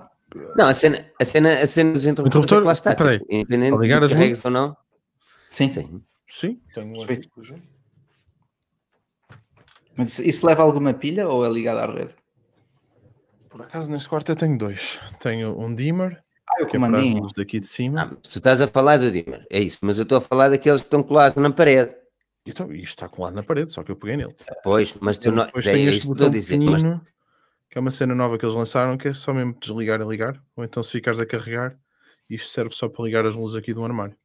Speaker 1: Não, a cena, a cena, a cena dos interruptores
Speaker 3: Interruptor,
Speaker 1: é lá está.
Speaker 3: peraí,
Speaker 1: tipo, independente
Speaker 3: ligar
Speaker 1: de
Speaker 3: as
Speaker 1: carregues ou não.
Speaker 2: Sim.
Speaker 1: Sim.
Speaker 3: Sim, tenho um aqui.
Speaker 2: Mas isso- isso leva alguma pilha ou é ligado à rede?
Speaker 3: Por acaso neste quarto eu tenho dois. Tenho um dimmer,
Speaker 2: Ah, o
Speaker 3: que é para as
Speaker 2: comandinho.
Speaker 3: luzes daqui de cima.
Speaker 1: Ah, tu estás a falar do dimmer, é isso, mas eu estou a falar daqueles que estão colados na parede.
Speaker 3: Então, isto está colado na parede, só que eu peguei nele.
Speaker 1: Pois, mas tu não.
Speaker 3: Depois
Speaker 1: É,
Speaker 3: tem este botão
Speaker 1: a dizer. Mas
Speaker 3: que é uma cena nova que eles lançaram, que é só mesmo desligar e ligar. Ou então se ficares a carregar, isto serve só para ligar as luzes aqui do armário.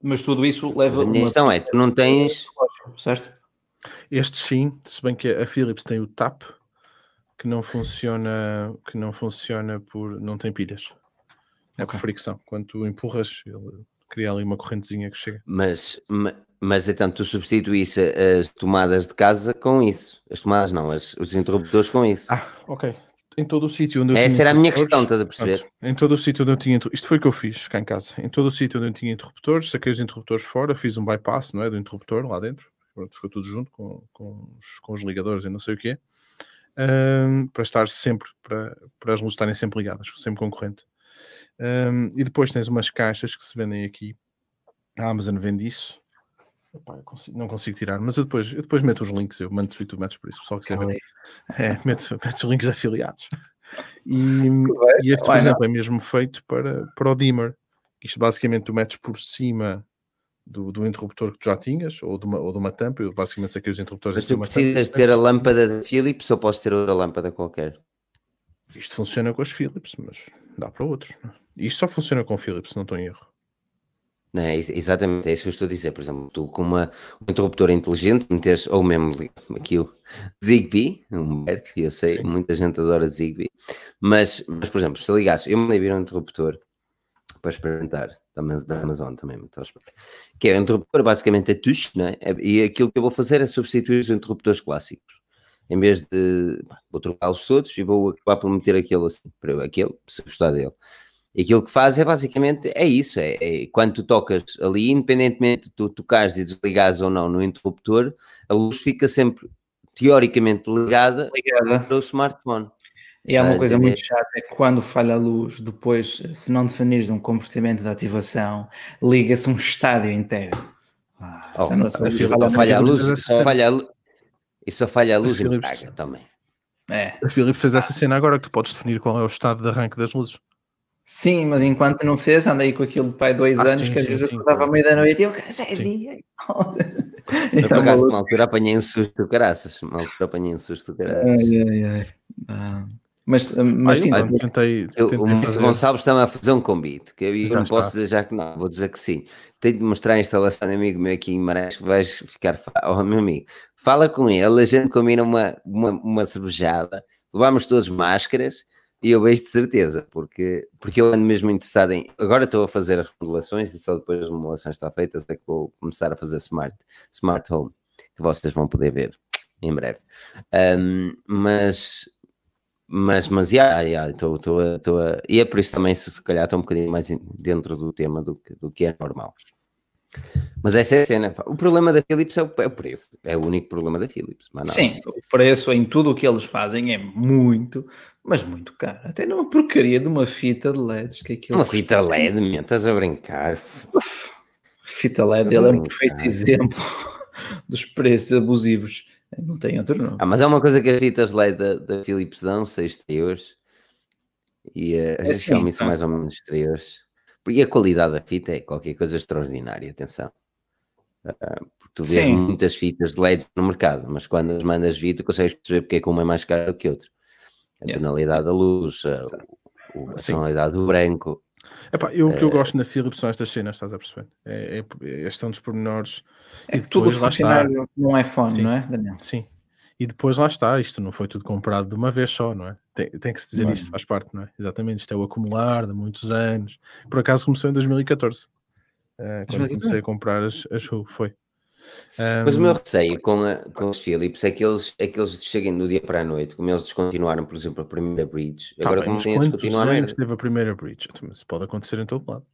Speaker 2: Mas tudo isso leva
Speaker 1: a minha
Speaker 2: uma
Speaker 1: questão é: tu não tens.
Speaker 2: certo?
Speaker 3: Este sim, se bem que a Philips tem o TAP, que não funciona, que não funciona por. não tem pilhas. É por
Speaker 2: Ok.
Speaker 3: fricção. Quando tu empurras, ele cria ali uma correntezinha que chega.
Speaker 1: Mas, ma- mas então tu substituísse as tomadas de casa com isso. As tomadas não, as- os interruptores com isso.
Speaker 3: Ah, ok. Em todo o sítio onde eu
Speaker 1: Essa
Speaker 3: tinha
Speaker 1: era a minha questão, estás a perceber?
Speaker 3: Em todo o sítio onde eu tinha. Isto foi o que eu fiz cá em casa. Em todo o sítio onde eu tinha interruptores, saquei os interruptores fora, fiz um bypass não é, do interruptor lá dentro. Pronto, ficou tudo junto com, com, os, com os ligadores e não sei o quê. Ahm, para estar sempre, para, para as luzes estarem sempre ligadas, sempre com Ahm, e depois tens umas caixas que se vendem aqui. A Amazon vende isso. Epá, consigo- não consigo tirar, mas eu depois, eu depois meto os links, eu mando e tu metes por isso, o pessoal quiser ver. É, meto, meto os links afiliados. E, e este, por
Speaker 2: Why
Speaker 3: exemplo, é mesmo feito para, para o dimmer. Isto basicamente tu metes por cima do, do interruptor que tu já tinhas, ou de uma, ou de uma tampa. Eu basicamente saquei os interruptores
Speaker 1: Mas
Speaker 3: de
Speaker 1: tu precisas
Speaker 3: tampa.
Speaker 1: ter a lâmpada de Philips ou podes ter outra lâmpada qualquer?
Speaker 3: Isto funciona com as Philips, mas dá para outros. é? Isto só funciona com Philips, se não estou em erro.
Speaker 1: É, ex- exatamente, é isso que eu estou a dizer. Por exemplo, tu com uma, um interruptor inteligente, meteres, ou mesmo aqui o Zigbee, Humberto, eu sei,
Speaker 3: Sim.
Speaker 1: muita gente adora Zigbee, mas, mas por exemplo, se ligasse, eu me vir um interruptor para experimentar, da Amaz- da Amazon também, muito que é um interruptor basicamente a touch, não é? É- E aquilo que eu vou fazer é substituir os interruptores clássicos. Em vez de, pá, vou trocá-los todos e vou acabar por meter aquele assim, aquele, se gostar dele. E aquilo que faz é basicamente é isso: é, é quando tu tocas ali, independentemente de tu tocares e desligares ou não no interruptor, a luz fica sempre teoricamente ligada
Speaker 2: Ligada.
Speaker 1: para o smartphone.
Speaker 2: E há uma
Speaker 1: Ah,
Speaker 2: coisa
Speaker 1: entender.
Speaker 2: muito chata, é que quando falha a luz, depois, se não definires um comportamento de ativação, liga-se um estádio inteiro. Ah,
Speaker 1: Oh, a
Speaker 2: falha
Speaker 1: a luz, só falha a luz, e só falha a luz em
Speaker 3: Philips.
Speaker 1: Praga também.
Speaker 2: É.
Speaker 3: A Philips fez essa cena agora que tu podes definir qual é o estado de arranque das luzes.
Speaker 2: Sim, mas enquanto não fez, andei com aquilo pai dois
Speaker 3: Ah,
Speaker 2: anos
Speaker 3: sim,
Speaker 2: que às
Speaker 3: sim,
Speaker 2: vezes
Speaker 3: sim,
Speaker 2: eu acordava meia da noite e eu, "Cara, já é
Speaker 3: Sim.
Speaker 2: dia.
Speaker 1: Eu,
Speaker 2: É
Speaker 1: por
Speaker 2: uma
Speaker 1: acaso, numa altura apanhei um susto do caraças. Uma altura apanhei um susto do caraças.
Speaker 2: Ai, ai, ai. Ah, Mas, mas
Speaker 3: Ah,
Speaker 2: sim,
Speaker 3: eu tentei,
Speaker 1: Eu,
Speaker 3: tentei
Speaker 1: o
Speaker 3: fazer.
Speaker 1: Gonçalves está-me a fazer um convite, que eu, não posso
Speaker 3: está.
Speaker 1: dizer já que não, vou dizer que sim. Tenho de mostrar a instalação de um amigo meu aqui em Marés, que vais ficar. Oh, meu amigo, fala com ele, a gente combina uma, uma, uma cervejada, levamos todos máscaras e eu vejo de certeza, porque, porque eu ando mesmo interessado em. Agora estou a fazer as remodelações e só depois das remodelações estão feitas é que vou começar a fazer smart, smart home, que vocês vão poder ver em breve. Ahm, mas mas, mas, yeah, yeah, tô, tô, a- tô e é por isso também, se, se calhar, estou um bocadinho mais dentro do tema do que, do que é normal. Mas essa é a cena. O problema da Philips é o, é o preço. É o único problema da Philips.
Speaker 2: Sim, o preço em tudo o que eles fazem é muito, mas muito caro. Até numa porcaria de uma fita de LEDs que aquilo
Speaker 1: Uma
Speaker 2: custa-
Speaker 1: fita LED, meu, estás a brincar.
Speaker 2: Fita LED, ele é um perfeito exemplo dos preços abusivos. Não tem outro nome.
Speaker 1: Ah, mas é uma coisa que as fitas LED da, da Philips dão, 6 exteriores. E uh, as
Speaker 2: É assim,
Speaker 1: Xiaomi são
Speaker 2: tá.
Speaker 1: mais ou menos exteriores. Porque a qualidade da fita é qualquer coisa extraordinária, atenção. Porque tu vês muitas fitas de LED no mercado, mas quando as mandas vir, tu consegues perceber porque é que uma é mais cara do que outra. A tonalidade da luz, a, a tonalidade do branco.
Speaker 3: Epá, eu, o que eu gosto na Philips são estas cenas, estás a perceber? É, é, este é um dos pormenores.
Speaker 2: É e depois, tudo está. num iPhone,
Speaker 3: Sim.
Speaker 2: não é, Daniel?
Speaker 3: Sim. E depois lá está, isto não foi tudo comprado de uma vez só, não é? Tem, tem que se dizer isto, faz parte, não é? Exatamente, isto é o acumular de muitos anos. Por acaso começou em 2014. Uh, quando 2014? comecei a comprar as, as foi.
Speaker 1: Um... Mas o meu receio com, a, com os Philips é que, eles, é que eles cheguem do dia para a noite, como eles descontinuaram, por exemplo, a primeira bridge.
Speaker 3: Tá Agora, bem, como têm a descontinuar a teve a primeira bridge? Então, isso pode acontecer em todo lado.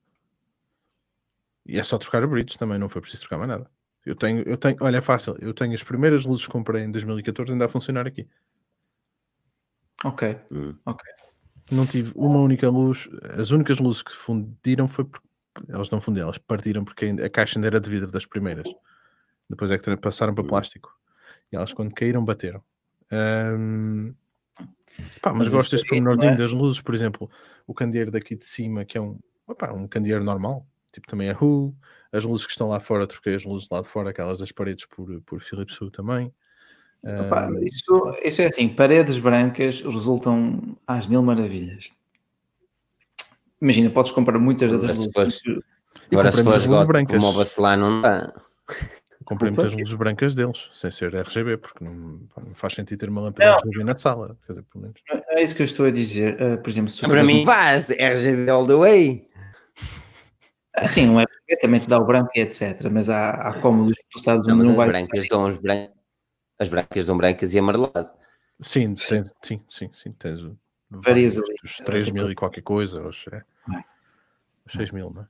Speaker 3: E é só trocar a bridge também, não foi preciso trocar mais nada. Eu tenho, eu tenho, olha, é fácil. Eu tenho as primeiras luzes que comprei em 2014 ainda a funcionar aqui.
Speaker 2: Ok, hum. ok.
Speaker 3: Não tive uma única luz. As únicas luzes que fundiram foi porque elas não fundiram, elas partiram porque a caixa ainda era de vidro das primeiras. Depois é que passaram para hum. plástico. E elas quando caíram bateram. Um, pá, mas, mas gosto deste pormenorzinho é? das luzes, por exemplo, o candeeiro daqui de cima, que é um, opa, um candeeiro normal, tipo também a Hu, as luzes que estão lá fora, troquei as luzes lá de fora, aquelas das paredes por, por Philips Hue também.
Speaker 2: Opa, isso, isso é assim, paredes brancas resultam às mil maravilhas. Imagina, podes comprar muitas dessas luzes. Fores,
Speaker 1: agora se fores brancas. como o não dá.
Speaker 3: Comprei muitas luzes brancas deles, sem ser RGB, porque não, não faz sentido ter uma lâmpada RGB na sala. Quer dizer, pelo menos.
Speaker 2: É isso que eu estou a dizer. Uh, por exemplo, se
Speaker 1: Para mim, um... faz RGB all the way.
Speaker 2: Sim, um RGB também te dá o branco e etc. Mas há, há cômodos processados
Speaker 1: onde não vai. Brancas dão os bran... As brancas dão brancas e amarelado.
Speaker 3: Sim, sim, sim, sim, sim. Tens
Speaker 2: várias ali.
Speaker 3: Os 3 mil e qualquer coisa, os, é, os 6 mil, não é?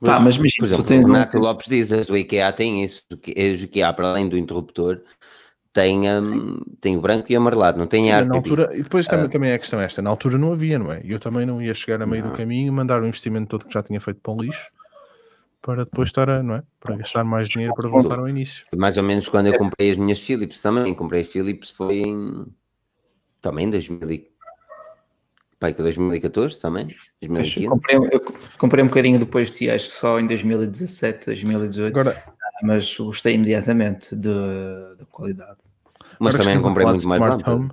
Speaker 2: Pá, mas, mas
Speaker 1: por exemplo, o Renato Lopes diz as do IKEA tem isso, o IKEA para além do interruptor tem, um, tem o branco e o amarelado, não tem Sim,
Speaker 3: na altura E depois também, uh, também é a questão esta, na altura não havia, não é? E eu também não ia chegar a meio não. do caminho e mandar o investimento todo que já tinha feito para o lixo para depois estar a, não é? Para gastar mais dinheiro para voltar ao início.
Speaker 1: Mais ou menos quando eu comprei as minhas Philips também, comprei Philips foi em também em 2000 Pai, que 2014 também? 2015?
Speaker 2: Eu comprei, eu comprei um bocadinho depois de ti, acho que só em 2017, 2018. Agora, mas gostei imediatamente da qualidade.
Speaker 1: Mas também não comprei muito mais Smart Home,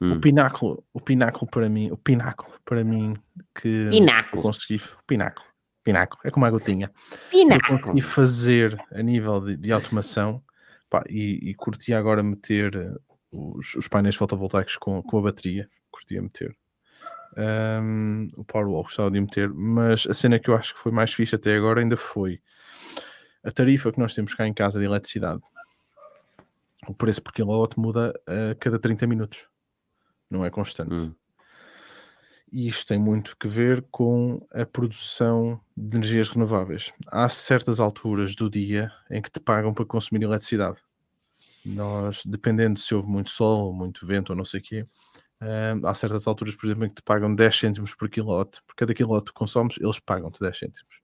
Speaker 3: hum. O pináculo, o pináculo para mim, o pináculo para mim que
Speaker 1: pináculo.
Speaker 3: consegui, o pináculo, pináculo, é como a gotinha.
Speaker 1: Pináculo.
Speaker 3: Eu consegui fazer a nível de, de automação pá, e, e curti agora meter os, os painéis fotovoltaicos com, com a bateria curtia meter. Um, o Powerwall gostava de meter, mas a cena que eu acho que foi mais fixe até agora ainda foi a tarifa que nós temos cá em casa de eletricidade. O preço por quilowatt muda a cada 30 minutos, não é constante. Hum. E isto tem muito que ver com a produção de energias renováveis. Há certas alturas do dia em que te pagam para consumir eletricidade. Nós, dependendo se houve muito sol, muito vento ou não sei o quê, Uh, há certas alturas, por exemplo, em que te pagam 10 cêntimos por quilowatt. Por cada quilowatt que consomes, eles pagam-te 10 cêntimos.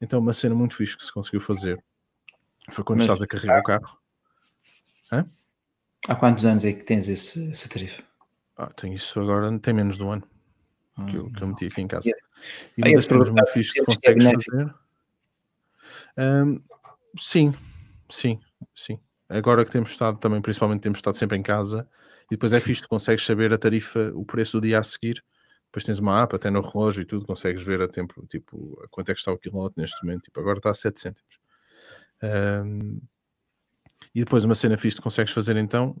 Speaker 3: Então, uma cena muito fixe que se conseguiu fazer foi quando Mas, estás a carregar o carro.
Speaker 2: Hã? Há quantos anos é que tens esse, essa tarifa?
Speaker 3: Ah, tenho isso agora, tem menos de um ano que, eu, que eu meti aqui em casa. E uma das coisas muito fixe que consegues fazer. Um, sim, sim, sim. Agora que temos estado também, principalmente temos estado sempre em casa, e depois é fixe, tu consegues saber a tarifa, o preço do dia a seguir. Depois tens uma app até no relógio e tudo, consegues ver a tempo, tipo, a quanto é que está o quilowatt neste momento. Tipo, agora está a 7 cêntimos. Um, e depois uma cena fixe tu consegues fazer então,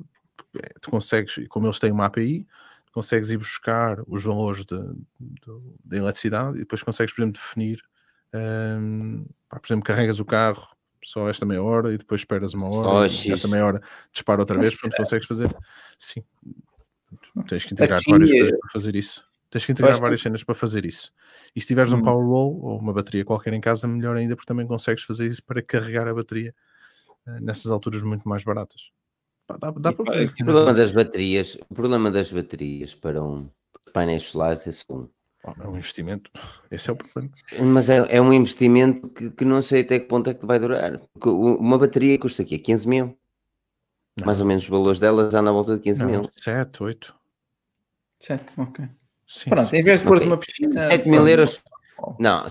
Speaker 3: é, tu consegues, como eles têm uma API, consegues ir buscar os valores da eletricidade e depois consegues, por exemplo, definir, um, pá, por exemplo, carregas o carro só esta meia hora e depois esperas uma hora, oh, esta meia hora dispara outra vez, portanto consegues fazer. Sim, tens que integrar Aqui, várias coisas para fazer isso. Tens que integrar várias cenas para fazer isso. E se tiveres hum. um Powerwall ou uma bateria qualquer em casa, melhor ainda, porque também consegues fazer isso para carregar a bateria uh, nessas alturas muito mais baratas. Dá, dá para fazer.
Speaker 1: O problema das baterias, o problema das baterias para um painéis solares é segundo
Speaker 3: é um investimento, esse é o problema.
Speaker 1: Mas é, é um investimento que, que, não sei até que ponto é que vai durar. Porque uma bateria custa aqui 15 mil. Não. Mais ou menos os valores delas andam à volta de 15 não, mil.
Speaker 3: 7, 8.
Speaker 2: 7, ok. Sim, Pronto, em vez de pôr uma piscina.
Speaker 1: 7 mil euros. Não,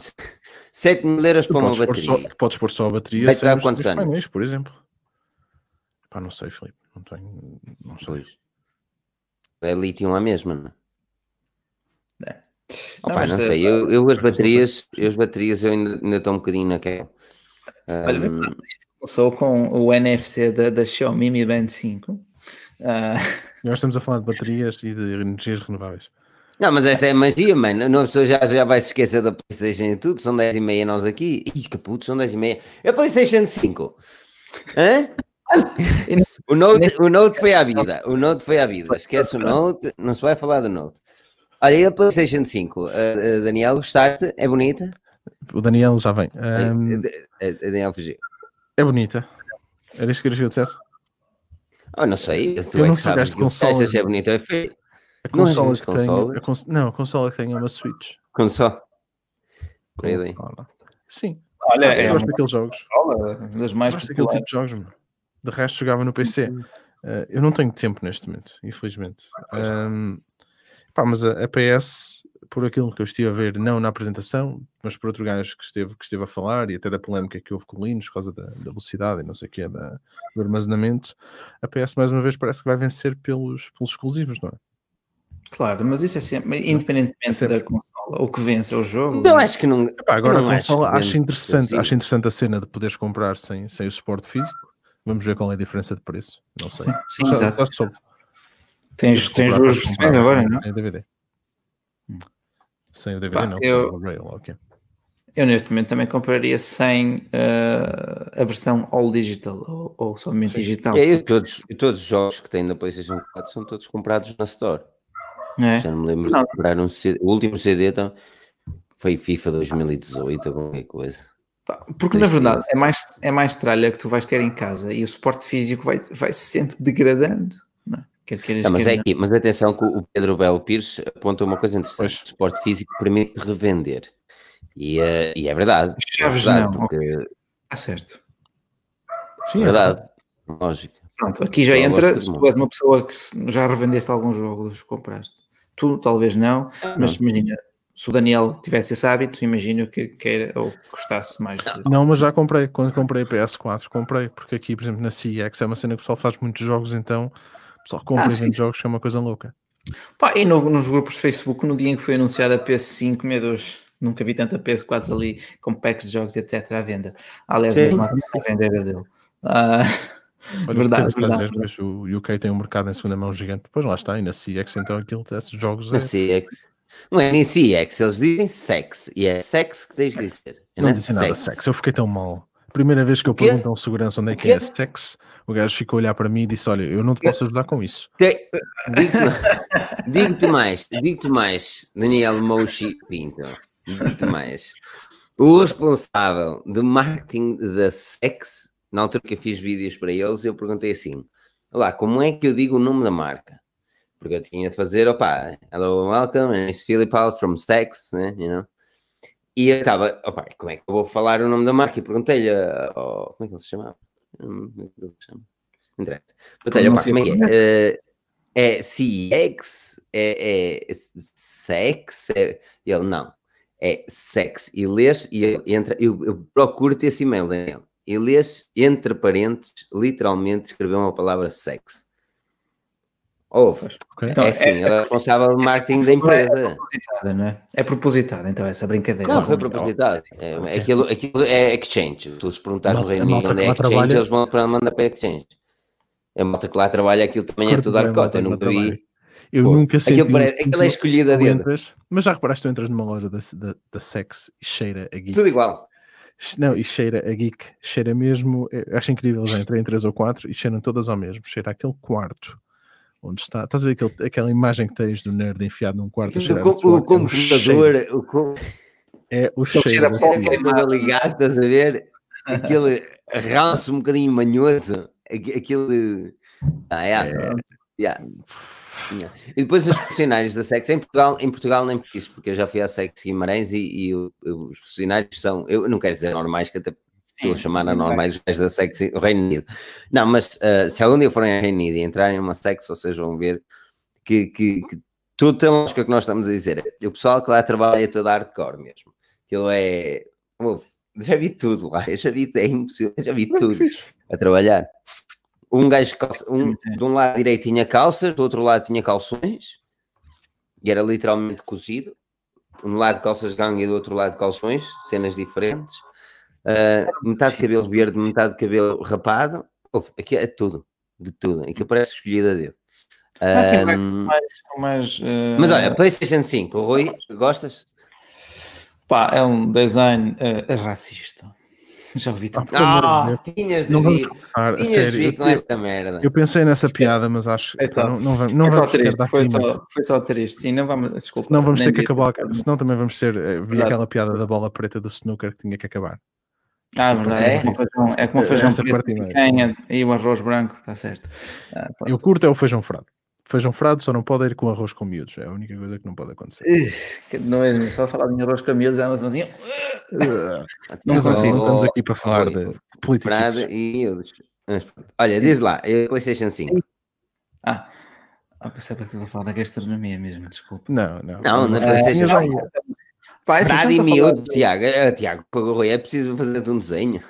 Speaker 1: 7 mil euros para uma bateria.
Speaker 3: Só, podes pôr só a bateria vai sem quantos anos? Painéis, por exemplo. Pá, não sei, Filipe. Não tenho. Não sei. Pois.
Speaker 1: é lítio à mesma, não
Speaker 2: É.
Speaker 1: é? Opa,
Speaker 2: Não, mas,
Speaker 1: não
Speaker 2: eh,
Speaker 1: sei, eu, eu as baterias, eu as baterias eu ainda ainda estou um bocadinho naquela.
Speaker 2: Olha,
Speaker 1: Ahm,
Speaker 2: Começou com o NFC da, da Xiaomi Mi Band 5. Ah,
Speaker 3: Nós estamos a falar de baterias e de energias renováveis.
Speaker 1: Não, mas esta é magia, mano. Uma pessoa já, já vai se esquecer da PlayStation e tudo. São 10 e meia nós aqui. Ih, que puto, são 10 e meia. É a PlayStation 5. Hã? O Note, o Note foi à vida. O Note foi à vida. Esquece o Note, não se vai falar do Note. Olha, e a PlayStation 5? Uh, uh, Daniel, gostaste? É bonita?
Speaker 3: O Daniel já vem.
Speaker 1: A- a Daniel fugiu.
Speaker 3: é bonita. Era isso que eu dissesse?
Speaker 1: Oh, não sei. Tu
Speaker 3: Eu
Speaker 1: é
Speaker 3: não
Speaker 1: que sabes
Speaker 3: de
Speaker 1: que
Speaker 3: consolas.
Speaker 1: achas é bonito é feio.
Speaker 3: A
Speaker 1: Não é
Speaker 3: consola que
Speaker 1: consola?
Speaker 3: a cons- Não, a consola que tem é uma Switch.
Speaker 1: Console. Really?
Speaker 3: Consola. Sim.
Speaker 2: olha,
Speaker 3: eu
Speaker 2: é
Speaker 3: gosto
Speaker 2: uma
Speaker 3: daqueles jogos.
Speaker 2: consola das mais
Speaker 3: gosto daquele tipo de jogos, mano. De resto, jogava no PC. Uh, eu não tenho tempo neste momento, infelizmente. Um, pá, mas a, a PS, por aquilo que eu estive a ver, não na apresentação, mas por outro gajo que esteve, que esteve a falar e até da polémica que houve com o Linux por causa da, da velocidade e não sei o que, da, do armazenamento, a PS mais uma vez parece que vai vencer pelos, pelos exclusivos, não é?
Speaker 2: Claro, mas isso é sempre, independentemente
Speaker 3: sempre.
Speaker 2: da consola, o que vence é o jogo.
Speaker 1: Não, acho que não.
Speaker 3: Epá, agora
Speaker 1: não
Speaker 3: a
Speaker 1: acho
Speaker 3: consola acho,
Speaker 1: vende
Speaker 3: interessante, acho interessante a cena de poderes comprar sem, sem o suporte físico. Vamos ver qual é a diferença de preço. Não sei.
Speaker 2: Sim, sim,
Speaker 3: Já-
Speaker 2: exato.
Speaker 3: já soube.
Speaker 2: Tens, tens duas versões agora, não?
Speaker 3: Sem o DVD.
Speaker 2: Hum.
Speaker 3: Sem o DVD,
Speaker 2: Pá,
Speaker 3: não.
Speaker 2: eu-
Speaker 3: o lá, ok.
Speaker 2: Eu neste momento também compraria sem eh, a versão all digital ou, ou somente
Speaker 3: Sim.
Speaker 2: digital.
Speaker 1: É, eu, todos, todos os jogos que tem na PlayStation 4 são todos comprados na Store.
Speaker 2: não é?
Speaker 1: Já não me lembro
Speaker 2: Não.
Speaker 1: de comprar um CD. O último CD então, foi FIFA 2018 ou qualquer coisa.
Speaker 2: Porque na verdade é mais, é mais tralha que tu vais ter em casa e o suporte físico vai, vai sempre degradando. Não, é? quer queiras,
Speaker 1: Não, mas
Speaker 2: quer
Speaker 1: é
Speaker 2: não.
Speaker 1: aqui, mas atenção que o Pedro Belo Pires aponta uma coisa interessante.
Speaker 3: Pois.
Speaker 1: O esporte físico permite revender. E, eh, e é verdade.
Speaker 2: As
Speaker 1: É
Speaker 2: chaves
Speaker 1: verdade,
Speaker 2: não,
Speaker 1: porque
Speaker 2: Está certo.
Speaker 3: Sim,
Speaker 1: é
Speaker 3: é
Speaker 1: verdade. Lógico.
Speaker 2: Pronto, aqui já entra, se tu és uma pessoa que já revendeste alguns jogos, compraste. Tu talvez não, mas imagina, se o Daniel tivesse esse hábito, imagino que queira ou gostasse mais de.
Speaker 3: Não, mas já comprei. Quando comprei a PS4, comprei. Porque aqui, por exemplo, na CX é uma cena que o pessoal faz muitos jogos, então pessoal compra
Speaker 2: Ah,
Speaker 3: e vende
Speaker 2: sim.
Speaker 3: jogos que é uma coisa louca.
Speaker 2: Pá, e no- nos grupos de Facebook, no dia em que foi anunciada a PS5, meu Deus, nunca vi tanta PS4 ali com packs de jogos, etc. à venda. Aliás,
Speaker 1: Sim.
Speaker 2: mesmo a venda era dele. Ah,
Speaker 3: Olha,
Speaker 2: Verdade,
Speaker 3: o que está a
Speaker 2: verdade.
Speaker 3: dizer, mas o UK tem um mercado em segunda mão gigante. Pois lá está, e na CX então aquilo desses jogos
Speaker 1: Na
Speaker 3: é,
Speaker 1: CX. Não é nem CX, eles dizem sex. E é sex que tens de dizer. É
Speaker 3: não
Speaker 1: na
Speaker 3: disse nada
Speaker 1: sex.
Speaker 3: sexo. Eu fiquei tão mal. Primeira vez que eu pergunto a um segurança onde é que é sexo, o gajo ficou a olhar para mim e disse: Olha, eu não te posso ajudar com isso.
Speaker 1: Te- Digo-te digo-te mais, digo-te mais, Daniel Moshi Pinto. Digo-te mais. O responsável de marketing da Sex, na altura que eu fiz vídeos para eles, eu perguntei assim: Olá, como é que eu digo o nome da marca? Porque eu tinha a fazer, opá, hello, welcome, and it's Philip out from Sex, né? You know? E eu estava, opá, como é que eu vou falar o nome da marca? E perguntei-lhe, oh, como é que ele se chamava? Hum, Como é que ele se chama? Não interessa. Perguntei-lhe, opá, como é que é? Eh, é CX? É, é sex? É... Ele, não. É sex. E lês, e ele entra, eu, eu procuro-te esse e-mail, Daniel. E lês, entre parênteses, literalmente escreveu uma palavra sex. Ouve.
Speaker 3: ok?
Speaker 2: Então,
Speaker 1: é assim, ele é responsável de marketing da
Speaker 2: É
Speaker 1: empresa.
Speaker 2: propositada, não é? É propositada, então, essa brincadeira.
Speaker 1: Não, foi propositado. É,
Speaker 3: Ok.
Speaker 1: aquilo, aquilo é exchange. Tu se perguntares no Reino Unido
Speaker 3: malta
Speaker 1: onde é exchange,
Speaker 3: trabalha-
Speaker 1: eles vão para mandar para exchange. A malta que lá trabalha, aquilo também é
Speaker 3: Curto
Speaker 1: tudo arcota. Eu nunca vi.
Speaker 3: Eu
Speaker 1: Pô,
Speaker 3: nunca senti
Speaker 1: Aquilo, parece, aquilo é
Speaker 3: tu-
Speaker 1: escolhido a
Speaker 3: tu
Speaker 1: dedo.
Speaker 3: entras- mas já reparaste, tu entras numa loja da, da, da Sex e cheira a geek.
Speaker 1: Tudo igual.
Speaker 3: Não, e cheira a geek, cheira mesmo. Acho incrível, já entrei em três ou quatro e cheiram todas ao mesmo. Cheira aquele quarto onde está. Estás a ver aquele, aquela imagem que tens do nerd enfiado num quarto a
Speaker 1: O,
Speaker 3: cheirar suor?
Speaker 1: o
Speaker 3: É o cheiro.
Speaker 1: computador, o co-
Speaker 3: É o
Speaker 2: cheira
Speaker 3: cheiro.
Speaker 2: a pó
Speaker 1: é ligado, estás a ver? Aquele ranço um bocadinho manhoso. aque- Aquele. Ah, é. Yeah. Yeah. E depois os funcionários da Sex em Portugal, em Portugal nem por isso, porque eu já fui à Sex Guimarães e, e o- os funcionários são, eu não quero dizer normais, que até estou a chamar a normais os gajos da Sex o Reino Unido. Não, mas ah, se algum dia forem ao Reino Unido e entrarem numa Sex, vocês vão ver que, que, que tudo tem lógica que nós estamos a dizer. O pessoal que lá trabalha é todo hardcore mesmo. Aquilo é. Uf, já vi tudo lá, já vi, é impossível, já vi tudo a trabalhar. Um gajo, um, de um lado direito tinha calças, do outro lado tinha calções, e era literalmente cozido. Um lado calças gangue e do outro lado calções, cenas diferentes. Uh, metade de cabelo verde, metade de cabelo rapado. Uf, aqui é tudo, de tudo. Aqui parece escolhido a dedo. Um, mais, mais, uh... Mas olha, PlayStation 5, Rui, gostas?
Speaker 2: Pá, é um design uh, racista. Já ouvi tanto.
Speaker 1: Ah, tinhas de não vir, vamos tinhas sério, vir com esta merda.
Speaker 3: Eu pensei nessa piada, mas acho que não, não, vamos, não vamos
Speaker 2: triste, foi, só, foi só triste. Sim, não vamos, desculpa.
Speaker 3: Não vamos ter que acabar, senão também vamos ter, eh, vi aquela piada da bola preta do snooker que tinha que acabar.
Speaker 2: Ah, verdade. É, como feijão, é como feijão preto, e o arroz branco, está certo.
Speaker 3: Ah, eu curto é o feijão frado feijão frado só não pode ir com arroz com miúdos. É a única coisa que não pode acontecer.
Speaker 2: Não é só falar de arroz com miúdos, é uma assim.
Speaker 3: não mas assim, estamos aqui para falar de política.
Speaker 1: Frado e miúdos. Olha, diz lá, eu PlayStation 5.
Speaker 2: Ah, ah pensei que vocês a falar da gastronomia mesmo, desculpa.
Speaker 3: Não, não.
Speaker 1: Não, na PlayStation 5. Pá, Frado e miúdos, Tiago. Uh, Tiago, é preciso fazer um desenho.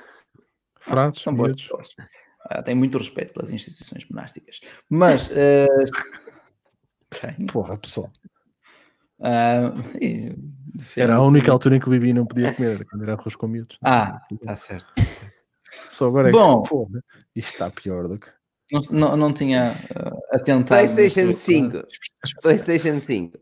Speaker 3: Frados, são miúdos.
Speaker 2: Uh, tenho muito respeito pelas instituições monásticas. Mas. Uh.
Speaker 3: Porra, pessoal. Uh, e, era a única altura em que o Bibi não podia comer, quando era arroz com miúdos.
Speaker 2: Ah, está certo, tá certo.
Speaker 3: Só agora é
Speaker 2: Bom,
Speaker 3: que, porra, isto está pior do que.
Speaker 2: Não, não, não tinha uh, atentado.
Speaker 1: PlayStation 5. PlayStation 5.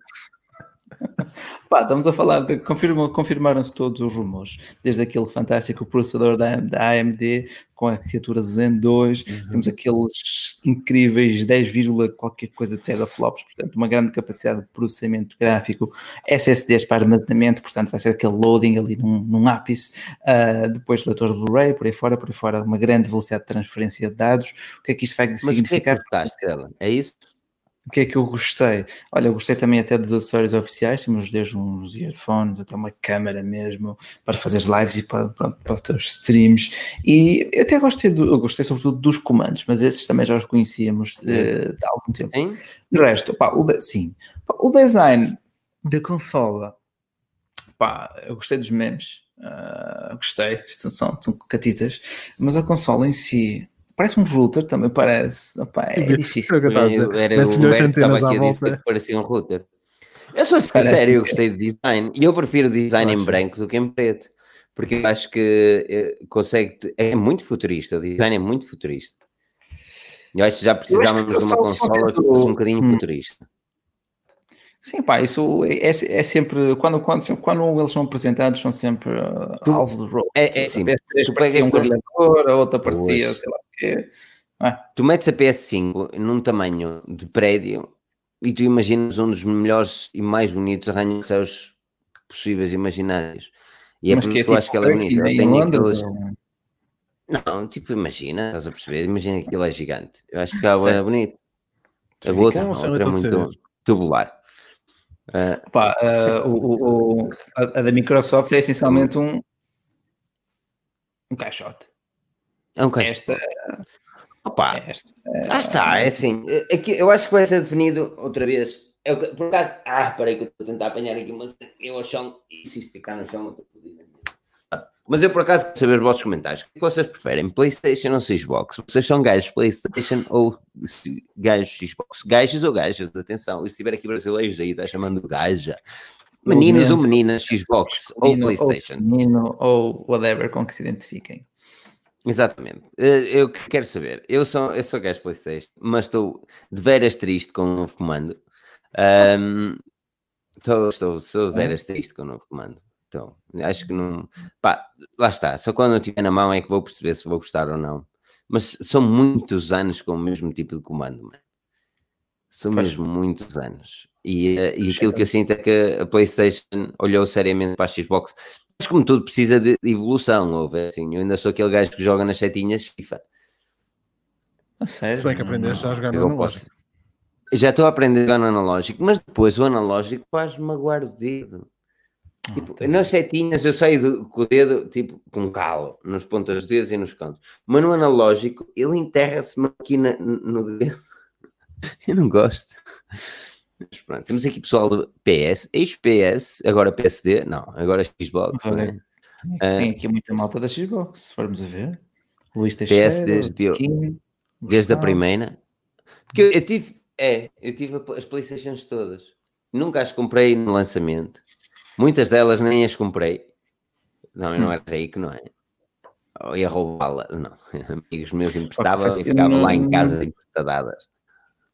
Speaker 2: Pá, estamos a falar de confirmaram-se todos os rumores, desde aquele fantástico processador da, da AMD com a arquitetura Zen 2, uhum. temos aqueles incríveis 10, qualquer coisa de teraflops, portanto, uma grande capacidade de processamento gráfico, SSDs para armazenamento, portanto, vai ser aquele loading ali num, num ápice, uh, depois leitor de Blu-ray, por aí fora, por aí fora, uma grande velocidade de transferência de dados. O que é que isto vai Mas significar?
Speaker 1: Que é, que é isso?
Speaker 2: O que é que eu gostei? Olha, eu gostei também até dos acessórios oficiais, temos desde uns earphones até uma câmera mesmo para fazer as lives e para, para, para os teus streams. E eu até gostei, do, eu gostei sobretudo dos comandos, mas esses também já os conhecíamos de, eh, de algum tempo. Sim? De resto, pá, o de, sim, o design da consola, pá, eu gostei dos memes, uh, gostei, são, são catitas, mas a consola em si Parece um router também, parece. Opa, é difícil.
Speaker 1: Era, era o Roberto que estava aqui a dizer que parecia um router. Eu sou sério, eu gostei do design. E eu prefiro design em branco do que em preto. Porque eu acho que eh, consegue. É muito futurista. O design é muito futurista. Eu acho que já precisávamos de uma consola que fosse um bocadinho hum. futurista.
Speaker 2: Sim, pá, isso é, é, é, sempre. Quando, quando, quando eles são apresentados, são sempre uh, tu, alvo de role.
Speaker 1: É, é sim.
Speaker 2: Tu parecia um carregador, a outra parecia, sei lá o quê.
Speaker 1: Ah. Tu metes a PS5 num tamanho de prédio e tu imaginas um dos melhores e mais bonitos arranha-céus possíveis imaginários. E é Mas por isso que, eu acho que ela é bonita. Ela tem aqueles... Não, tipo, imagina, estás a perceber? Imagina que ele é gigante. Eu acho que ela é bonito. A outra, a outra é muito tubular.
Speaker 2: Uh, Pá, uh, o, o, a, da Microsoft é essencialmente um, um caixote.
Speaker 1: É um caixote. Esta, Opa, esta, ah, está, é assim. É que eu acho que vai ser definido outra vez. Eu, por acaso, ah, peraí que eu estou a tentar apanhar aqui, mas eu ao chão, e se ficar no chão, eu estou fodido. Mas eu por acaso quero saber os vossos comentários. O que vocês preferem? PlayStation ou Xbox? Vocês são gajos PlayStation ou gajos Xbox? Gajos ou gajas? Atenção, e se tiver aqui brasileiros aí, está chamando gaja. Meninos ou meninas Xbox ou PlayStation?
Speaker 2: Ou menino ou whatever com que se identifiquem.
Speaker 1: Exatamente. Eh, eu quero saber. Eu sou, eu sou gajo PlayStation, mas estou de veras triste com o novo comando. Um, estou, estou, estou de veras triste com o novo comando. Então, acho que não. Pá, lá está. Só quando eu tiver na mão é que vou perceber se vou gostar ou não. Mas são muitos anos com o mesmo tipo de comando, mano. São pois. mesmo muitos anos. E, eh, e aquilo que eu sinto é que a PlayStation olhou seriamente para a Xbox. Mas como tudo precisa de evolução, ouve, assim, eu ainda sou aquele gajo que joga nas setinhas FIFA.
Speaker 2: A sério?
Speaker 3: Se bem que aprendeste a jogar no analógico.
Speaker 1: Já estou a aprender a jogar no analógico, mas depois o analógico faz-me magoar o dedo. Tipo, ah, nas setinhas eu saio com o dedo, tipo, com calo, nas pontas dos dedos e nos cantos. Mas no analógico, ele enterra-se aqui na, no dedo. eu não gosto. Mas pronto, temos aqui pessoal do PS, ex-PS, agora PSD, não, agora Xbox. Olha,
Speaker 2: né? tem, tem, aqui muita malta da Xbox, se formos a ver. Luís Teixeira,
Speaker 1: PSD, Desde a primeira. Porque eu, eu tive, é, eu tive as Playstations todas. Nunca as comprei no lançamento. Muitas delas nem as comprei. Não, eu não hum. era rico, não é? Ou ia roubá-la. Não, amigos meus emprestavam e ficavam lá em casa emprestadas.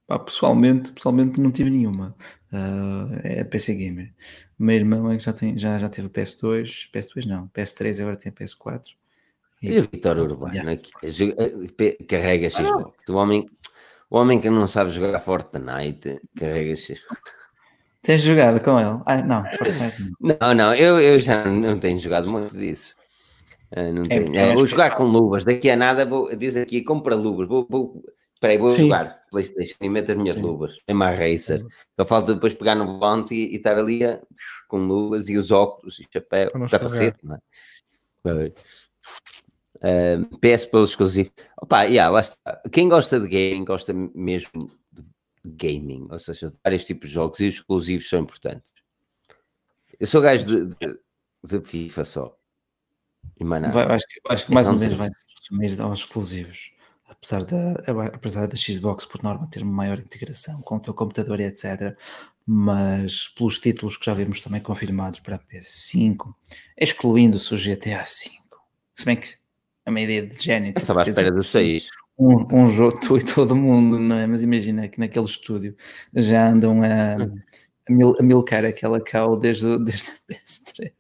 Speaker 2: Pá, pessoalmente, pessoalmente não tive nenhuma. Uh, é PC Gamer. O meu irmão é que já, tem, já, já teve PS2, PS2 não, PS3, agora tem PS4.
Speaker 1: E, e o Vitor Urbano yeah. aqui eh, carrega Xbox. Ah. O, homem, o homem que não sabe jogar Fortnite carrega Xbox.
Speaker 2: Tens jogado com ele? Ah, não, Fortnite
Speaker 1: não. Não, não, eu, eu já não tenho jogado muito disso. Uh, não é, tenho. É, vou jogar com luvas. Daqui a nada, vou, diz aqui, compra luvas. Vou, vou, Espera aí, vou Sim. jogar Playstation e meto as minhas Sim. luvas. É mais racer. Só falta depois pegar no volante e, e, estar ali a, com luvas e os óculos e chapéu. Capacete, não é? Uh, PS pelo exclusivo. Opa, yeah, lá está. Quem gosta de gaming gosta mesmo gaming, ou seja, vários tipos de jogos e os exclusivos são importantes. Eu sou gajo de, de, de FIFA só.
Speaker 2: E mais nada. Vai, acho, que, acho que mais uma vez vai se resumir aos exclusivos apesar da, apesar da Xbox por norma ter uma maior integração com o teu computador e etc. Mas pelos títulos que já vimos também confirmados para a PS5, excluindo-se o GTA V. Se bem que é uma ideia de gênio.
Speaker 1: Estava à espera do 6.
Speaker 2: Um, um jogo, tu e todo mundo, não é? Mas imagina que naquele estúdio já andam a, a, mil, a milcar aquela cow desde, desde a PS3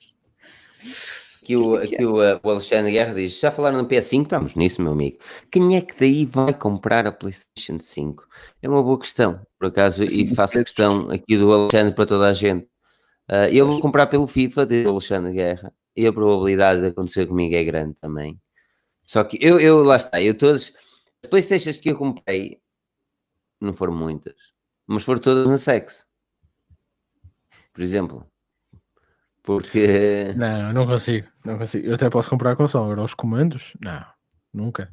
Speaker 1: que o, que, que o, o, Alexandre Guerra diz: já falaram no PS5? Estamos nisso, meu amigo. Quem é que daí vai comprar a PlayStation 5? É uma boa questão, por acaso, Sim, e faço a questão aqui do Alexandre para toda a gente. Uh, eu vou comprar pelo FIFA, diz o Alexandre Guerra, e a probabilidade de acontecer comigo é grande também. Só que eu, eu lá está, eu todas as PlayStations que eu comprei não foram muitas, mas foram todas na Sex, por exemplo. Porque.
Speaker 3: Não, não consigo. Não consigo. Eu até posso comprar a console. Agora, os comandos, não. Nunca.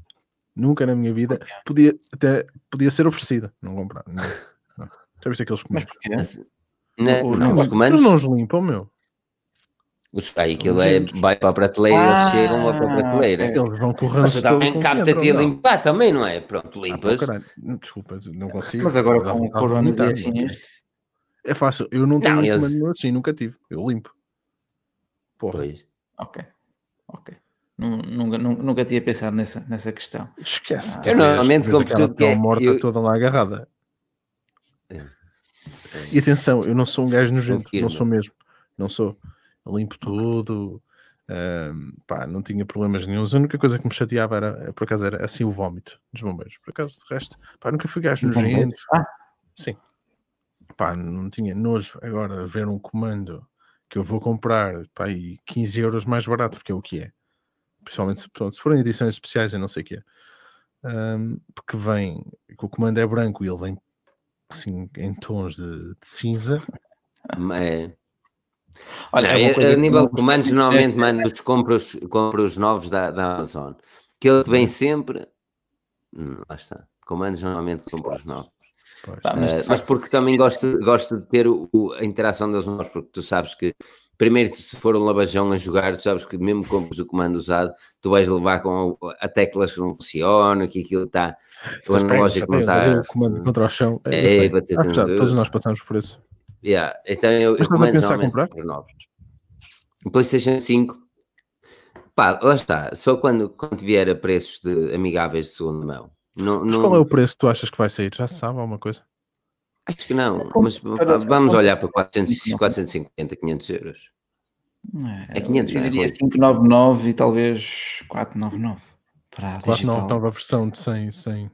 Speaker 3: Nunca na minha vida. Podia, até, podia ser oferecida. Não comprar. Não. não. Já viste aqueles comandos? Mas,
Speaker 1: não, os, não, os comandos.
Speaker 3: Eles não os limpam, meu.
Speaker 1: Os, aí aquilo é, vai para a prateleira, ah, eles chegam para a prateleira.
Speaker 3: Eles vão correndo.
Speaker 1: Mas também capta-te a limpar, também, não é? Pronto, limpas.
Speaker 3: Ah, Desculpa, não consigo.
Speaker 2: Mas agora com o corona
Speaker 3: É fácil. Eu não tenho não, um eles... assim, nunca tive. Eu limpo.
Speaker 1: Porra. Pois.
Speaker 2: Ok. Ok. Nunca, nunca, nunca tinha pensado nessa, nessa questão.
Speaker 3: Esquece.
Speaker 1: Ah, eu normalmente compro tudo que é...
Speaker 3: morta eu... toda lá agarrada. É. E atenção, eu não sou um gajo nojento, não sou mesmo. Não sou. Limpo tudo. Um, pá, não tinha problemas nenhum. A única coisa que me chateava era, por acaso, era assim o vómito dos bombeiros. Por acaso, de resto, pá, nunca fui gajo nojento. Ah. Sim. Pá, não tinha nojo. Agora, ver um comando que eu vou comprar pá, aí 15 euros mais barato, porque é o que é. Principalmente se, pronto, se forem edições especiais, eu não sei o que é. Um, porque vem, que o comando é branco e ele vem assim em tons de, de cinza.
Speaker 1: É. Olha, não, a, a nível de comandos, normalmente mando os, compro, os, compro os novos da, da Amazon. Que ele vem sempre. Hum, lá está. Comandos normalmente compro os novos. Pá, mas, uh, mas, porque também gosto, gosto de ter o, o, a interação das mãos, porque tu sabes que primeiro se for um lavajão a jogar, tu sabes que mesmo compres o comando usado, tu vais levar com a, a teclas que não funcionam, que aquilo está o analógico não está.
Speaker 3: O comando contra o chão. É, é, ah, já, todos nós passamos por isso.
Speaker 1: Yeah. Então eu,
Speaker 3: Mas estás a pensar comprar?
Speaker 1: Novos. O PlayStation 5 pá, lá está, só quando, quando vier a preços de amigáveis de segunda mão. Não,
Speaker 3: mas qual é o preço que tu achas que vai sair? Já sabe alguma coisa?
Speaker 1: Acho que não, mas vamos olhar para 400, 450, 500 euros.
Speaker 2: É, é 500, eu diria 599 e talvez 499
Speaker 3: para a 499 a versão de 100, 100.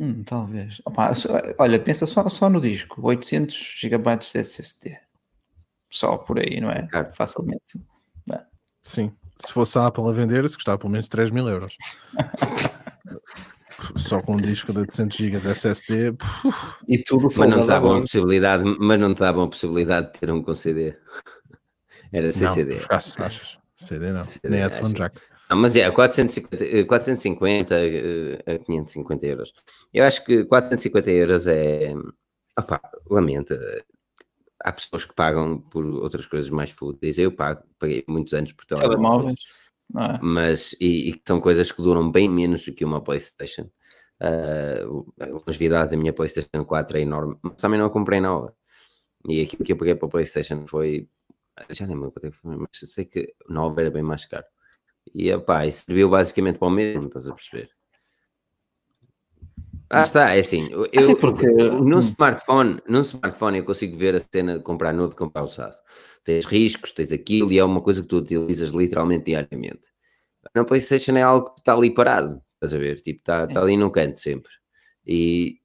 Speaker 2: Hum. talvez. Opa, olha, pensa só, só no disco, 800 GB de SSD. Só por aí, não é? Claro. Facilmente. É.
Speaker 3: Sim. Se fosse a Apple a vender, se custava pelo menos 3 mil euros. só com um disco de 800 GB SSD
Speaker 2: e tudo
Speaker 1: mas não dava a possibilidade mas não dava a possibilidade de ter um com CD era CCD
Speaker 3: não, achas, achas. CD não CD, nem headphone jack
Speaker 1: não, mas é 450, 450 a 550 euros eu acho que 450 euros é opá, lamento há pessoas que pagam por outras coisas mais fúteis eu pago, paguei muitos anos por telemóveis
Speaker 2: é?
Speaker 1: mas e, e, são coisas que duram bem menos do que uma Playstation Uh, a longevidade da minha PlayStation 4 é enorme, mas também não a comprei nova. E aquilo que eu paguei para a PlayStation foi. Já nem me lembro quanto é foi, mas sei que nova era bem mais caro. E opá, isso serviu basicamente para o mesmo, estás a perceber? Ah, está, é assim. Eu, assim porque... no smartphone, no smartphone eu consigo ver a cena de comprar novo e comprar usado. Tens riscos, tens aquilo e é uma coisa que tu utilizas literalmente diariamente. Na PlayStation é algo que está ali parado, estás a ver? Tipo, está, está ali no canto sempre. E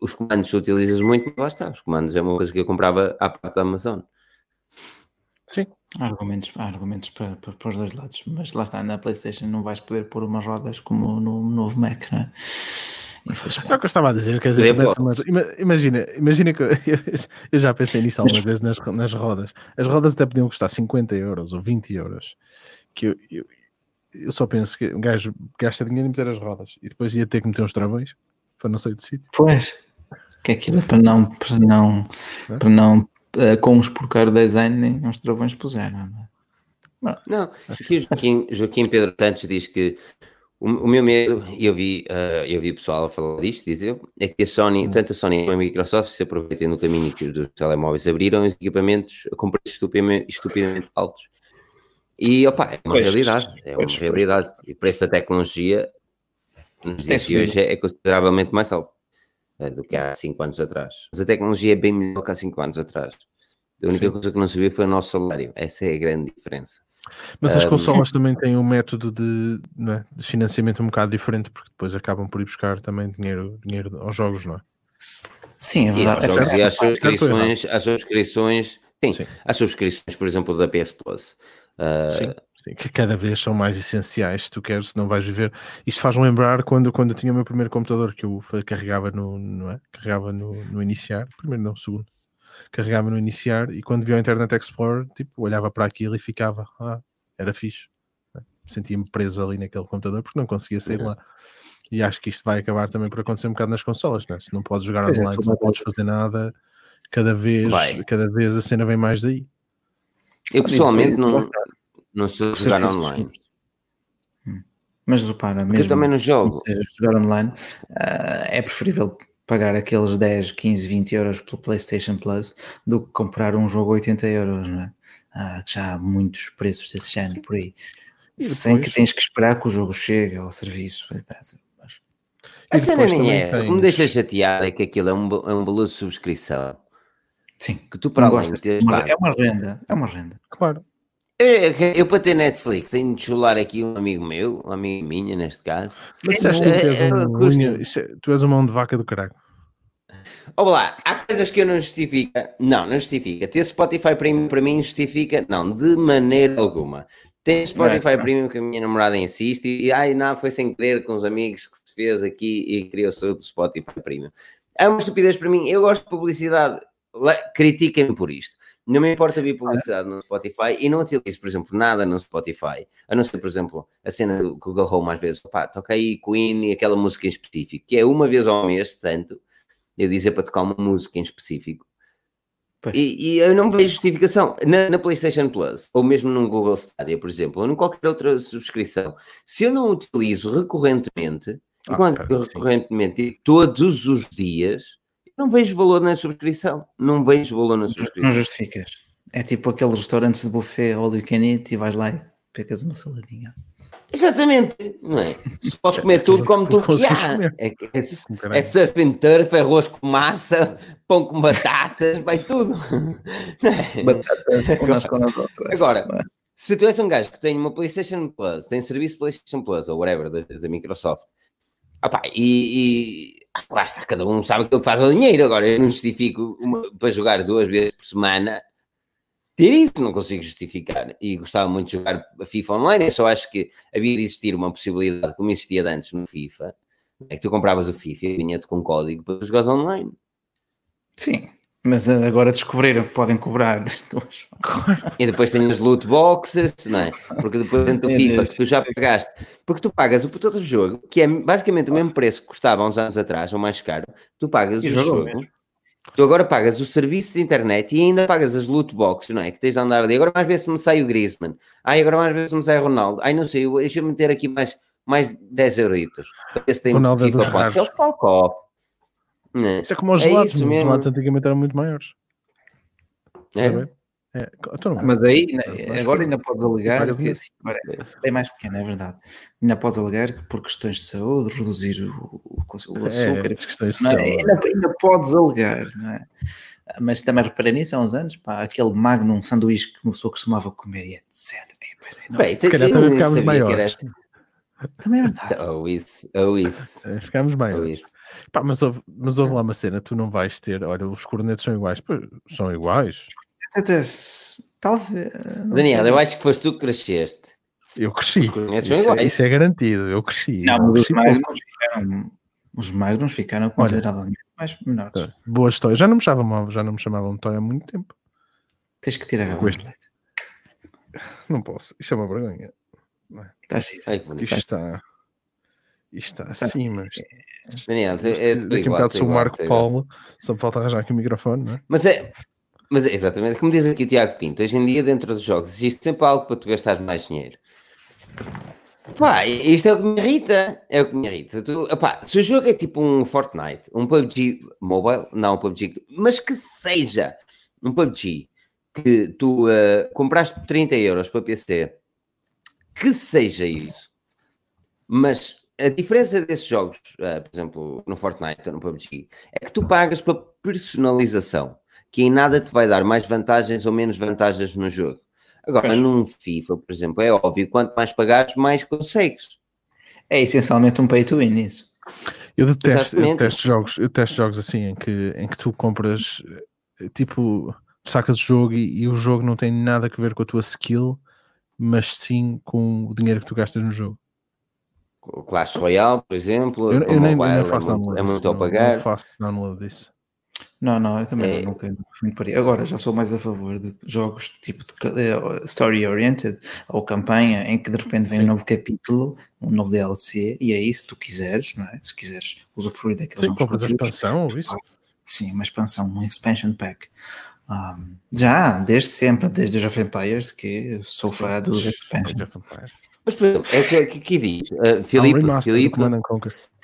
Speaker 1: os comandos tu utilizas muito, mas lá está. Os comandos é uma coisa que eu comprava à parte da Amazon.
Speaker 2: Sim. Há argumentos, há argumentos para, para, para, os dois lados, mas lá está, na PlayStation não vais poder pôr umas rodas como no novo Mac, não é?
Speaker 3: É o que eu estava a dizer, quer dizer, imagina, imagina que eu, eu, já pensei nisto algumas vezes nas, nas rodas. As rodas até podiam custar 50 euros ou 20 euros. Que eu, eu, eu só penso que um gajo gasta dinheiro em meter as rodas e depois ia ter que meter uns travões para não sair do sítio.
Speaker 2: Pois, que aquilo é para não, para não, é? para não com os porcar design nem uns travões puseram. Não,
Speaker 1: é? não aqui o Joaquim, Joaquim Pedro Tantos diz que o, o, meu medo, e eu vi, uh, eu vi pessoal a falar disto, dizer, é que a Sony, hum. tanto a Sony como a Microsoft se aproveitem no caminho que os telemóveis abriram os equipamentos com preços estupidamente, estupidamente altos. E, opa, é uma pois, realidade, é uma pois, realidade. Pois. E o preço da tecnologia nos dias de hoje é, é consideravelmente mais alto do que há 5 anos atrás. Mas a tecnologia é bem melhor que há 5 anos atrás. A única Sim. coisa que não sabia foi o nosso salário. Essa é a grande diferença.
Speaker 3: Mas as consolas também têm um método de, é, de, financiamento um bocado diferente, porque depois acabam por ir buscar também dinheiro, dinheiro aos jogos, não é?
Speaker 2: Sim, é verdade.
Speaker 1: E, jogos, e as subscrições, as subscrições, sim, sim, as subscrições, por exemplo, da PS Plus. Uh,
Speaker 3: sim, que cada vez são mais essenciais se tu queres, se não vais viver. Isto faz-me lembrar quando, quando eu tinha o meu primeiro computador que eu carregava no, não é? carregava no, no iniciar, primeiro não, segundo carregava no iniciar e quando via o Internet Explorer, tipo, olhava para aquilo e ficava, ah, era fixe. Sentia-me preso ali naquele computador porque não conseguia sair lá. E acho que isto vai acabar também por acontecer um bocado nas consolas, né? se não podes jogar é, online, se não podes fazer nada, cada vez, cada vez a cena vem mais daí.
Speaker 1: Eu pessoalmente não, não sou jogar online.
Speaker 2: Hum. Mas repara, mesmo
Speaker 1: eu também não jogo.
Speaker 2: jogar online, uh, é preferível pagar aqueles 10, 15, 20 euros pelo PlayStation Plus do que comprar um jogo 80 euros, não é? Ah, já há muitos preços desse género por aí. Depois... Sem que tens que esperar que o jogo chegue ao serviço. Mas...
Speaker 1: A cena nem é. Tens... O que me deixa chateado é que aquilo é um, é um valor de subscrição.
Speaker 2: Sim.
Speaker 1: Que tu para além de
Speaker 2: É uma renda. É uma renda.
Speaker 3: Claro.
Speaker 1: Eu, eu, para ter Netflix tenho de chular aqui um amigo meu, uma amiga minha neste caso.
Speaker 3: Mas é, é, um, tu és uma mão de vaca do caralho.
Speaker 1: Olá, há coisas que eu não justifica. Não, não justifica. Ter Spotify Premium para mim justifica? Não, de maneira alguma. Ter Spotify não, Premium que a minha namorada insiste e ai não, foi sem querer com os amigos que se fez aqui e criou-se o Spotify Premium. É uma estupidez para mim. Eu gosto de publicidade. Critiquem-me por isto. Não me importa ver publicidade no Spotify e não utilizo, por exemplo, nada no Spotify, a não ser, por exemplo, a cena do Google Home às vezes, opá, toca aí Queen e aquela música em específico, que é uma vez ao mês, tanto, eu dizer para tocar uma música em específico. E, e, eu não vejo justificação na, na, PlayStation Plus ou mesmo no Google Stadia, por exemplo, ou em qualquer outra subscrição. Se eu não utilizo recorrentemente, ah, enquanto recorrentemente, todos os dias, não vejo valor na subscrição. Não vejo valor na subscrição.
Speaker 2: Não justificas. É tipo aqueles restaurantes de buffet all you can eat e vais lá e pegas uma saladinha.
Speaker 1: Exatamente, não é? Se podes comer tudo como tu quiseres. É, é, é surf and turf, é arroz com massa, pão com batatas, vai tudo. Batatas com Agora, é? se tu és um gajo que tem uma PlayStation Plus, tem serviço PlayStation Plus ou whatever da, da Microsoft, opa, e, e lá está, cada um sabe o que faz o dinheiro. Agora, eu não justifico uma, para jogar duas vezes por semana ter isso, não consigo justificar. E gostava muito de jogar a FIFA online. Eu só acho que havia de existir uma possibilidade, como existia antes no FIFA, é que tu compravas o FIFA e vinha-te com código para jogar online.
Speaker 2: Sim, mas agora descobriram que podem cobrar
Speaker 1: E depois tem as loot boxes, não é? Porque depois dentro do FIFA que tu já pagaste, porque tu pagas o produto do jogo, que é basicamente o mesmo preço que custava há uns anos atrás, ou mais caro, tu pagas e o jogo, mesmo. tu agora pagas o serviço de internet e ainda pagas as loot boxes, não é? Que tens de andar ali. Agora mais vezes me sai o Griezmann, ai agora mais vezes me sai o Ronaldo, ai não sei, deixa-me meter aqui mais mais 10 euritos. Esse tem
Speaker 3: Ronaldo é
Speaker 1: FIFA
Speaker 3: dos.
Speaker 1: É o. Né?
Speaker 3: Isso é como os
Speaker 1: É
Speaker 3: gelados.
Speaker 1: isso
Speaker 3: Os gelados antigamente eram muito maiores.
Speaker 1: É?
Speaker 3: É. Então, é.
Speaker 2: Mas aí, né,
Speaker 3: Mas
Speaker 2: agora ainda podes alegar que assim, agora é mais pequeno, é verdade. Ainda podes alegar que por questões de saúde, reduzir o, o, o açúcar,
Speaker 3: É, questões de
Speaker 2: é?
Speaker 3: saúde.
Speaker 2: ainda, ainda podes alegar, não é? Mas também reparei nisso há uns anos, pá, aquele magnum sanduíche que uma pessoa costumava comer e etc. E, pois é, não,
Speaker 1: Peraí,
Speaker 3: Se calhar também ficámos
Speaker 1: era
Speaker 3: maiores.
Speaker 1: assim.
Speaker 2: Também é verdade.
Speaker 1: Ou isso, ou isso,
Speaker 3: É, Ficámos bem. hoje.
Speaker 1: isso.
Speaker 3: Pá, mas, houve, mas houve lá uma cena, tu não vais ter, olha, os cornetos são iguais, Pô, são iguais.
Speaker 2: Até, talvez. não
Speaker 1: Daniel, eu acho que foste tu que cresceste.
Speaker 3: Eu cresci. Isso, é,
Speaker 1: iguais.
Speaker 3: isso é garantido, eu cresci.
Speaker 2: Não,
Speaker 3: eu
Speaker 2: os
Speaker 3: cresci pouco.
Speaker 2: magnums ficaram, os magnums ficaram consideravelmente mais menores.
Speaker 3: É, Boa história. Já não me chamavam, já não me chamavam de há muito tempo.
Speaker 2: Tens que tirar a
Speaker 3: este-. Não posso. Isto é uma vergonha.
Speaker 2: Está giro.
Speaker 1: Ai, que bonito.
Speaker 3: Isto está. Isto está assim, mas.
Speaker 1: Daniel, é, é tudo
Speaker 3: Daqui a um bocado sou o Marco. Paulo, só me falta arranjar aqui o microfone, não é?
Speaker 1: Mas é, mas é exatamente como diz aqui o Tiago Pinto. Hoje em dia, dentro dos jogos, existe sempre algo para tu gastares mais dinheiro. Pá, isto é o que me irrita. É o que me irrita. Tu, epá, se o jogo é tipo um Fortnite, um PUBG Mobile, não um PUBG, mas que seja um PUBG que tu eh, compraste por 30 euros para PC, que seja isso. Mas a diferença desses jogos, eh, por exemplo, no Fortnite ou no PUBG, é que tu pagas para personalização, que em nada te vai dar mais vantagens ou menos vantagens no jogo. Agora,
Speaker 2: Pois.
Speaker 1: num FIFA, por exemplo, é óbvio, quanto mais pagares, mais consegues.
Speaker 2: É essencialmente um pay to win isso.
Speaker 3: Eu detesto, eu detesto jogos, eu detesto jogos assim em que, em que tu compras eh, tipo, tu sacas o jogo e, e o jogo não tem nada a ver com a tua skill, mas sim com o dinheiro que tu gastas no jogo.
Speaker 1: O Clash Royale, por exemplo,
Speaker 3: Eu,
Speaker 1: para
Speaker 3: eu nem,
Speaker 1: mobile,
Speaker 3: nem
Speaker 1: é
Speaker 3: faço
Speaker 1: muito-
Speaker 3: download
Speaker 1: é muito ao
Speaker 3: não-
Speaker 1: pagar.
Speaker 3: Não faço download disso.
Speaker 2: Não, não, eu também
Speaker 1: É.
Speaker 2: não, nunca, fui por aí. Agora já sou mais a favor de jogos tipo de eh, story oriented ou campanha em que de repente vem
Speaker 3: Sim.
Speaker 2: um novo capítulo, um novo DLC, e aí se tu quiseres, não é? Se quiseres usufruir daqueles
Speaker 3: Sim,
Speaker 2: novos
Speaker 3: compras a expansão ou isso.
Speaker 2: Sim, uma expansão, um expansion pack. Um, já, desde sempre, desde os of Empires, que sou fã dos expansions.
Speaker 1: Mas, por exemplo, é que aqui, aqui diz, uh,
Speaker 3: um
Speaker 1: Filipe,
Speaker 3: do
Speaker 1: Filipe,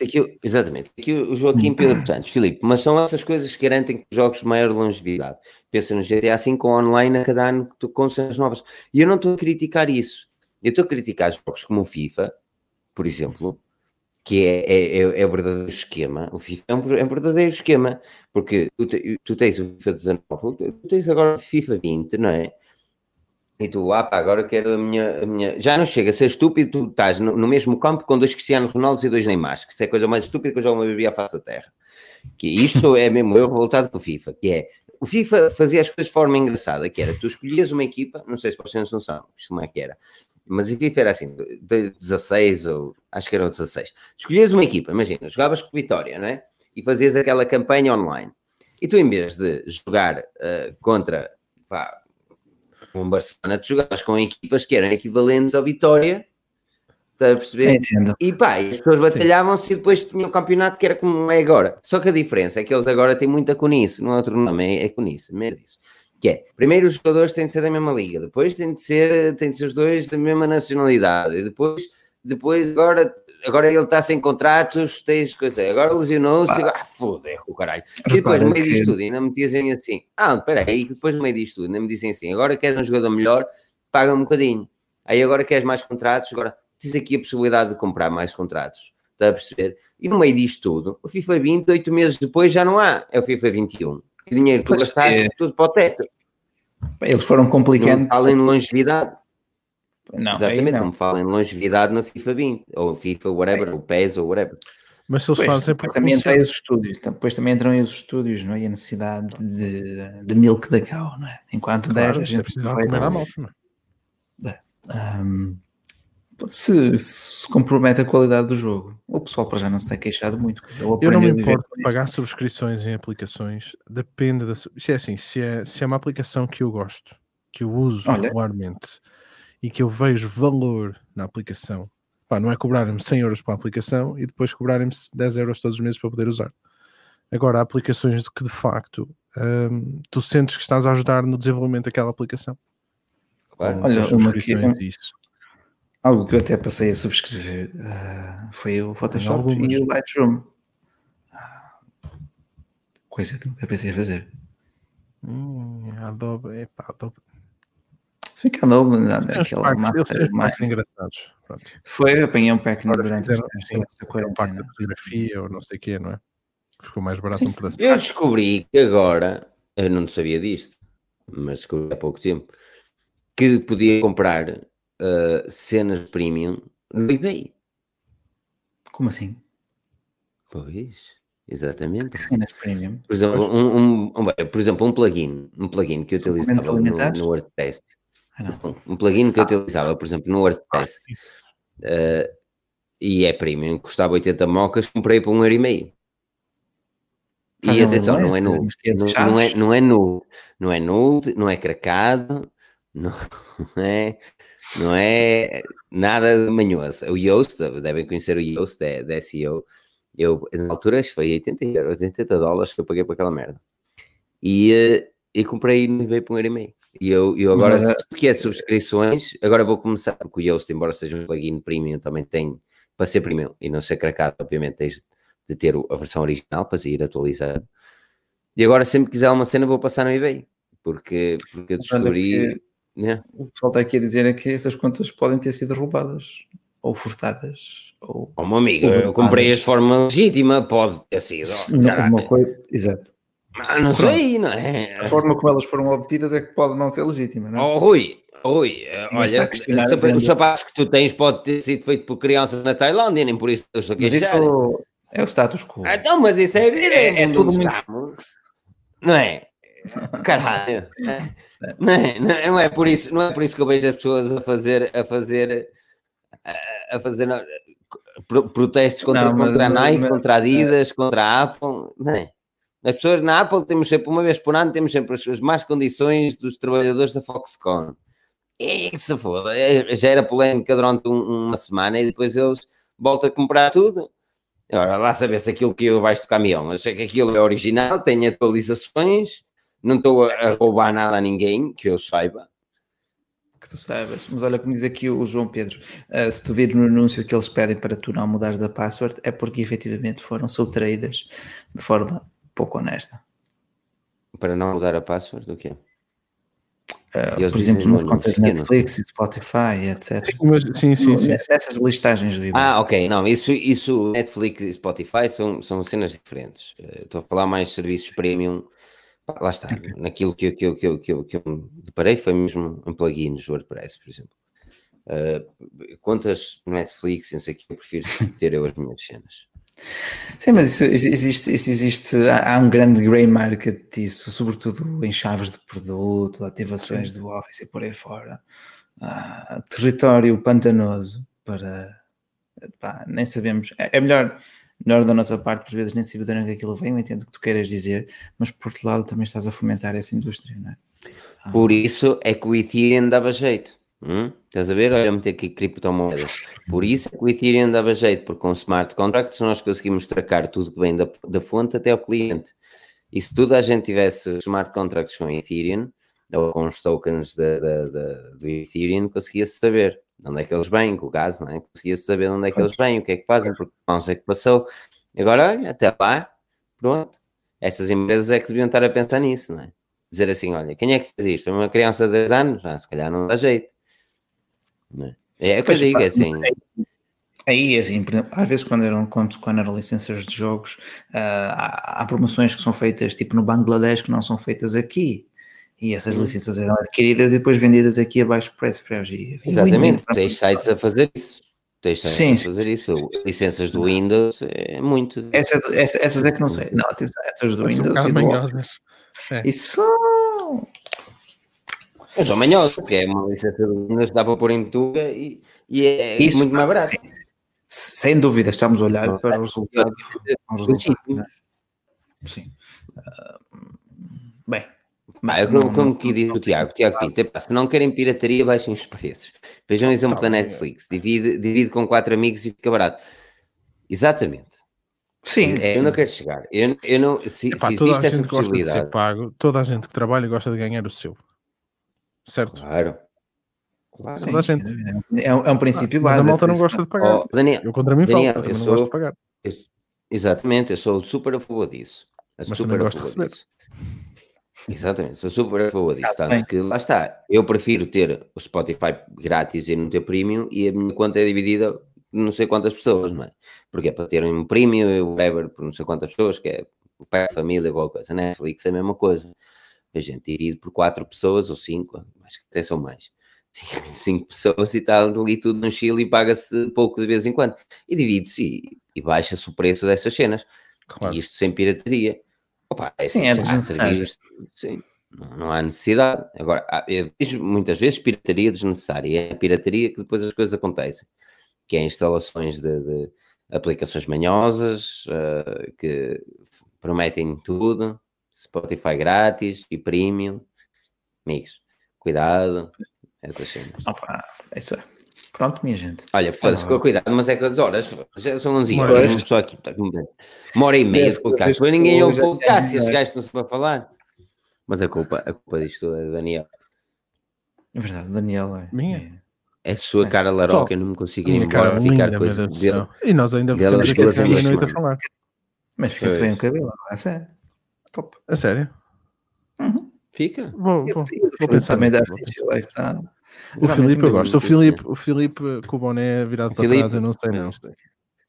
Speaker 1: Aqui, exatamente. Aqui o Joaquim Pedro Santos, Filipe, mas são essas coisas que garantem que os jogos de maior longevidade. Pensa no GTA V com online a cada ano que tu- com cenas novas. E eu não estou a criticar isso. Eu estou a criticar jogos como o FIFA, por exemplo, que é, é, é, é o verdadeiro esquema. O FIFA é um, é um verdadeiro esquema, porque tu, tu tens o FIFA 19, tu tens agora o FIFA 20, não é? E tu, ah pá, agora quero a minha, a minha. Já não chega a ser estúpido, tu estás no, no mesmo campo com dois Cristianos Ronaldos e dois Neymars, que isso é a coisa mais estúpida que eu já uma bebia à face da terra. Que isto é mesmo eu revoltado com o FIFA, que é o FIFA fazia as coisas de forma engraçada, que era tu escolhias uma equipa, não sei se vocês não são, como é que era, mas o FIFA era assim, de- de 16 ou acho que era o 16. Escolhias uma equipa, imagina, jogavas com Vitória, não é? E fazias aquela campanha online. E tu, em vez de jogar eh, contra pá, um Barcelona, tu jogavas com equipas que eram equivalentes ao Vitória, estás a perceber?
Speaker 2: Entendo.
Speaker 1: E pá, e as pessoas batalhavam-se e depois tinham um campeonato que era como é agora. Só que a diferença é que eles agora têm muita conice, não é outro nome, é, é conice, merda disso. Que é, primeiro os jogadores têm de ser da mesma liga, depois têm de ser, têm de ser os dois da mesma nacionalidade, e depois, depois agora, agora ele está sem contratos, tens coisa, agora lesionou-se, agora, ah, foda o caralho. E depois, no meio disto tudo, ainda me dizem assim, ah, espera aí, depois no meio disto tudo, ainda me dizem assim, agora queres um jogador melhor, paga um bocadinho. Aí agora queres mais contratos, agora tens aqui a possibilidade de comprar mais contratos. Está a perceber? E no meio disto tudo, o FIFA 20, oito meses depois já não há, é o FIFA 21. E o dinheiro que tu
Speaker 2: Pois
Speaker 1: gastaste,
Speaker 2: é.
Speaker 1: tudo para o teto.
Speaker 2: Eles foram
Speaker 1: Não
Speaker 2: complicando.
Speaker 1: me falem de longevidade.
Speaker 2: Não,
Speaker 1: Exatamente, não.
Speaker 2: não.
Speaker 1: me falem de longevidade no FIFA 20, ou FIFA whatever, ou PES, ou whatever.
Speaker 3: Mas se eles
Speaker 2: Pois,
Speaker 3: fazem é
Speaker 2: depois
Speaker 3: porque
Speaker 2: também entram
Speaker 3: funciona.
Speaker 2: os estúdios, depois também entram aí os estúdios, não é? E a necessidade de, de milk da cow, não é? Enquanto
Speaker 3: Claro,
Speaker 2: der, a
Speaker 3: é
Speaker 2: gente
Speaker 3: preciso
Speaker 2: vai-
Speaker 3: comer à malta, não é?
Speaker 2: Ahm, se, se compromete a qualidade do jogo, o pessoal para já não se tem queixado muito.
Speaker 3: Eu não me importo de
Speaker 2: isso.
Speaker 3: pagar subscrições em aplicações, depende da. Isto é assim, se é, se é uma aplicação que eu gosto, que eu uso
Speaker 2: Olha.
Speaker 3: regularmente e que eu vejo valor na aplicação, pá, não é cobrarem-me 100 euros para a aplicação e depois cobrarem-me 10 euros todos os meses para poder usar. Agora, há aplicações que de facto hum, tu sentes que estás a ajudar no desenvolvimento daquela aplicação.
Speaker 1: Claro.
Speaker 2: Olha, uma que-. Algo que eu até passei a subscrever uh, foi o Photoshop algumas... e o Lightroom. Coisa que nunca pensei a fazer.
Speaker 3: Hum, Adobe, epa, Adobe.
Speaker 2: Se bem que Adobe aquela massa
Speaker 3: mais engraçados.
Speaker 2: Pronto. Foi, apanhei um pack Agora durante esta, esta
Speaker 3: quarentena. Um fotografia ou não sei o quê, não é? Ficou mais barato Sim. um pedaço.
Speaker 1: Eu descobri que agora, eu não sabia disto, mas descobri há pouco tempo, que podia comprar uh, cenas premium no eBay.
Speaker 2: Como assim?
Speaker 1: Pois, exatamente.
Speaker 2: Que cenas premium?
Speaker 1: Por exemplo, um, um, um, por exemplo, um plugin, um plugin que eu utilizava no, no WordPress. Ah, um plugin que eu ah. utilizava, por exemplo, no WordPress. Uh, e é premium, custava 80 mocas, comprei por um euro e meio. E atenção, não é nulo. Não, é, não é nulo. Não é nulo, não é cracado, não é, não é nada de manhoso. O Yoast, devem conhecer o Yoast, é da SEO. Eu, na altura, foi 80 euros, 80 dólares que eu paguei para aquela merda. E, eh, e comprei no eBay por um euro e meio. E eu, eu agora, Mas, tudo que é subscrições, agora vou começar, porque o Yoast, embora seja um plugin premium, também tem, para ser premium e não ser cracado, obviamente, tens de ter a versão original para sair atualizado. E agora, sempre que quiser uma cena, vou passar no eBay, porque, porque eu descobri.
Speaker 2: Yeah. O pessoal está aqui a dizer é que essas contas podem ter sido roubadas ou furtadas. Ou,
Speaker 1: oh, meu amigo, eu comprei de forma legítima, pode ter sido.
Speaker 2: Não, coisa, exato.
Speaker 1: Mas não Pronto. sei, não é?
Speaker 2: A forma como elas foram obtidas é que pode não ser legítima, não é?
Speaker 1: Oh, Rui, Rui, olha, os sapatos que tu tens pode ter sido feito por crianças na Tailândia, nem por isso eu estou aqui
Speaker 2: Mas isso é o status quo.
Speaker 1: Ah, então, mas isso é vida, é, é tudo muito... Não é? Caralho. Não é, não é, por isso, não é por isso que eu vejo as pessoas a fazer, a fazer, a fazer protestos contra, não, contra a Nike, mas, contra a Adidas, é. contra a Apple. Não é? As pessoas na Apple temos sempre, uma vez por ano, temos sempre as, as más condições dos trabalhadores da Foxconn. E se foda, é, já era polémica durante um, uma semana e depois eles voltam a comprar tudo. Agora, lá saber se aquilo que eu baixo do caminhão, eu sei que aquilo é original, tem atualizações, não estou a roubar nada a ninguém, que eu saiba.
Speaker 2: Que tu saibas. Mas olha, como diz aqui o João Pedro, uh, se tu vires no anúncio que eles pedem para tu não mudares a password, é porque efetivamente foram subtraídas de forma pouco honesta.
Speaker 1: Para não mudar a password, do quê?
Speaker 2: Uh, por exemplo, nas contas de Netflix e Spotify, etc.
Speaker 3: Sim, sim, sim.
Speaker 2: Essas listagens do.
Speaker 1: Ah, ok. Não, isso, isso Netflix e Spotify são, são cenas diferentes. Uh, estou a falar mais de serviços premium. Lá está. Okay. Naquilo que, que, que, que, eu, que eu me deparei foi mesmo em plugins WordPress, por exemplo. Uh, contas Netflix, não sei o que, eu prefiro ter eu as minhas cenas.
Speaker 2: Sim, mas isso, existe, isso existe, há um grande grey market disso, sobretudo em chaves de produto, ativações Sim. do Office e por aí fora. Ah, território pantanoso para pá, nem sabemos. É, é, melhor, melhor da nossa parte, por vezes nem saber de onde é aquilo vem, eu entendo o que tu queres dizer, mas por outro lado também estás a fomentar essa indústria, não é?
Speaker 1: Ah. Por isso é que o Ethereum dava jeito. Hum? Estás a ver? Olha, meter aqui criptomoedas. Por isso é que o Ethereum dava jeito, porque com smart contracts nós conseguimos tracar tudo que vem da, da fonte até ao cliente. E se toda a gente tivesse smart contracts com Ethereum, ou com os tokens de, do Ethereum, conseguia-se saber de onde é que eles vêm, com o gás, não é? conseguia-se saber de onde é que eles vêm, o que é que fazem, porque não sei o que passou. Agora, olha, até lá, pronto. Essas empresas é que deviam estar a pensar nisso, não é? Dizer assim, olha, quem é que fez isto? Uma criança de 10 anos? Ah, se calhar não dá jeito. Né? É o que eu digo, é assim.
Speaker 2: Aí, assim, às vezes quando eram, quando, quando eram licenças de jogos, uh, há, há, promoções que são feitas tipo no Bangladesh que não são feitas aqui. E essas uhum. licenças eram adquiridas e depois vendidas aqui a baixo preço.
Speaker 1: Exatamente, tens sites a fazer isso. Tens sites sim, a fazer sim, isso. Sim, licenças do Windows é muito.
Speaker 2: Essa, essa, essas é que não sei. Não, essas do Windows. Um é. Isso
Speaker 1: eu sou manhoso, porque é uma licença de Windows que dá para pôr em Tuga e, e é Isso, muito mais barato. Sim.
Speaker 2: Sem dúvida, estamos a olhar para os resultados. Né? Sim. Uh, bem.
Speaker 1: Eu, como, como que diz o Tiago, o Tiago Pinto, se não querem pirataria, baixem os preços. Vejam o exemplo da Netflix, divide, divide com quatro amigos e fica barato. Exatamente.
Speaker 2: Sim.
Speaker 1: É, eu não quero chegar. Eu, eu não, se, Epá, se existe essa possibilidade.
Speaker 3: Pago, toda a gente que trabalha gosta de ganhar o seu certo?
Speaker 1: Claro.
Speaker 3: Claro,
Speaker 2: Sim,
Speaker 3: a gente.
Speaker 2: é, é um princípio
Speaker 3: Ah, Mas a
Speaker 2: básico.
Speaker 3: malta não gosta de pagar.
Speaker 1: Oh, Daniel,
Speaker 3: Eu contra mim
Speaker 1: Daniel,
Speaker 3: falo, eu
Speaker 1: eu
Speaker 3: não gosto
Speaker 1: sou-
Speaker 3: de pagar.
Speaker 1: exatamente, eu sou super a favor disso. Eu
Speaker 3: Mas
Speaker 1: super
Speaker 3: também
Speaker 1: a
Speaker 3: gosto de
Speaker 1: favor
Speaker 3: receber.
Speaker 1: disso. Exatamente, sou super a favor disso. Tanto que lá está, eu prefiro ter o Spotify grátis e não ter premium e a minha conta é dividida por não sei quantas pessoas, não é? Porque é para terem um premium e o whatever por não sei quantas pessoas, que é o pai, a família, igual coisa. Netflix é a mesma coisa. A gente divide por quatro pessoas ou cinco, acho que até são mais. Cinco, pessoas e está ali tudo no Chile e paga-se pouco de vez em quando. E divide-se e, e baixa-se o preço dessas cenas.
Speaker 3: Claro.
Speaker 1: E isto sem pirataria. Opa, é
Speaker 2: Sim,
Speaker 1: assim,
Speaker 2: é desnecessário.
Speaker 1: sim, não, não há necessidade. Agora, há- eu vejo muitas vezes pirataria desnecessária. E é a pirataria que depois as coisas acontecem. Que é instalações de, de aplicações manhosas eh, que prometem tudo. Spotify grátis e premium. Amigos, cuidado. Essas cenas.
Speaker 2: Opa, isso é. Pronto, minha gente.
Speaker 1: Olha, foda-se, com cuidado, mas é que as horas já são 11
Speaker 3: Uma
Speaker 1: horas,
Speaker 3: hora.
Speaker 1: uma pessoa aqui com uma hora e meia de podcast, depois ninguém ouve o podcast, e os gajos estão-se a falar. Mas a culpa, a culpa disto é do Daniel.
Speaker 2: É verdade, Daniel é.
Speaker 3: Minha?
Speaker 1: É a sua
Speaker 2: É.
Speaker 1: cara laroca, eu não me consigo ir embora,
Speaker 3: cara
Speaker 1: ficar
Speaker 3: linda, do
Speaker 1: dele.
Speaker 3: E nós ainda ficamos aqui até meia-noite a falar.
Speaker 2: Mas fica-te bem o cabelo, é sério. Top.
Speaker 3: A sério?
Speaker 2: Uhum.
Speaker 1: Fica?
Speaker 3: Vou, vou, vou pensar
Speaker 2: também dá fixe, lá está.
Speaker 3: O
Speaker 2: Realmente
Speaker 3: Filipe eu gosto. O Filipe, o Filipe com o boné virado para
Speaker 1: Filipe,
Speaker 3: trás, eu não sei não.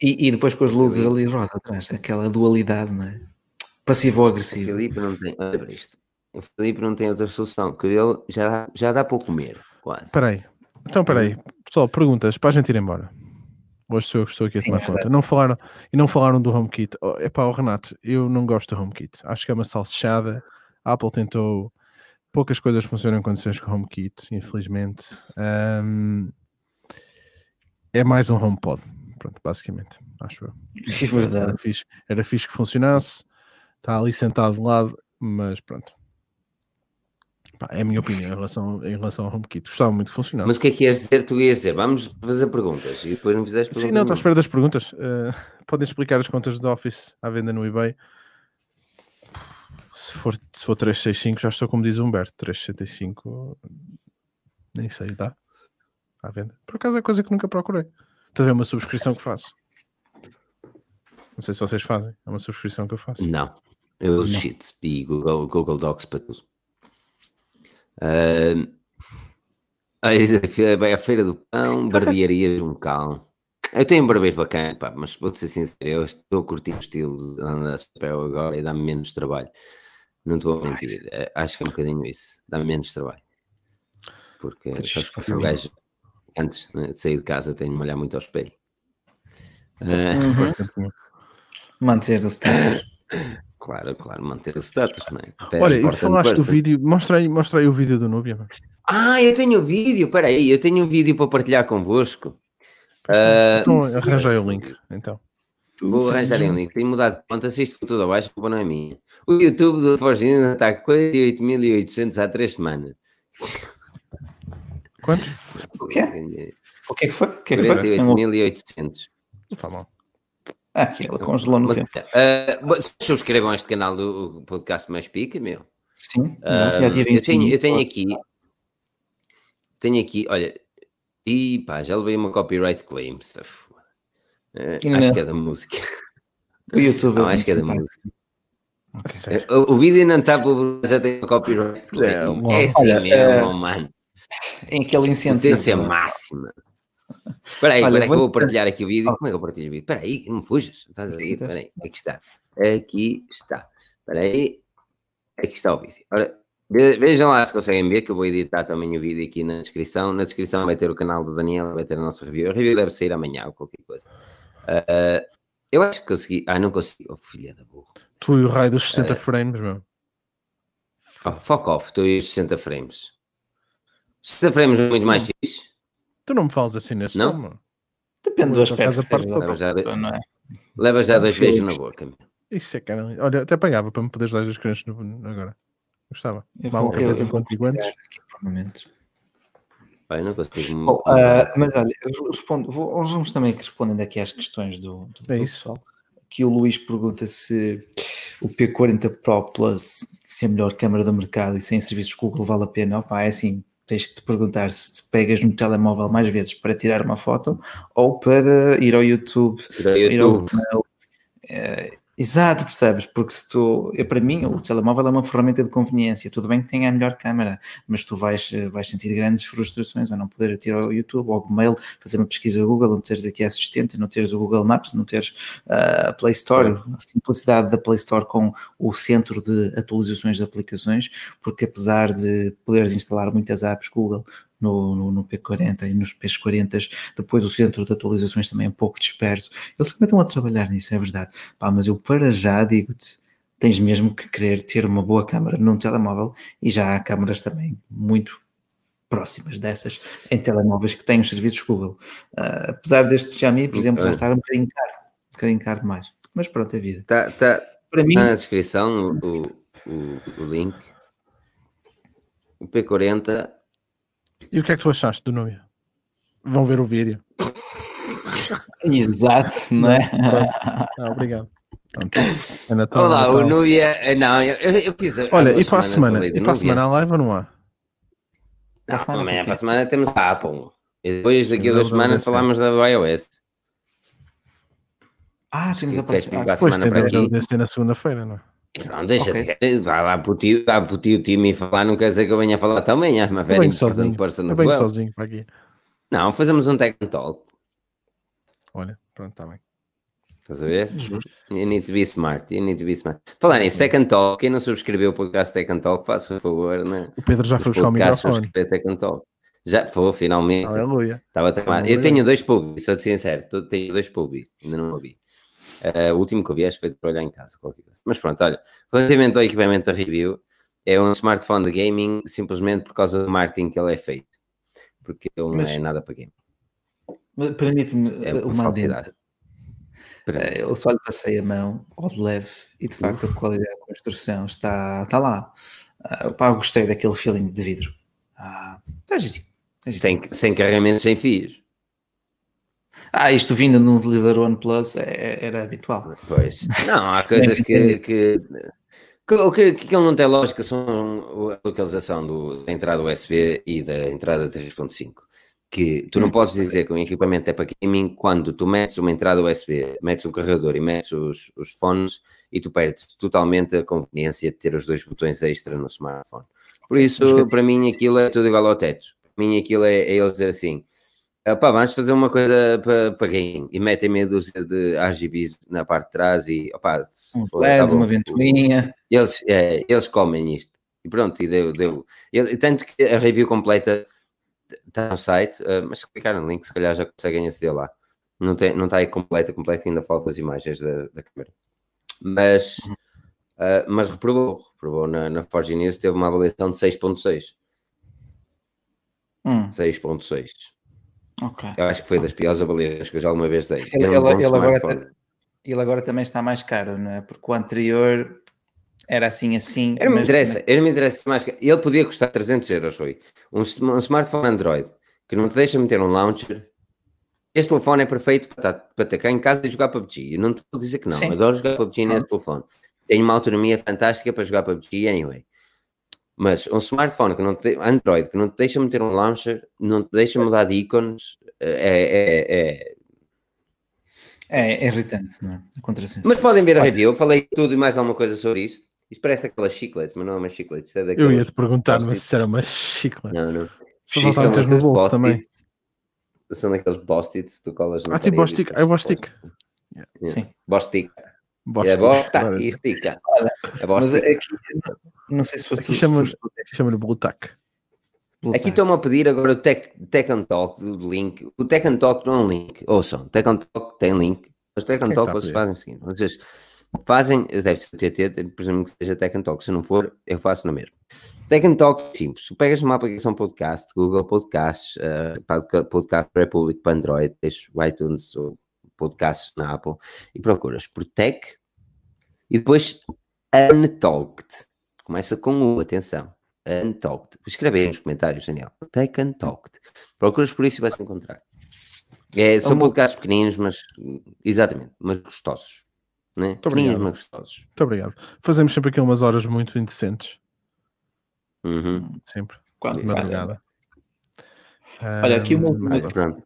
Speaker 2: E, e depois com as luzes ali rosa atrás, aquela dualidade, não é? Passivo ou
Speaker 1: O
Speaker 2: agressivo.
Speaker 1: Filipe não tem, olha isto. O Filipe não tem outra solução, que ele já, dá- já dá para comer, quase.
Speaker 3: Espera aí. Então, espera aí. Pessoal, perguntas para a gente ir embora. Hoje sou eu que estou aqui a
Speaker 2: Sim,
Speaker 3: tomar
Speaker 2: é
Speaker 3: conta. Não falaram, e não falaram do HomeKit. Oh, epá, o Renato, eu não gosto do HomeKit. Acho que é uma salsichada. A Apple tentou... Poucas coisas funcionam em condições com HomeKit, infelizmente. Ahm, é mais um HomePod. Pronto, basicamente. Acho eu.
Speaker 2: É verdade.
Speaker 3: Era fixe, era fixe que funcionasse. Está ali sentado de lado, mas pronto. Pá, é a minha opinião em relação, em relação ao HomeKit. Gostava muito de funcionar.
Speaker 1: Mas o que é que ias dizer? Tu ias dizer, vamos fazer perguntas, e depois não fizeste
Speaker 3: Sim,
Speaker 1: perguntas
Speaker 3: não, estou à espera das perguntas. Uh, podem explicar as contas do Office à venda no eBay. Se for, se for 365, já estou como diz Humberto. 365, nem sei, dá à venda. Por acaso é coisa que nunca procurei. Estás a ver uma subscrição que faço. Não sei se vocês fazem. É uma subscrição que eu faço.
Speaker 1: Não, eu uso. Sheets e Google, Google Docs para tudo. É bem a Feira do Pão, barbearia um cão. Eu tenho um barbeiro bacana, pá, mas vou-te ser sincero, eu estou a curtir o estilo de andar a chapéu agora e dá-me menos trabalho. Não estou a mentir, eh, acho que é um bocadinho isso, dá-me menos trabalho. Porque sabes que sou um gajo, antes né, de sair de casa, tenho de me olhar muito ao espelho.
Speaker 2: Uhum. Manter o status.
Speaker 1: Claro, claro, manter o status, não é? Até
Speaker 3: Olha, e se falaste do vídeo, mostra aí, mostra aí o vídeo do Núbia. mano.
Speaker 1: Ah, eu tenho o vídeo, peraí, eu tenho um vídeo para partilhar convosco. Ah,
Speaker 3: Então arranja aí o link. Então.
Speaker 1: Vou arranjar aí um link, tenho mudado de conta, se isto for tudo abaixo, a não é minha. O YouTube do Forginina está com 48.800 há três semanas.
Speaker 3: Quantos?
Speaker 2: O quê? O que é que foi? O que é que foi?
Speaker 1: 48.800.
Speaker 3: Não faz mal.
Speaker 2: Ah, aquilo congelou no
Speaker 1: Mas,
Speaker 2: tempo.
Speaker 1: bom, subscrevam este canal do podcast Mais Pica, meu.
Speaker 2: Sim, exato, já tive
Speaker 1: eu, tenho, eu tenho aqui, tenho aqui, olha, e pá, já levei uma copyright claim.
Speaker 2: Não
Speaker 1: acho
Speaker 2: é?
Speaker 1: que é da música.
Speaker 2: O YouTube.
Speaker 1: Não, acho que é da música.
Speaker 3: A sério.
Speaker 1: O, vídeo não está publicado, já tem uma copyright claim.
Speaker 3: É,
Speaker 1: É, assim
Speaker 2: Olha,
Speaker 1: mesmo,
Speaker 2: eh,
Speaker 1: mano.
Speaker 2: simpático. Em aquele incentivo.
Speaker 1: Potência máxima. Espera aí, espera aí que eu
Speaker 2: vou-
Speaker 1: vou partilhar aqui o vídeo. Como é que eu partilho o vídeo? Espera aí, não me fujas. Estás aí?
Speaker 2: Então.
Speaker 1: Espera aí, aqui está. Aqui está. Espera aí. Aqui está o vídeo. Ora, ve- vejam lá se conseguem ver que eu vou editar também o vídeo aqui na descrição. Na descrição vai ter o canal do Daniel, vai ter a nossa review. A review deve sair amanhã ou qualquer coisa. Ah, eu acho que consegui. Ah, não consegui. Oh, filha da burra.
Speaker 3: Tu e o raio dos 60
Speaker 1: Eh,
Speaker 3: frames, meu.
Speaker 1: Oh, fuck off, estou aí 60 frames. 60 frames é muito mais fixe.
Speaker 3: Tu não me falas assim nesse
Speaker 1: Não?
Speaker 3: tom.
Speaker 2: Depende do aspecto que seja
Speaker 1: Leva já,
Speaker 2: não é?
Speaker 1: leva já dois beijos na boca. meu.
Speaker 3: Isso é cara. Olha, até pagava para me poderes dar as crianças no, agora. Gostava.
Speaker 2: Eu
Speaker 3: Vá um assim
Speaker 2: eu vou
Speaker 3: contigo antes.
Speaker 1: Não consigo.
Speaker 2: Bom, ah, mas olha, respondo, vou- vamos também respondendo aqui às questões do, do,
Speaker 3: É
Speaker 2: pessoal. Aqui o Luís pergunta se o P40 Pro Plus se é a melhor câmara do mercado e sem serviços Google vale a pena. Opa, é assim, tens que te perguntar se te pegas no telemóvel mais vezes para tirar uma foto ou para ir ao YouTube,
Speaker 1: Ir ao
Speaker 2: ir ao
Speaker 1: YouTube.
Speaker 2: Exato, percebes? Porque se tu, eu, para mim, o telemóvel é uma ferramenta de conveniência. Tudo bem que tenha a melhor câmera, mas tu vais, eh, vais sentir grandes frustrações ao não poder tirar ao YouTube ou ao Gmail, fazer uma pesquisa Google, não teres aqui assistente, não teres o Google Maps, não teres a Play Store, a simplicidade da Play Store com o centro de atualizações de aplicações, porque apesar de poderes instalar muitas apps Google no, no, no P40 e nos P40, depois o centro de atualizações também é um pouco disperso. Eles também estão a trabalhar nisso, é verdade. Pá, mas eu para já digo-te, tens mesmo que querer ter uma boa câmara num telemóvel e já há câmaras também muito próximas dessas em telemóveis que têm os serviços Google. Ah, apesar deste Xiaomi, por exemplo, já estar um bocadinho caro, um bocadinho caro demais. Mas pronto, é vida.
Speaker 1: Tá, tá,
Speaker 2: Para mim,
Speaker 1: tá na descrição o, o, o link. O P40
Speaker 3: E o que é que tu achaste do Núbia? Vão ver o vídeo.
Speaker 2: exato, não é?
Speaker 3: Ah, obrigado. Pronto. É Natal,
Speaker 1: Olá,
Speaker 3: Natal.
Speaker 1: o Núbia. Não, eu, eu, há
Speaker 3: Olha, e para a semana? E para a semana há live ou não há?
Speaker 2: Para a
Speaker 1: Não,
Speaker 2: semana,
Speaker 1: amanhã para a semana temos a Apple. E depois daqui a duas semanas falamos da iOS.
Speaker 2: Ah, temos a próxima.
Speaker 1: ficar
Speaker 2: Ah,
Speaker 3: Depois tem
Speaker 1: para
Speaker 3: ser na segunda-feira, não é?
Speaker 1: Não, deixa
Speaker 2: Ok.
Speaker 1: de Dá lá para o tio, dá para o tio Timmy falar, não quer dizer que eu venha falar também. I'm a
Speaker 3: Eu
Speaker 1: very
Speaker 3: venho
Speaker 1: important
Speaker 3: sozinho.
Speaker 1: person
Speaker 3: Eu venho
Speaker 1: well.
Speaker 3: sozinho para aqui.
Speaker 1: Não, fazemos um tech talk.
Speaker 3: Olha, pronto, está bem.
Speaker 1: Estás a ver?
Speaker 2: Justo.
Speaker 1: You need to be smart. You need to be smart. Falar nisso, Tech and Talk, quem não subscreveu o podcast Tech and Talk, faça o favor, né?
Speaker 3: O Pedro já foi buscar o microfone.
Speaker 1: Tech and Talk. Já foi, finalmente.
Speaker 3: Aleluia.
Speaker 1: Estava a. Eu tenho dois pubs, sou-te sincero, tenho dois pubs, ainda não ouvi. Eh, o último que eu que foi para olhar em casa, qualquer coisa. Mas pronto, olha, relativamente ao equipamento da review, é um smartphone de gaming simplesmente por causa do marketing que ele é feito. Porque ele não
Speaker 2: Mas-
Speaker 1: é nada para game.
Speaker 2: Mas Permite-me
Speaker 1: É
Speaker 2: uh,
Speaker 1: uma falsidade.
Speaker 2: Eh, Eu só lhe passei a mão ao de leve e de facto a qualidade da construção está, está lá. Ah, pá, eu gostei daquele feeling de vidro. Ah, está giro. está giro.
Speaker 1: Sem, sem carregamento, sem fios.
Speaker 2: Ah, isto vindo de um utilizador OnePlus é- era habitual.
Speaker 1: Pois. Não, há coisas que, que, que, o que, que ele não tem lógica são a localização do, da entrada USB e da entrada 3.5. Que tu não podes dizer que um equipamento é para gaming quando tu metes uma entrada USB, metes um carregador e metes os, os fones e tu perdes totalmente a conveniência de ter os dois botões extra no smartphone. Por isso, para mim, aquilo é tudo igual ao teto. Para mim, aquilo é, é eles dizer assim: ah, pá, vamos fazer uma coisa para, para game e metem meia dúzia de RGBs na parte de trás e se
Speaker 2: Um
Speaker 1: for,
Speaker 2: LED,
Speaker 1: tá
Speaker 2: uma ventoinha.
Speaker 1: Eles, é, eles comem isto. E pronto, e deu. deu. E, tanto que a review completa está no site, ah, mas se clicar no link, se calhar já conseguem aceder lá. Não, tem, não está aí completa, completa, ainda faltam as imagens da, da câmera. Mas, ah, mas reprovou, reprovou na, na Forge News, teve uma avaliação de 6.6.
Speaker 2: Hum,
Speaker 1: 6.6.
Speaker 2: ok.
Speaker 1: Eu acho que foi das piores avaliações que eu já alguma vez dei.
Speaker 2: Ele-
Speaker 1: um
Speaker 2: ele- ele agora. Ele agora também está mais caro, não é? Porque o anterior era assim, assim.
Speaker 1: Eu não me interessa, eu não me interessa mais. Ele podia custar 300 euros, Rui. Um, um smartphone Android que não te deixa meter um launcher. Este telefone é perfeito para, estar- para ter cá em casa e jogar PUBG. Eu não te vou dizer que não.
Speaker 2: Sim.
Speaker 1: Adoro jogar PUBG nesse telefone. Tenho uma autonomia fantástica para jogar PUBG anyway. Mas um smartphone que não te, Android que não te deixa meter um launcher, não te deixa mudar de ícones, é, é- é-
Speaker 2: É, é irritante, não é?
Speaker 1: Mas podem ver a review. Eu falei tudo e mais alguma coisa sobre isto. Isto parece aquela chiclete, mas não é uma chiclete. Isto é
Speaker 3: Eu ia te perguntar, mas se era uma chicla.
Speaker 1: Não, não.
Speaker 3: Só meter no
Speaker 1: aqueles
Speaker 3: bolso também.
Speaker 1: São daqueles post-its que tu colas na
Speaker 3: Ah, tipo Bostic. É o Bostic.
Speaker 1: Yeah.
Speaker 2: Sim.
Speaker 1: Bostic. É bosta
Speaker 3: Agora,
Speaker 1: e estica. É
Speaker 2: Mas
Speaker 1: Bostic.
Speaker 2: aqui, não sei se foste
Speaker 3: Aqui chama- Chama-lhe Tack.
Speaker 2: Blue
Speaker 1: Aqui estão-me a pedir agora o Tech, Tech and Talk do link. O Tech and Talk não é um link. Ouçam, Tech and Talk tem link. Mas Tech and Talk vocês fazem o seguinte. Vocês fazem, deve ser TT, presumo que seja Tech and Talk. Se não for, eu faço na mesma. Tech and Talk é simples. Tu pegas uma aplicação podcast, Google Podcasts, podca- Podcast Republic para Android, tens iTunes ou podcasts na Apple e procuras por Tech e depois Untalked. Começa com U, atenção. Untalked. Escreve aí nos comentários, Daniel. Tech Untalked. Procuras por isso e vais encontrar. É, são
Speaker 2: uma-
Speaker 1: podcasts pequeninos, mas exatamente, mas gostosos. Né? Pequeninos,
Speaker 3: obrigado.
Speaker 1: mas gostosos.
Speaker 3: Muito obrigado. Fazemos sempre aqui umas horas muito indecentes.
Speaker 1: Uhum.
Speaker 3: Sempre. De madrugada.
Speaker 2: Olha, aqui uma
Speaker 3: Um,
Speaker 1: Pronto.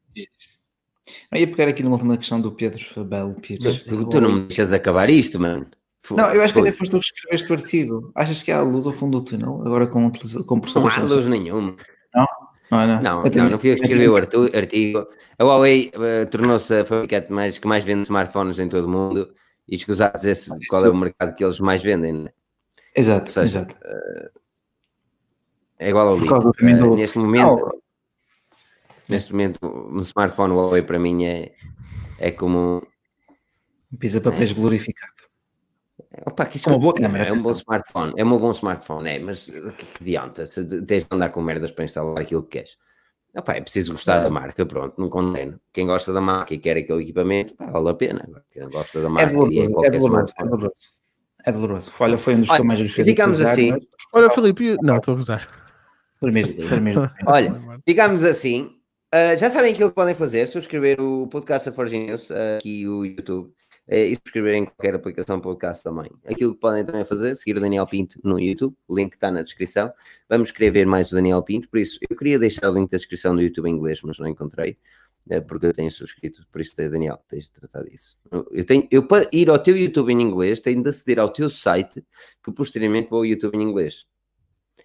Speaker 2: Eu ia pegar aqui numa última questão do Pedro Belo Pires.
Speaker 1: Tu, tu não me deixas acabar isto, mano.
Speaker 2: Não, eu acho que até foste tu que escreveste o artigo. Achas que há luz ao fundo do túnel? Agora com, com
Speaker 1: Não há luz nenhuma.
Speaker 2: Não, não.
Speaker 1: Não, não,
Speaker 2: também-
Speaker 1: não fui eu que escrevi o artigo. A Huawei eh, tornou-se a fabricante mais, que mais vende smartphones em todo o mundo e escusados esse qual é o mercado que eles mais vendem. né?
Speaker 2: Exato,
Speaker 1: seja,
Speaker 2: exato.
Speaker 1: É igual ao
Speaker 2: Por também do-
Speaker 1: neste momento,
Speaker 2: Não,
Speaker 1: neste momento, um smartphone Huawei para mim é, é como.
Speaker 2: pisa papéis glorificado.
Speaker 1: Opa, que isso
Speaker 2: Com uma boa câmera,
Speaker 1: é um bom smartphone, é um bom smartphone, é, mas que, que adianta se tens de andar com merdas para instalar aquilo que queres. Opa, é preciso gostar da marca, pronto, não condeno. Quem gosta da marca e quer aquele equipamento, pá, vale a pena. Quem gosta da
Speaker 2: É
Speaker 1: marca é
Speaker 2: doloroso, é
Speaker 1: qualquer
Speaker 2: doloroso, é
Speaker 1: smartphone.
Speaker 2: doloroso. É doloroso. Olha, foi um dos que eu mais gostei. utilizar,
Speaker 1: assim.
Speaker 2: mas-
Speaker 3: Olha, Filipe, eu- não, estou a gozar.
Speaker 2: Primeiro, primeiro.
Speaker 1: Olha, Ficamos assim. Uh, já sabem aquilo que podem fazer: subscrever o podcast da Forge News, uh, aqui o YouTube, uh, e subscrever em qualquer aplicação podcast também. Aquilo que podem também fazer: seguir o Daniel Pinto no YouTube, o link está na descrição. Vamos querer ver mais o Daniel Pinto, por isso eu queria deixar o link da descrição do YouTube em inglês, mas não encontrei, uh, porque eu tenho subscrito. Por isso, Daniel, tens de tratar disso. Eu, tenho, eu para ir ao teu YouTube em inglês, tenho de aceder ao teu site, que posteriormente vou ao YouTube em inglês.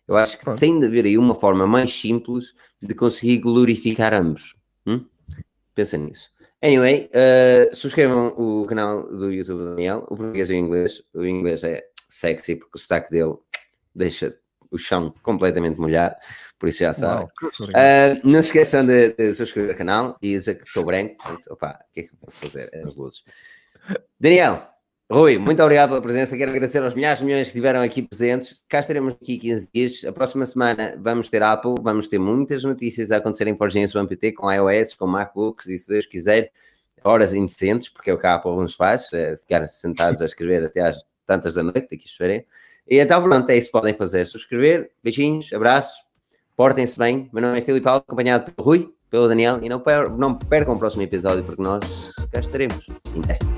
Speaker 1: Eu acho que tem de haver aí uma forma mais simples de conseguir glorificar ambos. Hum? Pensa nisso. Anyway, uh, subscrevam o canal do YouTube do Daniel, o português e o inglês. O inglês é sexy porque o sotaque dele deixa o chão completamente molhado, por isso já sabem. Uh, não se esqueçam de, de subscrever o canal e dizer que estou branco. Portanto, opa, o que é que eu posso fazer? As luzes. Daniel, Rui, muito obrigado pela presença. Quero agradecer aos milhares de milhões que estiveram aqui presentes. Cá estaremos aqui 15 dias. A próxima semana vamos ter Apple, vamos ter muitas notícias a acontecerem para o Engenhos PT, com iOS, com MacBooks e, se Deus quiser, horas indecentes, porque é o que a Apple nos faz, é ficar sentados a escrever até às tantas da noite, aqui esperem. E então, pronto, é isso que podem fazer. Subscrever, beijinhos, abraços, portem-se bem. Meu nome é Filipe Alves, acompanhado pelo Rui, pelo Daniel, e não, não percam o próximo episódio, porque nós cá estaremos. Até.